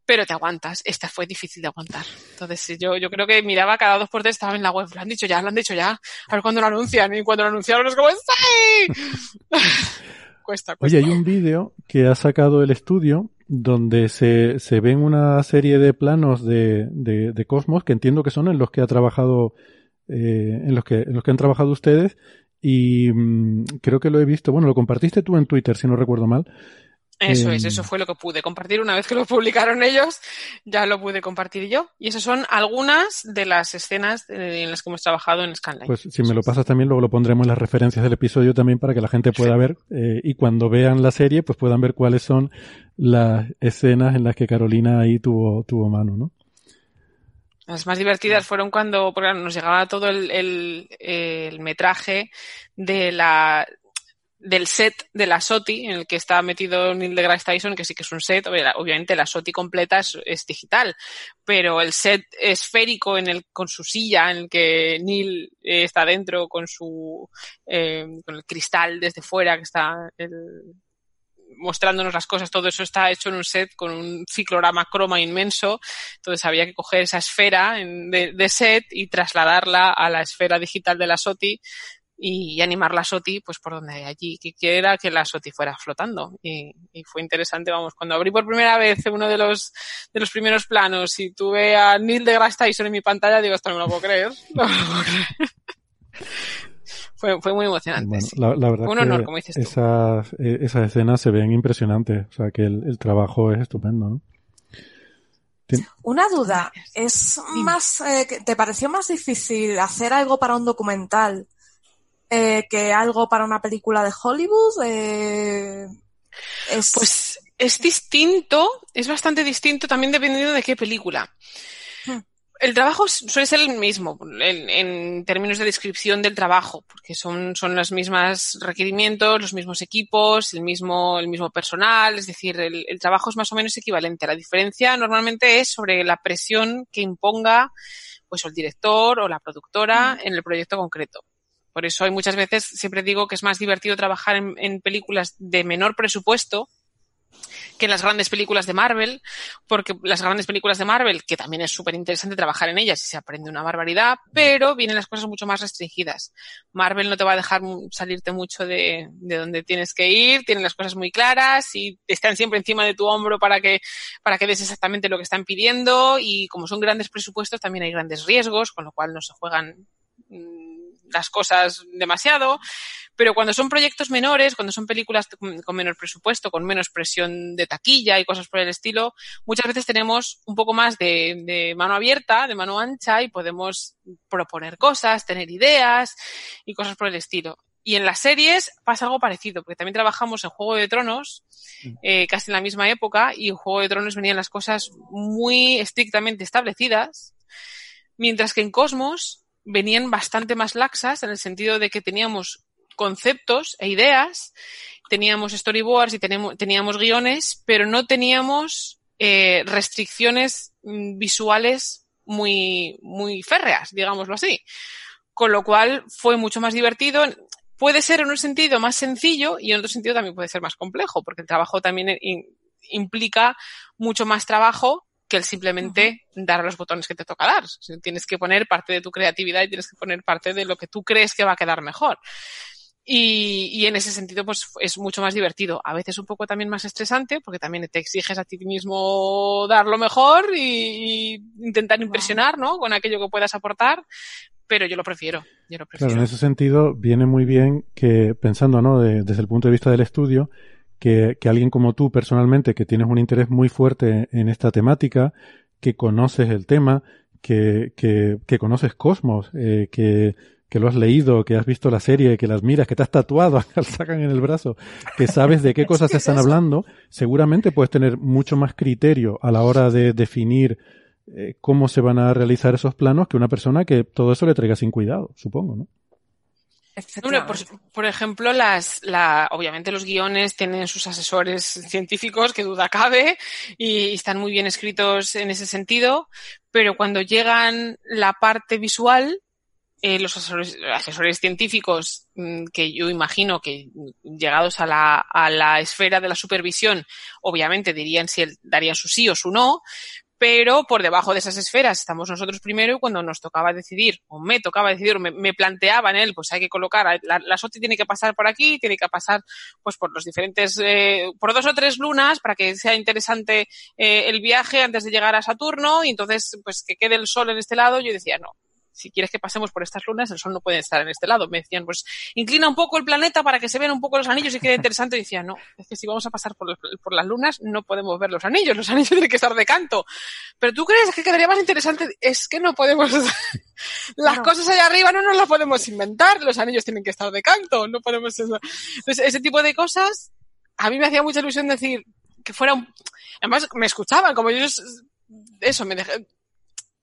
pero te aguantas. Esta fue difícil de aguantar. Entonces, yo, yo creo que miraba cada dos por tres, estaba en la web, lo han dicho ya, lo han dicho ya, a ver cuándo lo anuncian, y cuando lo anunciaron es como, ¡sí! Oye, hay un vídeo que ha sacado el estudio donde se, se ven una serie de planos de, de, Cosmos que entiendo que son en los que ha trabajado, eh, en los que, en los que han trabajado ustedes y mm, creo que lo he visto, bueno, lo compartiste tú en Twitter, si no recuerdo mal, eso es, eso em. fue lo que pude compartir. Una vez que lo publicaron ellos, ya lo pude compartir yo. Y esas son algunas de las escenas en las que hemos trabajado en Scanline. Pues si me lo pasas también, luego lo pondremos en las referencias del episodio también para que la gente pueda ver eh, y cuando vean la serie, pues puedan ver cuáles son las escenas en las que Carolina ahí tuvo, tuvo mano, ¿no? Las más divertidas fueron cuando porque nos llegaba todo el, el metraje de la del set de la SOTI en el que está metido Neil deGrasse Tyson, que sí que es un set, obviamente la SOTI completa es, digital, pero el set esférico en el, con su silla en el que Neil eh, está dentro con su, eh, con el cristal desde fuera que está mostrándonos las cosas, todo eso está hecho en un set con un ciclorama croma inmenso, entonces había que coger esa esfera de, de set y trasladarla a la esfera digital de la SOTI y, animar la SOTI pues por donde hay allí, que quiera que la SOTI fuera flotando. Y, fue interesante, vamos, cuando abrí por primera vez uno de los, de los primeros planos y tuve a Neil deGrasse Tyson en mi pantalla, digo, esto no me lo puedo creer. No me lo puedo creer. Fue, fue, muy emocionante. la, verdad Un honor, como dices tú. Esas, eh, esas escenas se ven impresionantes. O sea, que el, el trabajo es estupendo, ¿no? Una duda, ¿es más, eh, ¿te pareció más difícil hacer algo para un documental eh, que algo para una película de Hollywood. Eh, Pues es distinto, es bastante distinto también dependiendo de qué película. Hmm. El trabajo suele ser el mismo en, términos de descripción del trabajo, porque son, son los mismos requerimientos, los mismos equipos, el mismo, el mismo personal, es decir, el, el trabajo es más o menos equivalente. La diferencia normalmente es sobre la presión que imponga pues el director o la productora hmm. en el proyecto concreto. Por eso hay muchas veces, siempre digo que es más divertido trabajar en, películas de menor presupuesto, que en las grandes películas de Marvel, porque las grandes películas de Marvel, que también es súper interesante trabajar en ellas y se aprende una barbaridad, pero vienen las cosas mucho más restringidas. Marvel no te va a dejar salirte mucho de, de donde tienes que ir, tienen las cosas muy claras y están siempre encima de tu hombro para que, para que des exactamente lo que están pidiendo y como son grandes presupuestos también hay grandes riesgos, con lo cual no se juegan mm, las cosas demasiado, pero cuando son proyectos menores, cuando son películas con menor presupuesto, con menos presión de taquilla y cosas por el estilo, muchas veces tenemos un poco más de, de mano abierta, de mano ancha y podemos proponer cosas, tener ideas y cosas por el estilo. Y en las series pasa algo parecido, porque también trabajamos en Juego de Tronos, eh, casi en la misma época, y en Juego de Tronos venían las cosas muy estrictamente establecidas, mientras que en Cosmos venían bastante más laxas en el sentido de que teníamos conceptos e ideas, teníamos storyboards y teníamos, guiones, pero no teníamos eh, restricciones mm, visuales muy, muy férreas, digámoslo así. Con lo cual fue mucho más divertido. Puede ser en un sentido más sencillo y en otro sentido también puede ser más complejo, porque el trabajo también implica mucho más trabajo que el simplemente dar los botones que te toca dar. Tienes que poner parte de tu creatividad y tienes que poner parte de lo que tú crees que va a quedar mejor. Y, y, en ese sentido, pues es mucho más divertido. A veces un poco también más estresante, porque también te exiges a ti mismo dar lo mejor y, intentar impresionar, ¿no? Con aquello que puedas aportar. Pero yo lo prefiero. Yo lo prefiero. Claro, en ese sentido viene muy bien que, pensando, ¿no? desde el punto de vista del estudio, que, que alguien como tú personalmente, que tienes un interés muy fuerte en esta temática, que conoces el tema, que, que, que conoces Cosmos, eh, que, que lo has leído, que has visto la serie, que las miras, que te has tatuado, que sacan en el brazo, que sabes de qué cosas se están hablando, seguramente puedes tener mucho más criterio a la hora de definir eh, cómo se van a realizar esos planos que una persona que todo eso le traiga sin cuidado, supongo, ¿no? Por, ejemplo, las, la, obviamente los guiones tienen sus asesores científicos, que duda cabe, y, están muy bien escritos en ese sentido, pero cuando llegan la parte visual, eh, los asesores, científicos mm, que yo imagino que llegados a la, a la esfera de la supervisión, obviamente dirían si darían su sí o su no, pero por debajo de esas esferas. Estamos nosotros primero y cuando nos tocaba decidir, o me tocaba decidir, me, me planteaba en él, pues hay que colocar, la, la SOTI tiene que pasar por aquí, tiene que pasar pues por los diferentes, eh, por dos o tres lunas para que sea interesante eh, el viaje antes de llegar a Saturno y entonces pues que quede el Sol en este lado, yo decía, no, si quieres que pasemos por estas lunas, el Sol no puede estar en este lado. Me decían, pues inclina un poco el planeta para que se vean un poco los anillos y quede interesante. Y decía, no, es que si vamos a pasar por, por las lunas, no podemos ver los anillos. Los anillos tienen que estar de canto. Pero tú crees que quedaría más interesante. Es que no podemos. las cosas allá arriba no nos las podemos inventar. Los anillos tienen que estar de canto. No podemos. Entonces, ese tipo de cosas, a mí me hacía mucha ilusión decir que fuera un... Además, me escuchaban, como ellos eso, me dejé,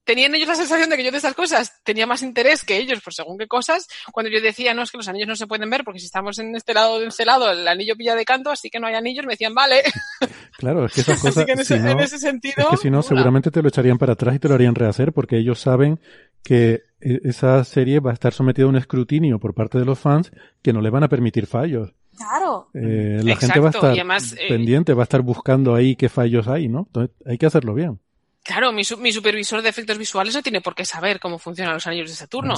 tenían ellos la sensación de que yo de estas cosas tenía más interés que ellos por según qué cosas, cuando yo decía, no, es que los anillos no se pueden ver porque si estamos en este lado del celado el anillo pilla de canto, así que no hay anillos, me decían, vale. Claro, es que esas cosas, así que en ese, en ese sentido... Es que si no, seguramente te lo echarían para atrás y te lo harían rehacer porque ellos saben que e, esa serie va a estar sometida a un escrutinio por parte de los fans que no le van a permitir fallos. Claro. Eh, la gente va a estar eh, pendiente, va a estar buscando ahí qué fallos hay, ¿no? Entonces hay que hacerlo bien. Claro, mi, mi, supervisor de efectos visuales no tiene por qué saber cómo funcionan los anillos de Saturno.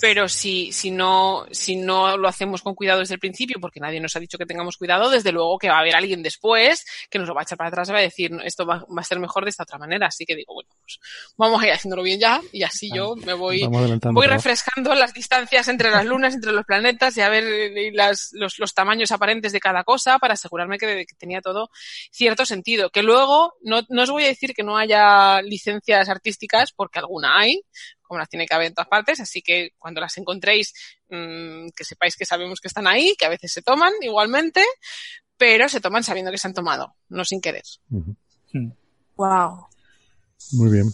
Pero si, si, no, si no lo hacemos con cuidado desde el principio, porque nadie nos ha dicho que tengamos cuidado, desde luego que va a haber alguien después que nos lo va a echar para atrás y va a decir, esto va, a ser mejor de esta otra manera. Así que digo, bueno, pues vamos a ir haciéndolo bien ya y así yo me voy, voy refrescando las distancias entre las lunas, entre los planetas y a ver las, los, los, tamaños aparentes de cada cosa para asegurarme que, que tenía todo cierto sentido. Que luego, no, no os voy a decir que no haya licencias artísticas, porque alguna hay, como las tiene que haber en todas partes, así que cuando las encontréis, mmm, que sepáis que sabemos que están ahí, que a veces se toman igualmente, pero se toman sabiendo que se han tomado, no sin querer. Wow. Muy bien.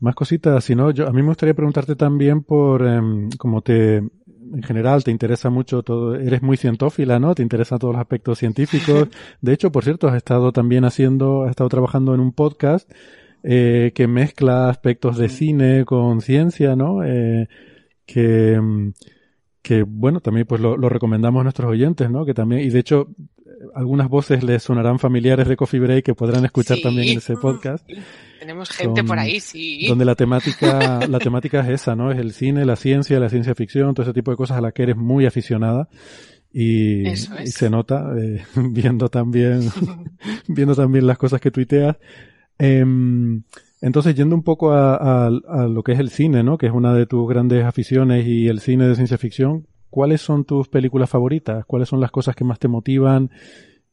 Más cositas, si no, yo, a mí me gustaría preguntarte también por eh, cómo te en general te interesa mucho todo, eres muy cientófila, ¿no? Te interesan todos los aspectos científicos. De hecho, por cierto, has estado también haciendo, has estado trabajando en un podcast eh, que mezcla aspectos de cine con ciencia, ¿no? Eh, que, que, bueno, también pues lo, lo, recomendamos a nuestros oyentes, ¿no? Que también, y de hecho, algunas voces les sonarán familiares de Coffee Break que podrán escuchar también en ese podcast. Tenemos gente por ahí, sí. Donde la temática, la temática es esa, ¿no? Es el cine, la ciencia, la ciencia ficción, todo ese tipo de cosas a la que eres muy aficionada. Y, se nota eh, viendo también viendo también las cosas que tuiteas em, entonces yendo un poco a, a, lo que es el cine no que es una de tus grandes aficiones y el cine de ciencia ficción cuáles son tus películas favoritas cuáles son las cosas que más te motivan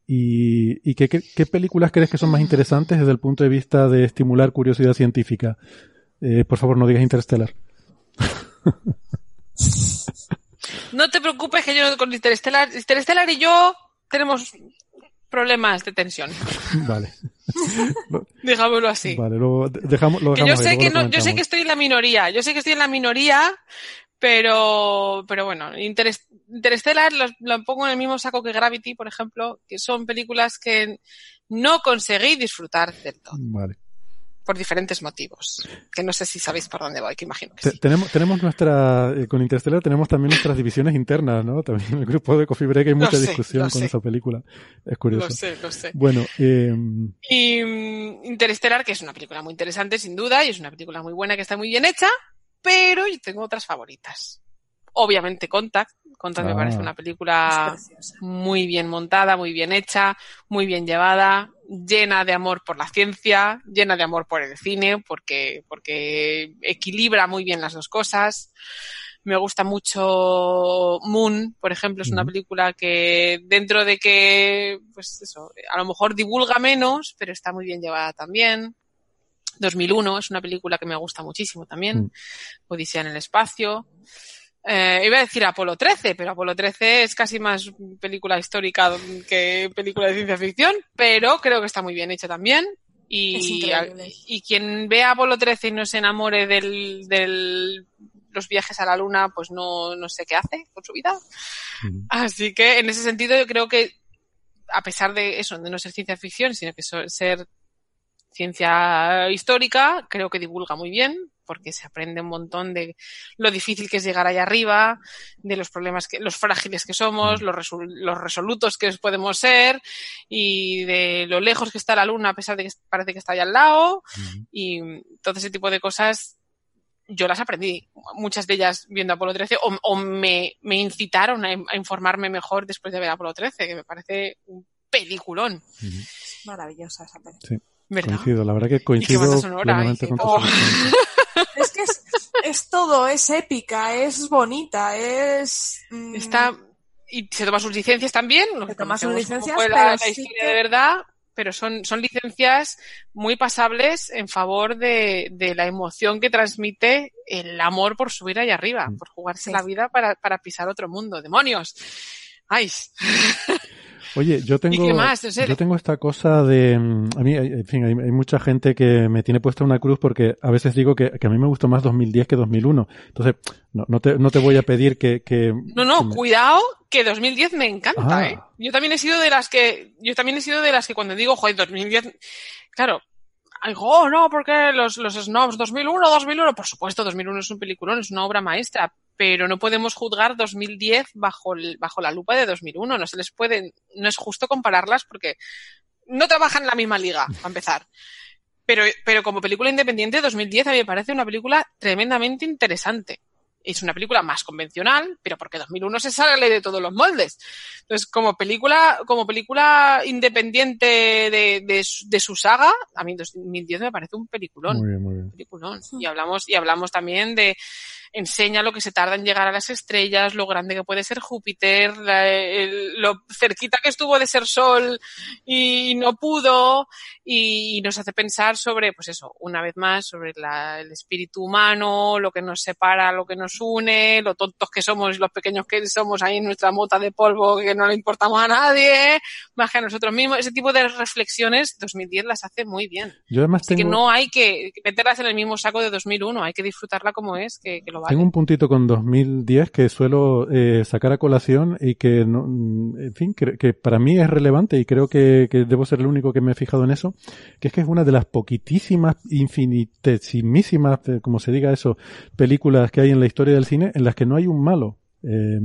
y, y qué, qué, películas crees que son más interesantes desde el punto de vista de estimular curiosidad científica eh, por favor no digas Interstellar No te preocupes que yo con Interstellar, Interstellar y yo tenemos problemas de tensión. Vale. Digámoslo así. Vale, lo dejamos, lo yo sé que no, yo sé que estoy en la minoría, yo sé que estoy en la minoría, pero, pero bueno, Interstellar lo, lo, pongo en el mismo saco que Gravity, por ejemplo, que son películas que no conseguí disfrutar del todo. Vale por diferentes motivos. Que no sé si sabéis por dónde voy, que imagino que sí. Tenemos, tenemos nuestra, eh, con Interstellar tenemos también nuestras divisiones internas, ¿no? También en el grupo de Coffee Break hay mucha discusión con esa película. Es curioso. Lo sé, lo sé. Bueno, eh... Y um, Interstellar, que es una película muy interesante, sin duda, y es una película muy buena, que está muy bien hecha, pero yo tengo otras favoritas. Obviamente Contact. Contact me ah. parece una película muy bien montada, muy bien hecha, muy bien llevada, llena de amor por la ciencia, llena de amor por el cine, porque, porque equilibra muy bien las dos cosas. Me gusta mucho Moon, por ejemplo, es una película que dentro de que, pues eso, a lo mejor divulga menos, pero está muy bien llevada también. 2001 es una película que me gusta muchísimo también. Mm. Odisea en el espacio. Eh, iba a decir Apolo 13, pero Apolo 13 es casi más película histórica que película de ciencia ficción, pero creo que está muy bien hecha también. Y, y quien vea Apolo 13 y no se enamore del, del los viajes a la luna, pues no, no sé qué hace con su vida. Así que en ese sentido yo creo que a pesar de eso, de no ser ciencia ficción, sino que ser ciencia histórica, creo que divulga muy bien, porque se aprende un montón de lo difícil que es llegar allá arriba, de los problemas que, los frágiles que somos, los, los resolutos que podemos ser y de lo lejos que está la luna a pesar de que parece que está allá al lado. Y todo ese tipo de cosas yo las aprendí, muchas de ellas viendo Apolo 13 o, me, incitaron a, informarme mejor después de ver Apolo 13, que me parece un peliculón. Maravillosa esa película. Coincido, la verdad que coincido plenamente con oh. Es que es, todo, es épica, es bonita, es... Mm, Está... Y se toma sus licencias también. Se toma sus licencias, la, historia de verdad, pero son, son licencias muy pasables en favor de, de, la emoción que transmite el amor por subir ahí arriba, mm. por jugarse la vida para, para pisar otro mundo. ¡Demonios! ¡Ay! Oye, yo tengo, yo tengo esta cosa de, a mí, en fin, hay, mucha gente que me tiene puesta una cruz porque a veces digo que, a mí me gustó más 2010 que 2001. Entonces, no, no, te, no te voy a pedir que, que No, no, cuidado, que 2010 me encanta, ah. ¿eh? Yo también he sido de las que, yo también he sido de las que cuando digo, joder, 2010, claro, oh, no, porque los, los snobs 2001, 2001, por supuesto, 2001 es un peliculón, es una obra maestra, pero no podemos juzgar 2010 bajo, bajo la lupa de 2001, no se les puede, no es justo compararlas porque no trabajan en la misma liga, a empezar. Pero, pero como película independiente, 2010 a mí me parece una película tremendamente interesante es una película más convencional, pero porque 2001 se sale de todos los moldes. Entonces, como película, como película independiente de, de, su saga, a mí 2010 me parece un peliculón. Muy bien, muy bien. Peliculón. Y hablamos, y hablamos también de, enseña lo que se tarda en llegar a las estrellas, lo grande que puede ser Júpiter, lo cerquita que estuvo de ser Sol y no pudo, y, nos hace pensar sobre, pues eso, una vez más, sobre el espíritu humano, lo que nos separa, lo que nos une, lo tontos que somos y los pequeños que somos ahí en nuestra mota de polvo que no le importamos a nadie, más que a nosotros mismos. Ese tipo de reflexiones 2010 las hace muy bien. Yo además Así que no hay que meterlas en el mismo saco de 2001, hay que disfrutarla como es, que, que lo tengo un puntito con 2010 que suelo eh, sacar a colación y que, no, en fin, que, para mí es relevante y creo que, debo ser el único que me he fijado en eso, que es que es una de las poquitísimas, infinitesimísimas, eh, como se diga eso, películas que hay en la historia del cine en las que no hay un malo. Eh,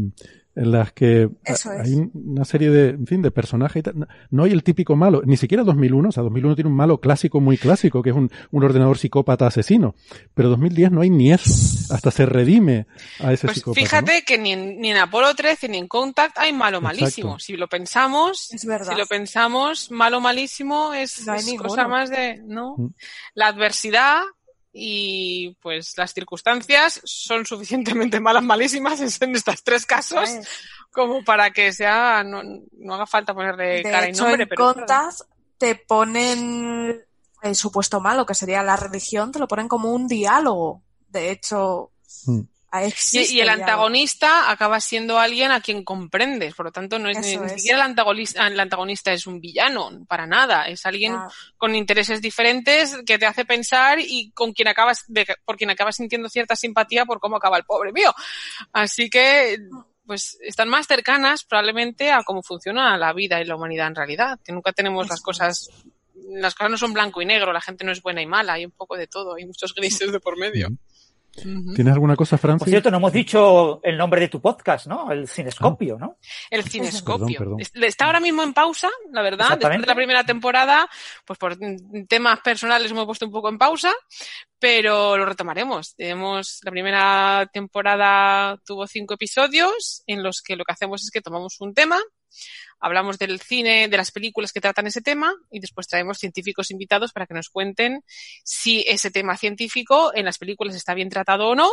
en las que hay una serie de, en fin, de personajes y No hay el típico malo, ni siquiera 2001, o sea, 2001 tiene un malo clásico muy clásico, que es un, un ordenador psicópata asesino, pero 2010 no hay ni eso, hasta se redime a ese pues psicópata. Fíjate que ni en, ni en Apolo 13 ni en Contact hay malo malísimo. Si lo pensamos, es verdad. si lo pensamos, malo malísimo es, cosa más de, ¿no? Mm. La adversidad y pues las circunstancias son suficientemente malas, malísimas en estos tres casos como para que sea no, no haga falta ponerle cara y nombre. En pero contas te ponen el supuesto malo, que sería la religión, te lo ponen como un diálogo. De hecho, Y, el antagonista acaba siendo alguien a quien comprendes, por lo tanto no es, ni, siquiera el antagonista, el antagonista es un villano, para nada, es alguien con intereses diferentes que te hace pensar y con quien acabas, por quien acabas sintiendo cierta simpatía por cómo acaba el pobre mío. Así que, pues están más cercanas probablemente a cómo funciona la vida y la humanidad en realidad, que nunca tenemos las cosas las cosas no son blanco y negro, la gente no es buena y mala, hay un poco de todo, hay muchos grises de por medio. ¿Tienes alguna cosa, Francis? Por cierto, no hemos dicho el nombre de tu podcast, ¿no? El Cinescopio, ¿no? El Cinescopio. Está ahora mismo en pausa, la verdad. Después de la primera temporada, pues por temas personales hemos puesto un poco en pausa, pero lo retomaremos. Tenemos, la primera temporada tuvo cinco episodios en los que lo que hacemos es que tomamos un tema, hablamos del cine, de las películas que tratan ese tema y después traemos científicos invitados para que nos cuenten si ese tema científico en las películas está bien tratado o no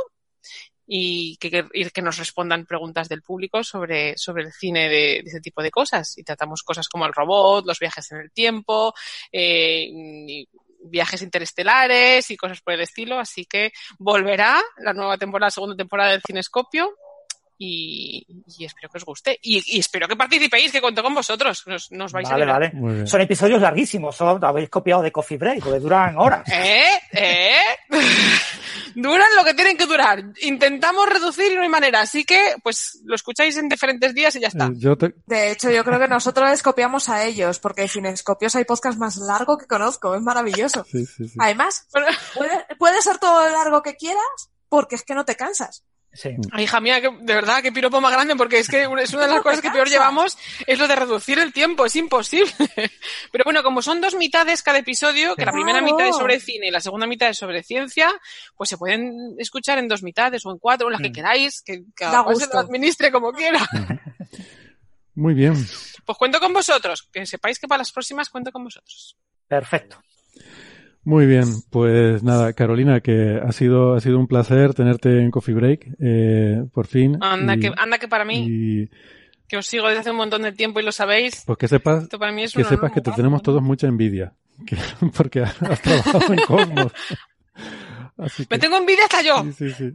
y que, nos respondan preguntas del público sobre, sobre el cine de, ese tipo de cosas. Y tratamos cosas como el robot, los viajes en el tiempo, eh, viajes interestelares y cosas por el estilo. Así que volverá la nueva temporada, la segunda temporada del Cinescopio y, espero que os guste. Y, espero que participéis, que cuento con vosotros. Nos, nos vais vale, a Vale. Son episodios larguísimos, son, habéis copiado de Coffee Break, porque duran horas. ¿Eh? ¿Eh? duran lo que tienen que durar. Intentamos reducir y no hay manera. Así que, pues, lo escucháis en diferentes días y ya está. De hecho, yo creo que nosotros les copiamos a ellos, porque en Cinescopios hay podcast más largo que conozco. Es maravilloso. Además, puede, puede ser todo lo largo que quieras, porque es que no te cansas. Sí. hija mía, que, de verdad, qué piropo más grande, porque es que es una de las cosas que peor llevamos, es lo de reducir el tiempo, es imposible. Pero bueno, como son dos mitades cada episodio, que la primera mitad es sobre cine y la segunda mitad es sobre ciencia, pues se pueden escuchar en dos mitades o en cuatro, o las que mm. queráis, que cada uno se lo administre como quiera. Muy bien. Pues cuento con vosotros, que sepáis que para las próximas cuento con vosotros. Perfecto. Muy bien, pues nada, Carolina, que ha sido, ha sido un placer tenerte en Coffee Break, eh, por fin. Anda, que, anda que para mí, que os sigo desde hace un montón de tiempo y lo sabéis. Pues que sepas, que, sepas que te tenemos todos mucha envidia, porque has trabajado en Cosmos. Me tengo envidia hasta yo. Sí, sí, sí.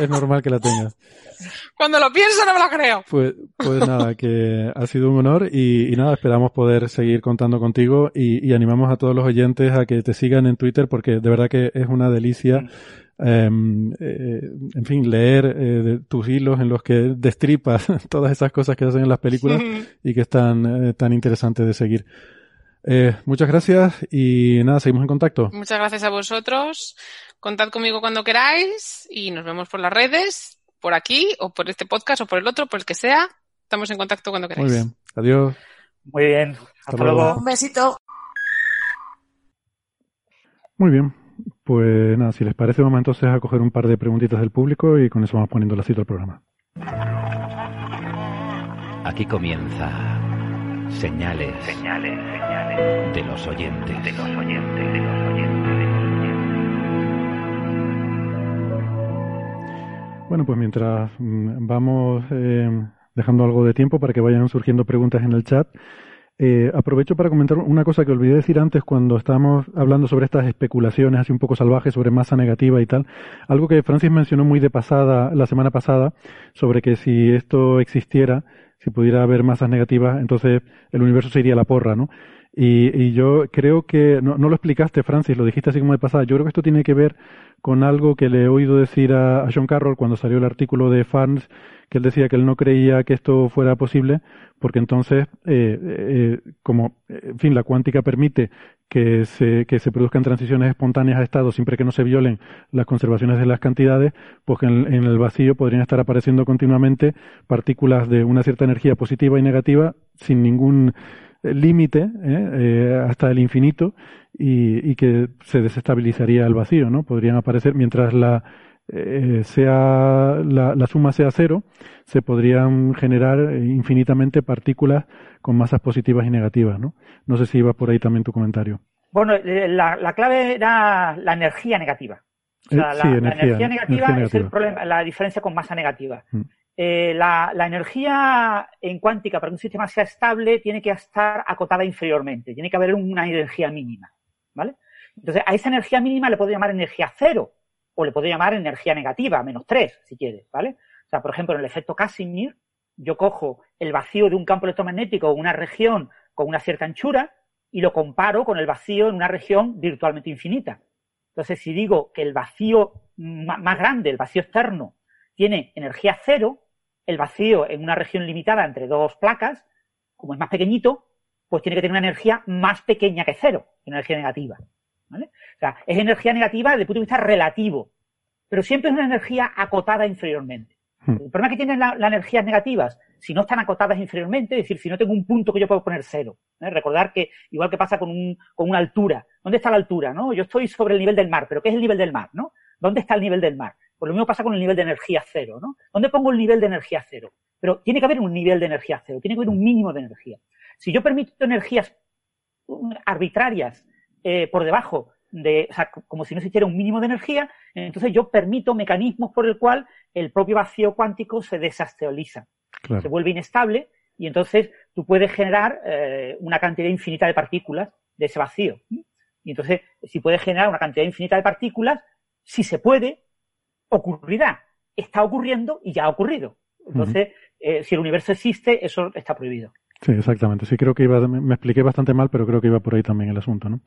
Es normal que la tengas. Cuando lo pienso no me lo creo. Pues, pues nada, que ha sido un honor y, nada, esperamos poder seguir contando contigo y, animamos a todos los oyentes a que te sigan en Twitter porque de verdad que es una delicia. Em, eh, en fin, leer eh, tus hilos en los que destripas todas esas cosas que hacen en las películas y que están eh, tan interesantes de seguir. muchas gracias y nada, seguimos en contacto. Muchas gracias a vosotros. Contad conmigo cuando queráis y nos vemos por las redes, por aquí o por este podcast o por el otro, por el que sea. Estamos en contacto cuando queráis. Muy bien. Adiós. Muy bien. Hasta, luego. Un besito. Muy bien. Pues nada, si les parece, vamos entonces a coger un par de preguntitas del público y con eso vamos poniendo la cita al programa. Aquí comienza señales, señales, señales de los oyentes, de los oyentes, de los oyentes. Bueno, pues mientras mm, vamos eh, dejando algo de tiempo para que vayan surgiendo preguntas en el chat, eh, aprovecho para comentar una cosa que olvidé decir antes cuando estábamos hablando sobre estas especulaciones así un poco salvajes sobre masa negativa y tal. Algo que Francis mencionó muy de pasada, la semana pasada, sobre que si esto existiera, si pudiera haber masas negativas, entonces el universo se iría a la porra, ¿no? Y, yo creo que, no, no, lo explicaste, Francis, lo dijiste así como de pasada, yo creo que esto tiene que ver con algo que le he oído decir a, John Carroll cuando salió el artículo de Farns, que él decía que él no creía que esto fuera posible, porque entonces, eh, eh, como, en fin, la cuántica permite que se, que se produzcan transiciones espontáneas a estado siempre que no se violen las conservaciones de las cantidades, pues en, en el vacío podrían estar apareciendo continuamente partículas de una cierta energía positiva y negativa sin ningún límite ¿eh? eh, hasta el infinito y, y, que se desestabilizaría el vacío, ¿no? Podrían aparecer mientras la eh, sea la, la, suma sea cero, se podrían generar infinitamente partículas con masas positivas y negativas, ¿no? No sé si iba por ahí también tu comentario. Bueno, la, la clave era la energía negativa. O sea, la, energía, negativa es el problema, la diferencia con masa negativa. Mm. Eh, la, energía en cuántica para que un sistema sea estable tiene que estar acotada inferiormente, tiene que haber una energía mínima, ¿vale? Entonces, a esa energía mínima le puedo llamar energía cero o le puedo llamar energía negativa, menos tres, si quieres, ¿vale? O sea, por ejemplo, en el efecto Casimir, yo cojo el vacío de un campo electromagnético en una región con una cierta anchura y lo comparo con el vacío en una región virtualmente infinita. Entonces, si digo que el vacío más grande, el vacío externo, tiene energía cero, el vacío en una región limitada entre dos placas, como es más pequeñito, pues tiene que tener una energía más pequeña que cero, energía negativa. ¿vale? O sea, es energía negativa desde el punto de vista relativo, pero siempre es una energía acotada inferiormente. Hmm. El problema que tienen las energías negativas, si no están acotadas inferiormente, es decir, si no tengo un punto que yo puedo poner cero. ¿eh? Recordar que, igual que pasa con, un, con una altura, ¿dónde está la altura? ¿no? Yo estoy sobre el nivel del mar, pero ¿qué es el nivel del mar? ¿no? ¿Dónde está el nivel del mar? Pues lo mismo pasa con el nivel de energía cero, ¿no? ¿Dónde pongo el nivel de energía cero? Pero tiene que haber un nivel de energía cero, tiene que haber un mínimo de energía. Si yo permito energías arbitrarias eh, por debajo de, o sea, como si no existiera un mínimo de energía, entonces yo permito mecanismos por el cual el propio vacío cuántico se desasteoliza, se vuelve inestable y entonces tú puedes generar eh, una cantidad infinita de partículas de ese vacío. Y entonces, si puedes generar una cantidad infinita de partículas, si se puede, ocurrirá. Está ocurriendo y ya ha ocurrido. Entonces, eh, si el universo existe, eso está prohibido. Sí, exactamente. Sí, creo que iba, me expliqué bastante mal, pero creo que iba por ahí también el asunto, ¿no?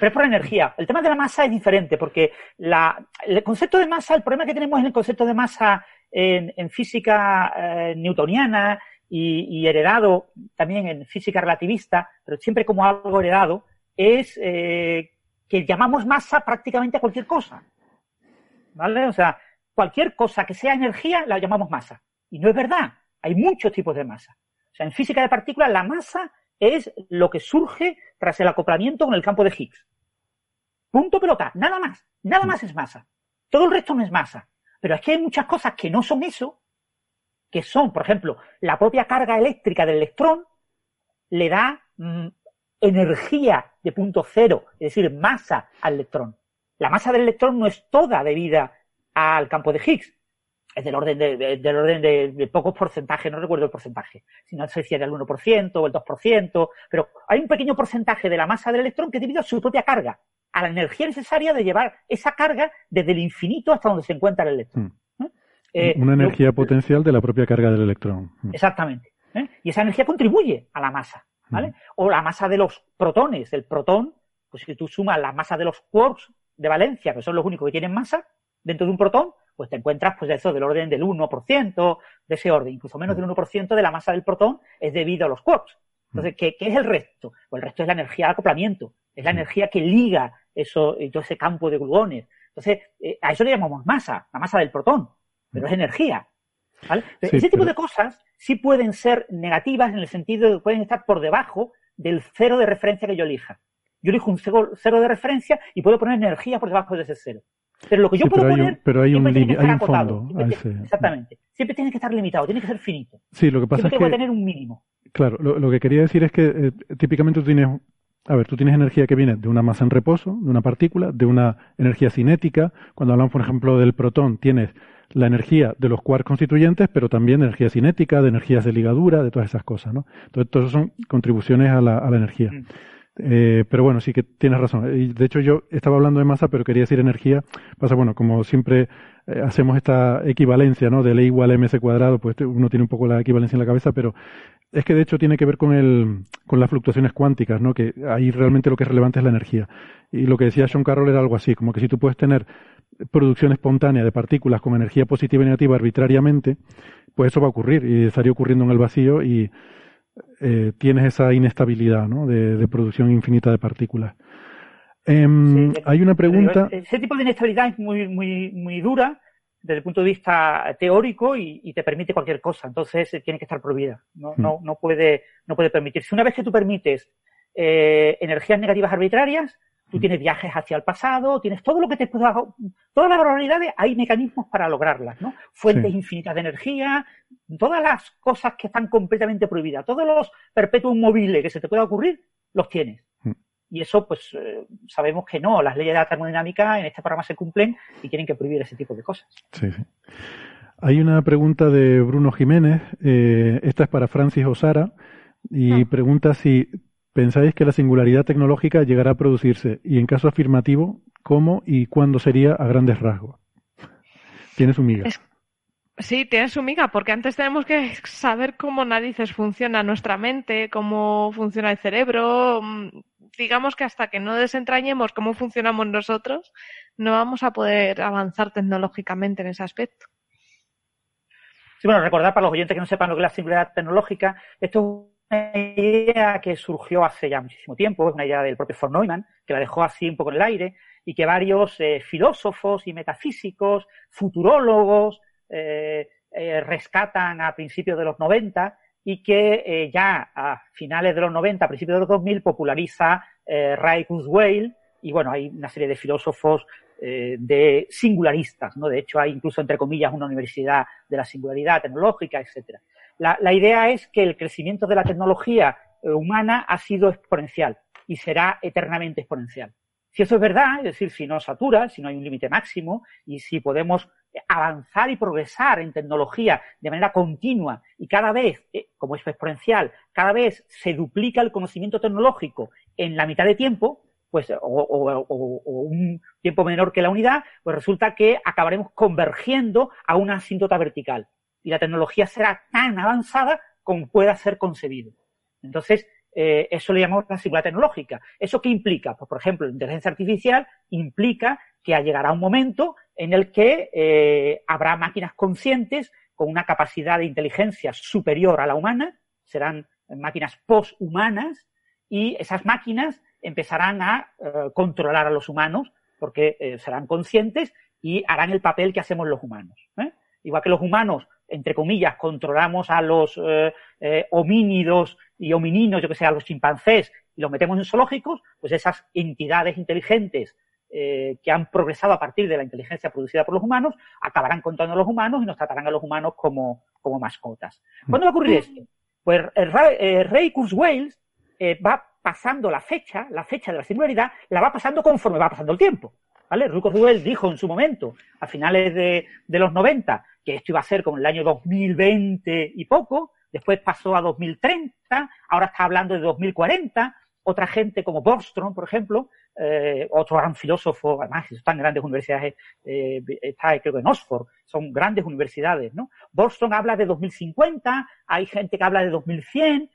Pero es por energía. El tema de la masa es diferente, porque la, el concepto de masa, el problema que tenemos en el concepto de masa en, física eh, newtoniana y, heredado también en física relativista, pero siempre como algo heredado, es eh, que llamamos masa prácticamente a cualquier cosa. ¿Vale? O sea, cualquier cosa que sea energía la llamamos masa. Y no es verdad. Hay muchos tipos de masa. O sea, en física de partículas la masa es lo que surge tras el acoplamiento con el campo de Higgs. Punto pelota, nada más. Nada más es masa. Todo el resto no es masa. Pero es que hay muchas cosas que no son eso, que son, por ejemplo, la propia carga eléctrica del electrón le da mm, energía de punto cero, es decir, masa al electrón. La masa del electrón no es toda debida al campo de Higgs. Es del orden de, del orden de, pocos porcentajes, no recuerdo el porcentaje. Si no sé si era el 1% o el 2%, pero hay un pequeño porcentaje de la masa del electrón que es debido a su propia carga, a la energía necesaria de llevar esa carga desde el infinito hasta donde se encuentra el electrón. Hmm. ¿Eh? Eh, Una energía potencial de la propia carga del electrón. Hmm. Exactamente. ¿eh? Y esa energía contribuye a la masa, ¿vale? Hmm. O la masa de los protones. El protón, pues si tú sumas la masa de los quarks de valencia, que son los únicos que tienen masa, dentro de un protón, pues te encuentras pues eso del orden del 1%, de ese orden, incluso menos del 1% de la masa del protón es debido a los quarks. Entonces, ¿qué, es el resto? Pues el resto es la energía de acoplamiento, es la energía que liga eso, todo ese campo de gluones. Entonces, eh, a eso le llamamos masa, la masa del protón, pero es energía. ¿vale? ese tipo de cosas sí pueden ser negativas en el sentido de que pueden estar por debajo del cero de referencia que yo elija. Yo elijo un cero, de referencia y puedo poner energía por debajo de ese cero. Pero lo que yo puedo pero hay poner. Un, pero hay un, hay un fondo. exactamente. Siempre tiene que estar limitado, tiene que ser finito. Sí, lo que pasa siempre es que. tener un mínimo. Claro, lo, que quería decir es que eh, típicamente tú tienes. A ver, tú tienes energía que viene de una masa en reposo, de una partícula, de una energía cinética. Cuando hablamos, por ejemplo, del protón, tienes la energía de los quarks constituyentes, pero también de energía cinética, de energías de ligadura, de todas esas cosas, ¿no? Entonces, todas son contribuciones a la, a la energía. Mm. Eh, pero bueno, sí que tienes razón. Y de hecho yo estaba hablando de masa, pero quería decir energía. Pasa, bueno, como siempre eh, hacemos esta equivalencia, ¿no? De E igual a mc cuadrado, pues uno tiene un poco la equivalencia en la cabeza, pero Es que de hecho tiene que ver con, el, con las fluctuaciones cuánticas, ¿no? Que ahí realmente lo que es relevante es la energía. Y lo que decía Sean Carroll era algo así, como que si tú puedes tener producción espontánea de partículas con energía positiva y negativa arbitrariamente, pues eso va a ocurrir y estaría ocurriendo en el vacío y eh, tienes esa inestabilidad ¿no? de, producción infinita de partículas. Em, hay una pregunta. Ese tipo de inestabilidad es muy, muy, muy dura desde el punto de vista teórico y, te permite cualquier cosa. Entonces eh, tiene que estar prohibida. No, no, no, puede, no puede permitirse. Una vez que tú permites eh, energías negativas arbitrarias, Tú tienes viajes hacia el pasado, tienes todo lo que te pueda, todas las probabilidades, hay mecanismos para lograrlas, ¿no? Fuentes infinitas de energía, todas las cosas que están completamente prohibidas, todos los perpetuos móviles que se te pueda ocurrir, los tienes. Mm. Y eso, pues, eh, sabemos que no, las leyes de la termodinámica en este programa se cumplen y tienen que prohibir ese tipo de cosas. Sí, sí. Hay una pregunta de Bruno Jiménez, eh, esta es para Francis Osara, y ah. pregunta si ¿Pensáis que la singularidad tecnológica llegará a producirse? Y en caso afirmativo, ¿cómo y cuándo sería a grandes rasgos? Tiene su miga. Sí, tiene su miga, porque antes tenemos que saber cómo narices funciona nuestra mente, cómo funciona el cerebro. Mm, digamos que hasta que no desentrañemos cómo funcionamos nosotros, no vamos a poder avanzar tecnológicamente en ese aspecto. Sí, bueno, recordar para los oyentes que no sepan lo que es la singularidad tecnológica, esto una idea que surgió hace ya muchísimo tiempo, es una idea del propio von Neumann, que la dejó así un poco en el aire, y que varios eh, filósofos y metafísicos, futurólogos, eh, eh, rescatan a principios de los 90 y que ya a finales de los 90, a principios de los 2000, populariza Ray Kurzweil, y bueno, hay una serie de filósofos de singularistas, ¿no? De hecho, hay incluso, entre comillas, una universidad de la singularidad tecnológica, etcétera. La, idea es que el crecimiento de la tecnología eh, humana ha sido exponencial y será eternamente exponencial. Si eso es verdad, es decir, si no satura, si no hay un límite máximo y si podemos avanzar y progresar en tecnología de manera continua y cada vez, eh, como es exponencial, cada vez se duplica el conocimiento tecnológico en la mitad de tiempo, pues, o, o, un tiempo menor que la unidad, pues resulta que acabaremos convergiendo a una asíntota vertical y la tecnología será tan avanzada como pueda ser concebido. Entonces, eh, eso le llamamos la singularidad tecnológica. ¿Eso qué implica? Pues, por ejemplo, la inteligencia artificial implica que llegará un momento en el que eh, habrá máquinas conscientes con una capacidad de inteligencia superior a la humana, serán máquinas posthumanas, y esas máquinas empezarán a eh, controlar a los humanos porque serán conscientes y harán el papel que hacemos los humanos. Igual que los humanos entre comillas, controlamos a los eh, eh, homínidos y homininos, yo que sé, a los chimpancés, y los metemos en zoológicos, pues esas entidades inteligentes eh, que han progresado a partir de la inteligencia producida por los humanos, acabarán controlando a los humanos y nos tratarán a los humanos como, como mascotas. ¿Cuándo va a ocurrir esto? Pues el rey Kurzweil va pasando la fecha, la fecha de la singularidad, la va pasando conforme va pasando el tiempo. ¿Vale? Rey Kurzweil dijo en su momento, a finales de, los 90, que esto iba a ser como el año 2020 y poco, después pasó a 2030, ahora está hablando de 2040, otra gente como Bostrom, por ejemplo, eh, otro gran filósofo, además están grandes universidades, eh, está creo que en Oxford, son grandes universidades, ¿no? Bostrom habla de 2050, hay gente que habla de 2100,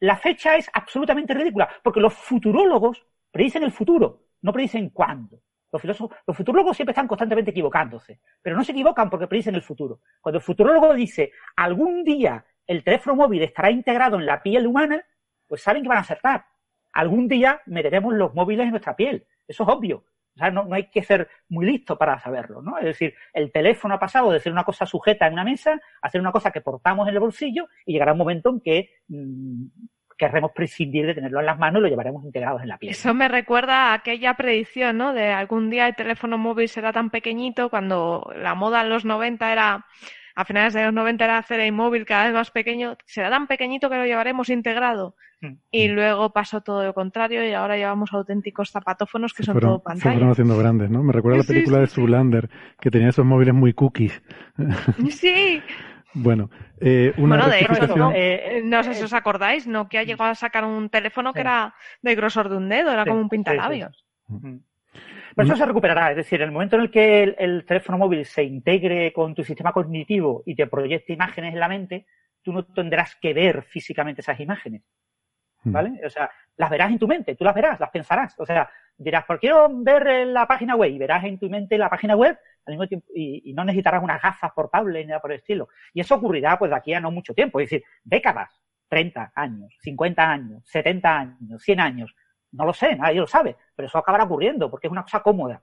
la fecha es absolutamente ridícula, porque los futurólogos predicen el futuro, no predicen cuándo. Los filósofos, futurólogos siempre están constantemente equivocándose, pero no se equivocan porque predicen el futuro. Cuando el futurólogo dice algún día el teléfono móvil estará integrado en la piel humana, pues saben que van a acertar. Algún día meteremos los móviles en nuestra piel. Eso es obvio. O sea, no, no, hay que ser muy listo para saberlo, ¿no? Es decir, el teléfono ha pasado de ser una cosa sujeta en una mesa a ser una cosa que portamos en el bolsillo y llegará un momento en que mm, querremos prescindir de tenerlo en las manos y lo llevaremos integrados en la piel. Eso me recuerda a aquella predicción, ¿no? De algún día el teléfono móvil será tan pequeñito cuando la moda en los 90 era, a finales de los 90 era hacer el móvil cada vez más pequeño, será tan pequeñito que lo llevaremos integrado. Mm. Y luego pasó todo lo contrario y ahora llevamos auténticos zapatófonos que son todo pantalla. Se fueron haciendo grandes, ¿no? Me recuerda la película de Zulander, que tenía esos móviles muy cookies. Sí, bueno, eh, una bueno, de hecho, eh, no, sé si os acordáis, Nokia llegado a sacar un teléfono que era de grosor de un dedo, era como un pintalabios. Pero eso se recuperará, es decir, en el momento en el que el, teléfono móvil se integre con tu sistema cognitivo y te proyecte imágenes en la mente, tú no tendrás que ver físicamente esas imágenes. Hmm. ¿Vale? O sea, las verás en tu mente, tú las verás, las pensarás. O sea, dirás, pues quiero ver la página web y verás en tu mente la página web al mismo tiempo y, no necesitarás unas gafas portables ni nada por el estilo. Y eso ocurrirá pues de aquí a no mucho tiempo, es decir, décadas, 30 años, 50 años, 70 años, 100 años. No lo sé, nadie lo sabe, pero eso acabará ocurriendo porque es una cosa cómoda.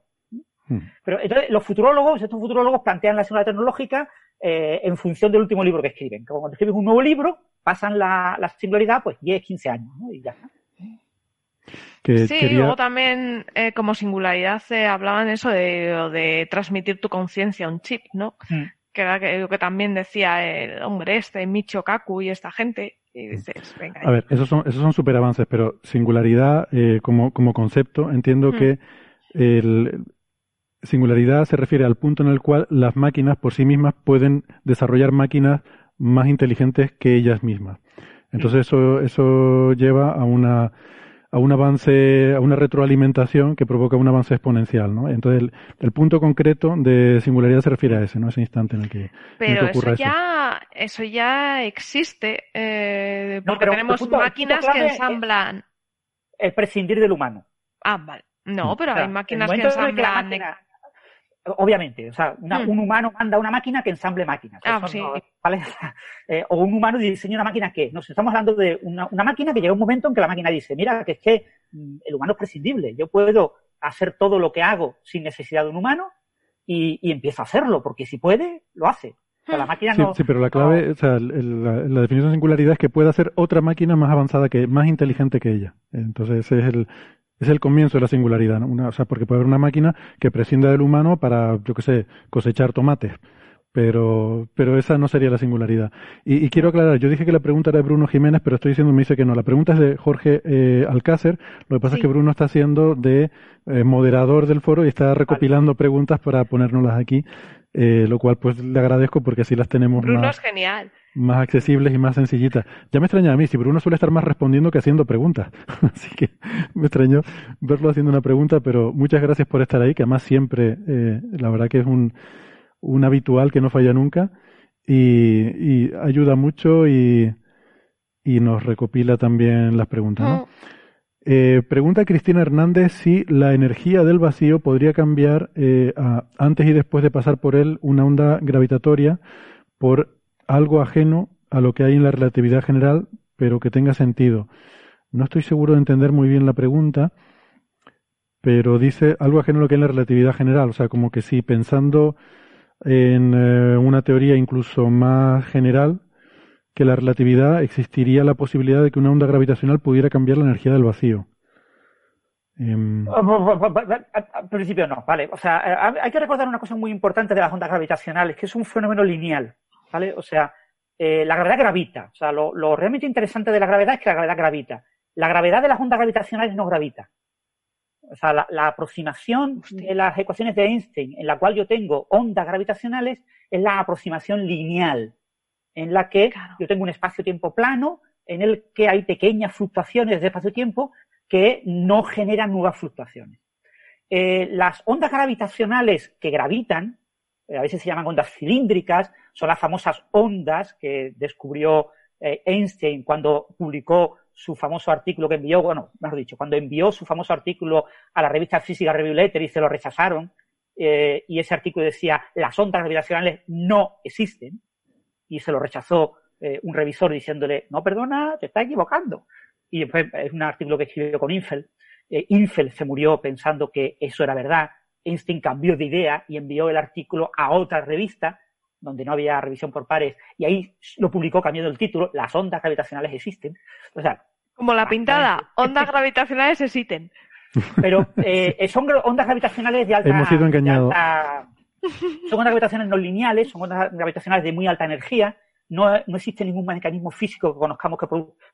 Hmm. Pero entonces los futurólogos, estos futurólogos plantean la singularidad tecnológica eh, en función del último libro que escriben. Cuando escriben un nuevo libro, pasan la, singularidad pues 10, 15 años, ¿no? Y ya está. Sí, luego también eh, como singularidad se hablaban eso de, de transmitir tu conciencia a un chip, ¿no? Hmm. Que era lo que también decía el hombre este, Micho Kaku y esta gente. Y dices, venga. A ver, esos son, esos son super avances, pero singularidad eh, como, como concepto, entiendo hmm. que el, singularidad se refiere al punto en el cual las máquinas por sí mismas pueden desarrollar máquinas más inteligentes que ellas mismas. Entonces eso, eso lleva a una, a un avance, a una retroalimentación que provoca un avance exponencial, ¿no? Entonces el, punto concreto de singularidad se refiere a ese, ¿no? Ese instante en el que, Pero eso ya, eso. ya existe, eh, porque tenemos máquinas que ensamblan. El prescindir del humano. Ah, vale. No, pero hay máquinas que ensamblan obviamente, o sea, hmm. un humano manda una máquina que ensamble máquinas. Ah, sí. Eh, o un humano diseña una máquina que, nos estamos hablando de una, máquina que llega un momento en que la máquina dice, mira, que es que mm, el humano es prescindible, yo puedo hacer todo lo que hago sin necesidad de un humano y, y empiezo a hacerlo, porque si puede, lo hace. la hmm. máquina sí, sí, pero la clave, o sea, la, definición de singularidad es que pueda hacer otra máquina más avanzada que, más inteligente que ella. Entonces ese es el, es el comienzo de la singularidad, ¿no? Una, o sea, porque puede haber una máquina que prescinda del humano para, yo qué sé, cosechar tomates. Pero, pero esa no sería la singularidad. Y, quiero aclarar, yo dije que la pregunta era de Bruno Jiménez, pero estoy diciendo, me dice que no. La pregunta es de Jorge eh, Alcácer. Lo que pasa es que Bruno está haciendo de eh, moderador del foro y está recopilando preguntas para ponérnoslas aquí, eh, lo cual pues le agradezco porque así las tenemos Bruno es genial más accesibles y más sencillitas. Ya me extraña a mí, si Bruno suele estar más respondiendo que haciendo preguntas. Así que me extrañó verlo haciendo una pregunta, pero muchas gracias por estar ahí, que además siempre, eh, la verdad que es un, un habitual que no falla nunca y, y ayuda mucho y, y nos recopila también las preguntas. ¿no? Eh, pregunta Cristina Hernández si la energía del vacío podría cambiar eh, antes y después de pasar por él una onda gravitatoria por algo ajeno a lo que hay en la relatividad general, pero que tenga sentido. No estoy seguro de entender muy bien la pregunta, pero dice algo ajeno a lo que hay en la relatividad general, o sea, como que si pensando en eh, una teoría incluso más general que la relatividad, existiría la posibilidad de que una onda gravitacional pudiera cambiar la energía del vacío. Em, Al principio no, vale. O sea, eh, hay que recordar una cosa muy importante de las ondas gravitacionales, que es un fenómeno lineal. ¿vale? O sea, eh, la gravedad gravita. O sea, lo, realmente interesante de la gravedad es que la gravedad gravita. La gravedad de las ondas gravitacionales no gravita. O sea, la, aproximación de las ecuaciones de Einstein en la cual yo tengo ondas gravitacionales es la aproximación lineal, en la que yo tengo un espacio-tiempo plano en el que hay pequeñas fluctuaciones de espacio-tiempo que no generan nuevas fluctuaciones. Eh, las ondas gravitacionales que gravitan, eh, a veces se llaman ondas cilíndricas, son las famosas ondas que descubrió eh, Einstein cuando publicó su famoso artículo que envió, bueno, mejor dicho, cuando envió su famoso artículo a la revista Física Review Letter y se lo rechazaron, y ese artículo decía, las ondas gravitacionales no existen, y se lo rechazó un revisor diciéndole, no, perdona, te estás equivocando. Y después es un artículo que escribió con Infeld. Infeld se murió pensando que eso era verdad, Einstein cambió de idea y envió el artículo a otra revista donde no había revisión por pares y ahí lo publicó cambiando el título, las ondas gravitacionales existen. O sea, como la pintada, ondas gravitacionales existen. Pero eh, son ondas gravitacionales de alta... Hemos sido engañados. Son ondas gravitacionales no lineales, son ondas gravitacionales de muy alta energía no, no, existe ningún mecanismo físico que conozcamos que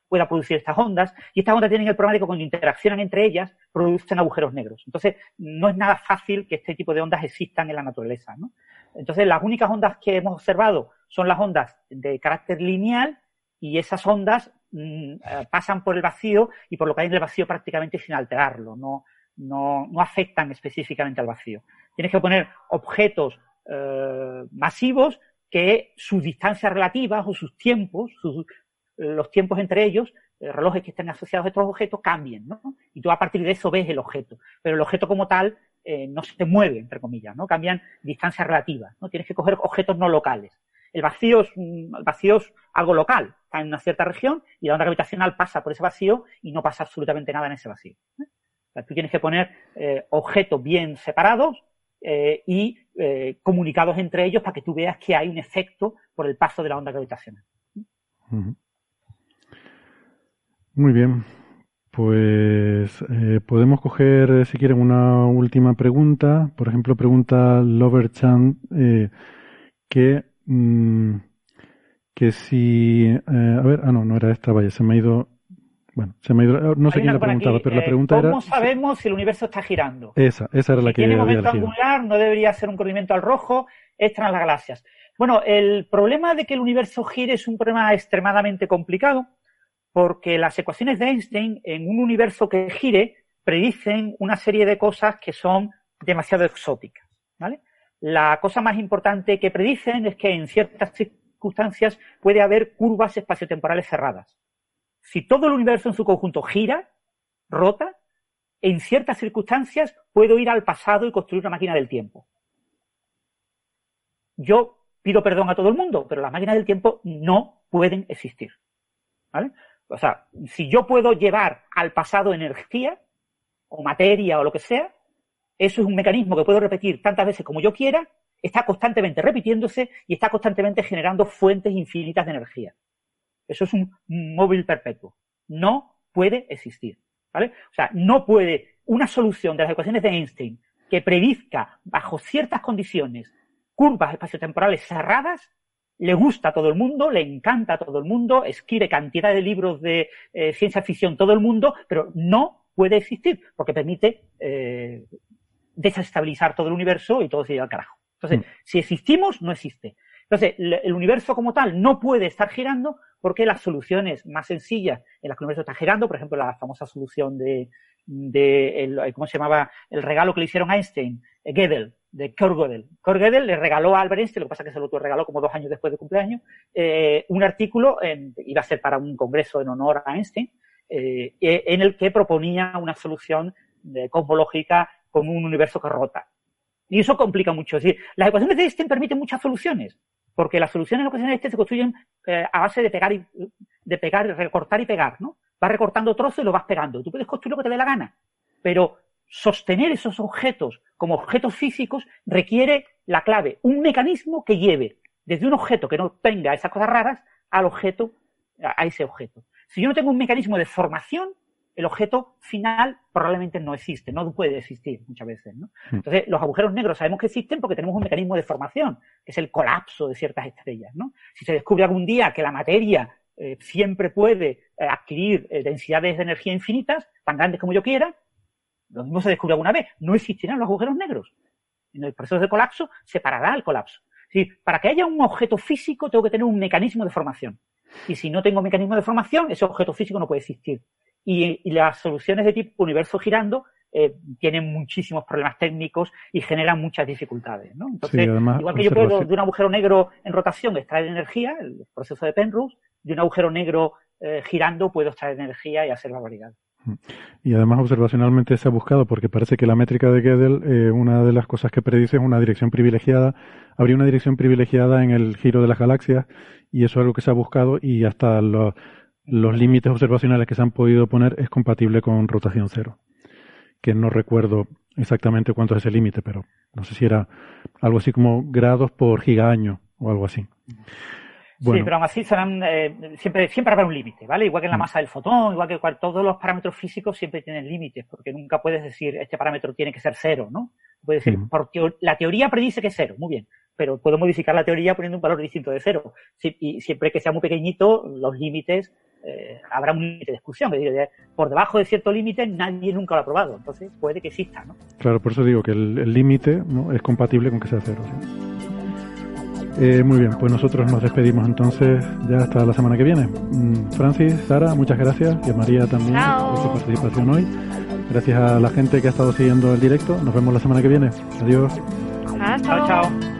pueda producir estas ondas, y estas ondas tienen el problema de que cuando interaccionan entre ellas producen agujeros negros. Entonces, no es nada fácil que este tipo de ondas existan en la naturaleza. ¿no? Entonces, las únicas ondas que hemos observado son las ondas de carácter lineal, y esas ondas mm, eh, pasan por el vacío y por lo que hay en el vacío prácticamente sin alterarlo, no, no, no afectan específicamente al vacío. Tienes que poner objetos eh, masivos que sus distancias relativas o sus tiempos, los tiempos entre ellos, eh, relojes que estén asociados a estos objetos, cambien, ¿no? Y tú a partir de eso ves el objeto. Pero el objeto como tal eh, no se mueve, entre comillas, ¿no? Cambian distancias relativas, ¿no? Tienes que coger objetos no locales. El vacío es, el vacío es algo local, está en una cierta región y la onda gravitacional pasa por ese vacío y no pasa absolutamente nada en ese vacío. ¿eh? Tú tienes que poner objetos bien separados eh, y eh, comunicados entre ellos para que tú veas que hay un efecto por el paso de la onda gravitacional. Muy bien. Pues eh, podemos coger, si quieren, una última pregunta. Por ejemplo, pregunta Lover Chan que, mm, que si... a ver, ah, no, no era esta, vaya, se me ha ido bueno, se me no sé quién la preguntaba, pero la eh, pregunta era... ¿Cómo sabemos si el universo está girando? Esa, esa era la que tiene momento angular, no debería ser un corrimiento al rojo, extra las galaxias. Bueno, el problema de que el universo gire es un problema extremadamente complicado, porque las ecuaciones de Einstein en un universo que gire predicen una serie de cosas que son demasiado exóticas, ¿vale? La cosa más importante que predicen es que en ciertas circunstancias puede haber curvas espaciotemporales cerradas si todo el universo en su conjunto gira, rota, en ciertas circunstancias puedo ir al pasado y construir una máquina del tiempo. Yo pido perdón a todo el mundo, pero las máquinas del tiempo no pueden existir. O sea, si yo puedo llevar al pasado energía, o materia, o lo que sea, eso es un mecanismo que puedo repetir tantas veces como yo quiera, está constantemente repitiéndose y está constantemente generando fuentes infinitas de energía. Eso es un móvil perpetuo. No puede existir. ¿Vale? O sea, no puede una solución de las ecuaciones de Einstein que predizca bajo ciertas condiciones curvas espaciotemporales cerradas, le gusta a todo el mundo, le encanta a todo el mundo, escribe cantidad de libros de eh, ciencia ficción todo el mundo, pero no puede existir porque permite eh, desestabilizar todo el universo y todo se lleva al carajo. Entonces, mm. si existimos, no existe. Entonces, el universo como tal no puede estar girando porque las soluciones más sencillas en las que el universo está girando, por ejemplo, la famosa solución de, de ¿cómo se llamaba? El regalo que le hicieron a Einstein, eh, Gödel, de Kurt Gödel. Kurt Gödel le regaló a Albert Einstein, lo que pasa es que se lo regaló como dos años después de cumpleaños, eh, un artículo, en, iba a ser para un congreso en honor a Einstein, eh, en el que proponía una solución cosmológica con un universo que rota. Y eso complica mucho. Es decir, las ecuaciones de Einstein permiten muchas soluciones, porque las soluciones en ocasiones este se construyen eh, a base de pegar y de pegar, recortar y pegar, ¿no? Vas recortando trozos y lo vas pegando. Tú puedes construir lo que te dé la gana, pero sostener esos objetos como objetos físicos requiere la clave, un mecanismo que lleve desde un objeto que no tenga esas cosas raras al objeto, a ese objeto. Si yo no tengo un mecanismo de formación, el objeto final probablemente no existe, no puede existir muchas veces. ¿no? Hmm. Entonces, los agujeros negros sabemos que existen porque tenemos un mecanismo de formación, que es el colapso de ciertas estrellas. ¿no? Si se descubre algún día que la materia eh, siempre puede eh, adquirir eh, densidades de energía infinitas, tan grandes como yo quiera, lo mismo se descubre alguna vez, no existirán los agujeros negros. En el proceso de colapso se parará el colapso. Es decir, para que haya un objeto físico tengo que tener un mecanismo de formación. Y si no tengo mecanismo de formación, ese objeto físico no puede existir y, las soluciones de tipo universo girando eh, tienen muchísimos problemas técnicos y generan muchas dificultades. ¿no? Entonces, igual que yo puedo de un agujero negro en rotación extraer energía, el proceso de Penrose, de un agujero negro eh, girando puedo extraer energía y hacer barbaridad. Mm. Y además observacionalmente se ha buscado, porque parece que la métrica de Gödel, eh, una de las cosas que predice es una dirección privilegiada, habría una dirección privilegiada en el giro de las galaxias, y eso es algo que se ha buscado, y hasta los los límites observacionales que se han podido poner es compatible con rotación cero. Que no recuerdo exactamente cuánto es ese límite, pero no sé si era algo así como grados por gigaño o algo así. Sí, pero aún así serán, eh, siempre, siempre habrá un límite, ¿vale? Igual que en la mm. masa del fotón, igual que todos los parámetros físicos siempre tienen límites, porque nunca puedes decir este parámetro tiene que ser cero, ¿no? Puedes decir, mm. porque la teoría predice que es cero, muy bien, pero puedo modificar la teoría poniendo un valor distinto de cero. y siempre que sea muy pequeñito, los límites eh, habrá un límite de exclusión. Es decir, por debajo de cierto límite nadie nunca lo ha probado. Entonces puede que exista, ¿no? Claro, por eso digo que el límite ¿no? es compatible con que sea cero. Eh, muy bien, pues nosotros nos despedimos entonces ya hasta la semana que viene. Mm, Francis, Sara, muchas gracias y a María también por su participación hoy. Gracias a la gente que ha estado siguiendo el directo. Nos vemos la semana que viene. Adiós. Chao, chao.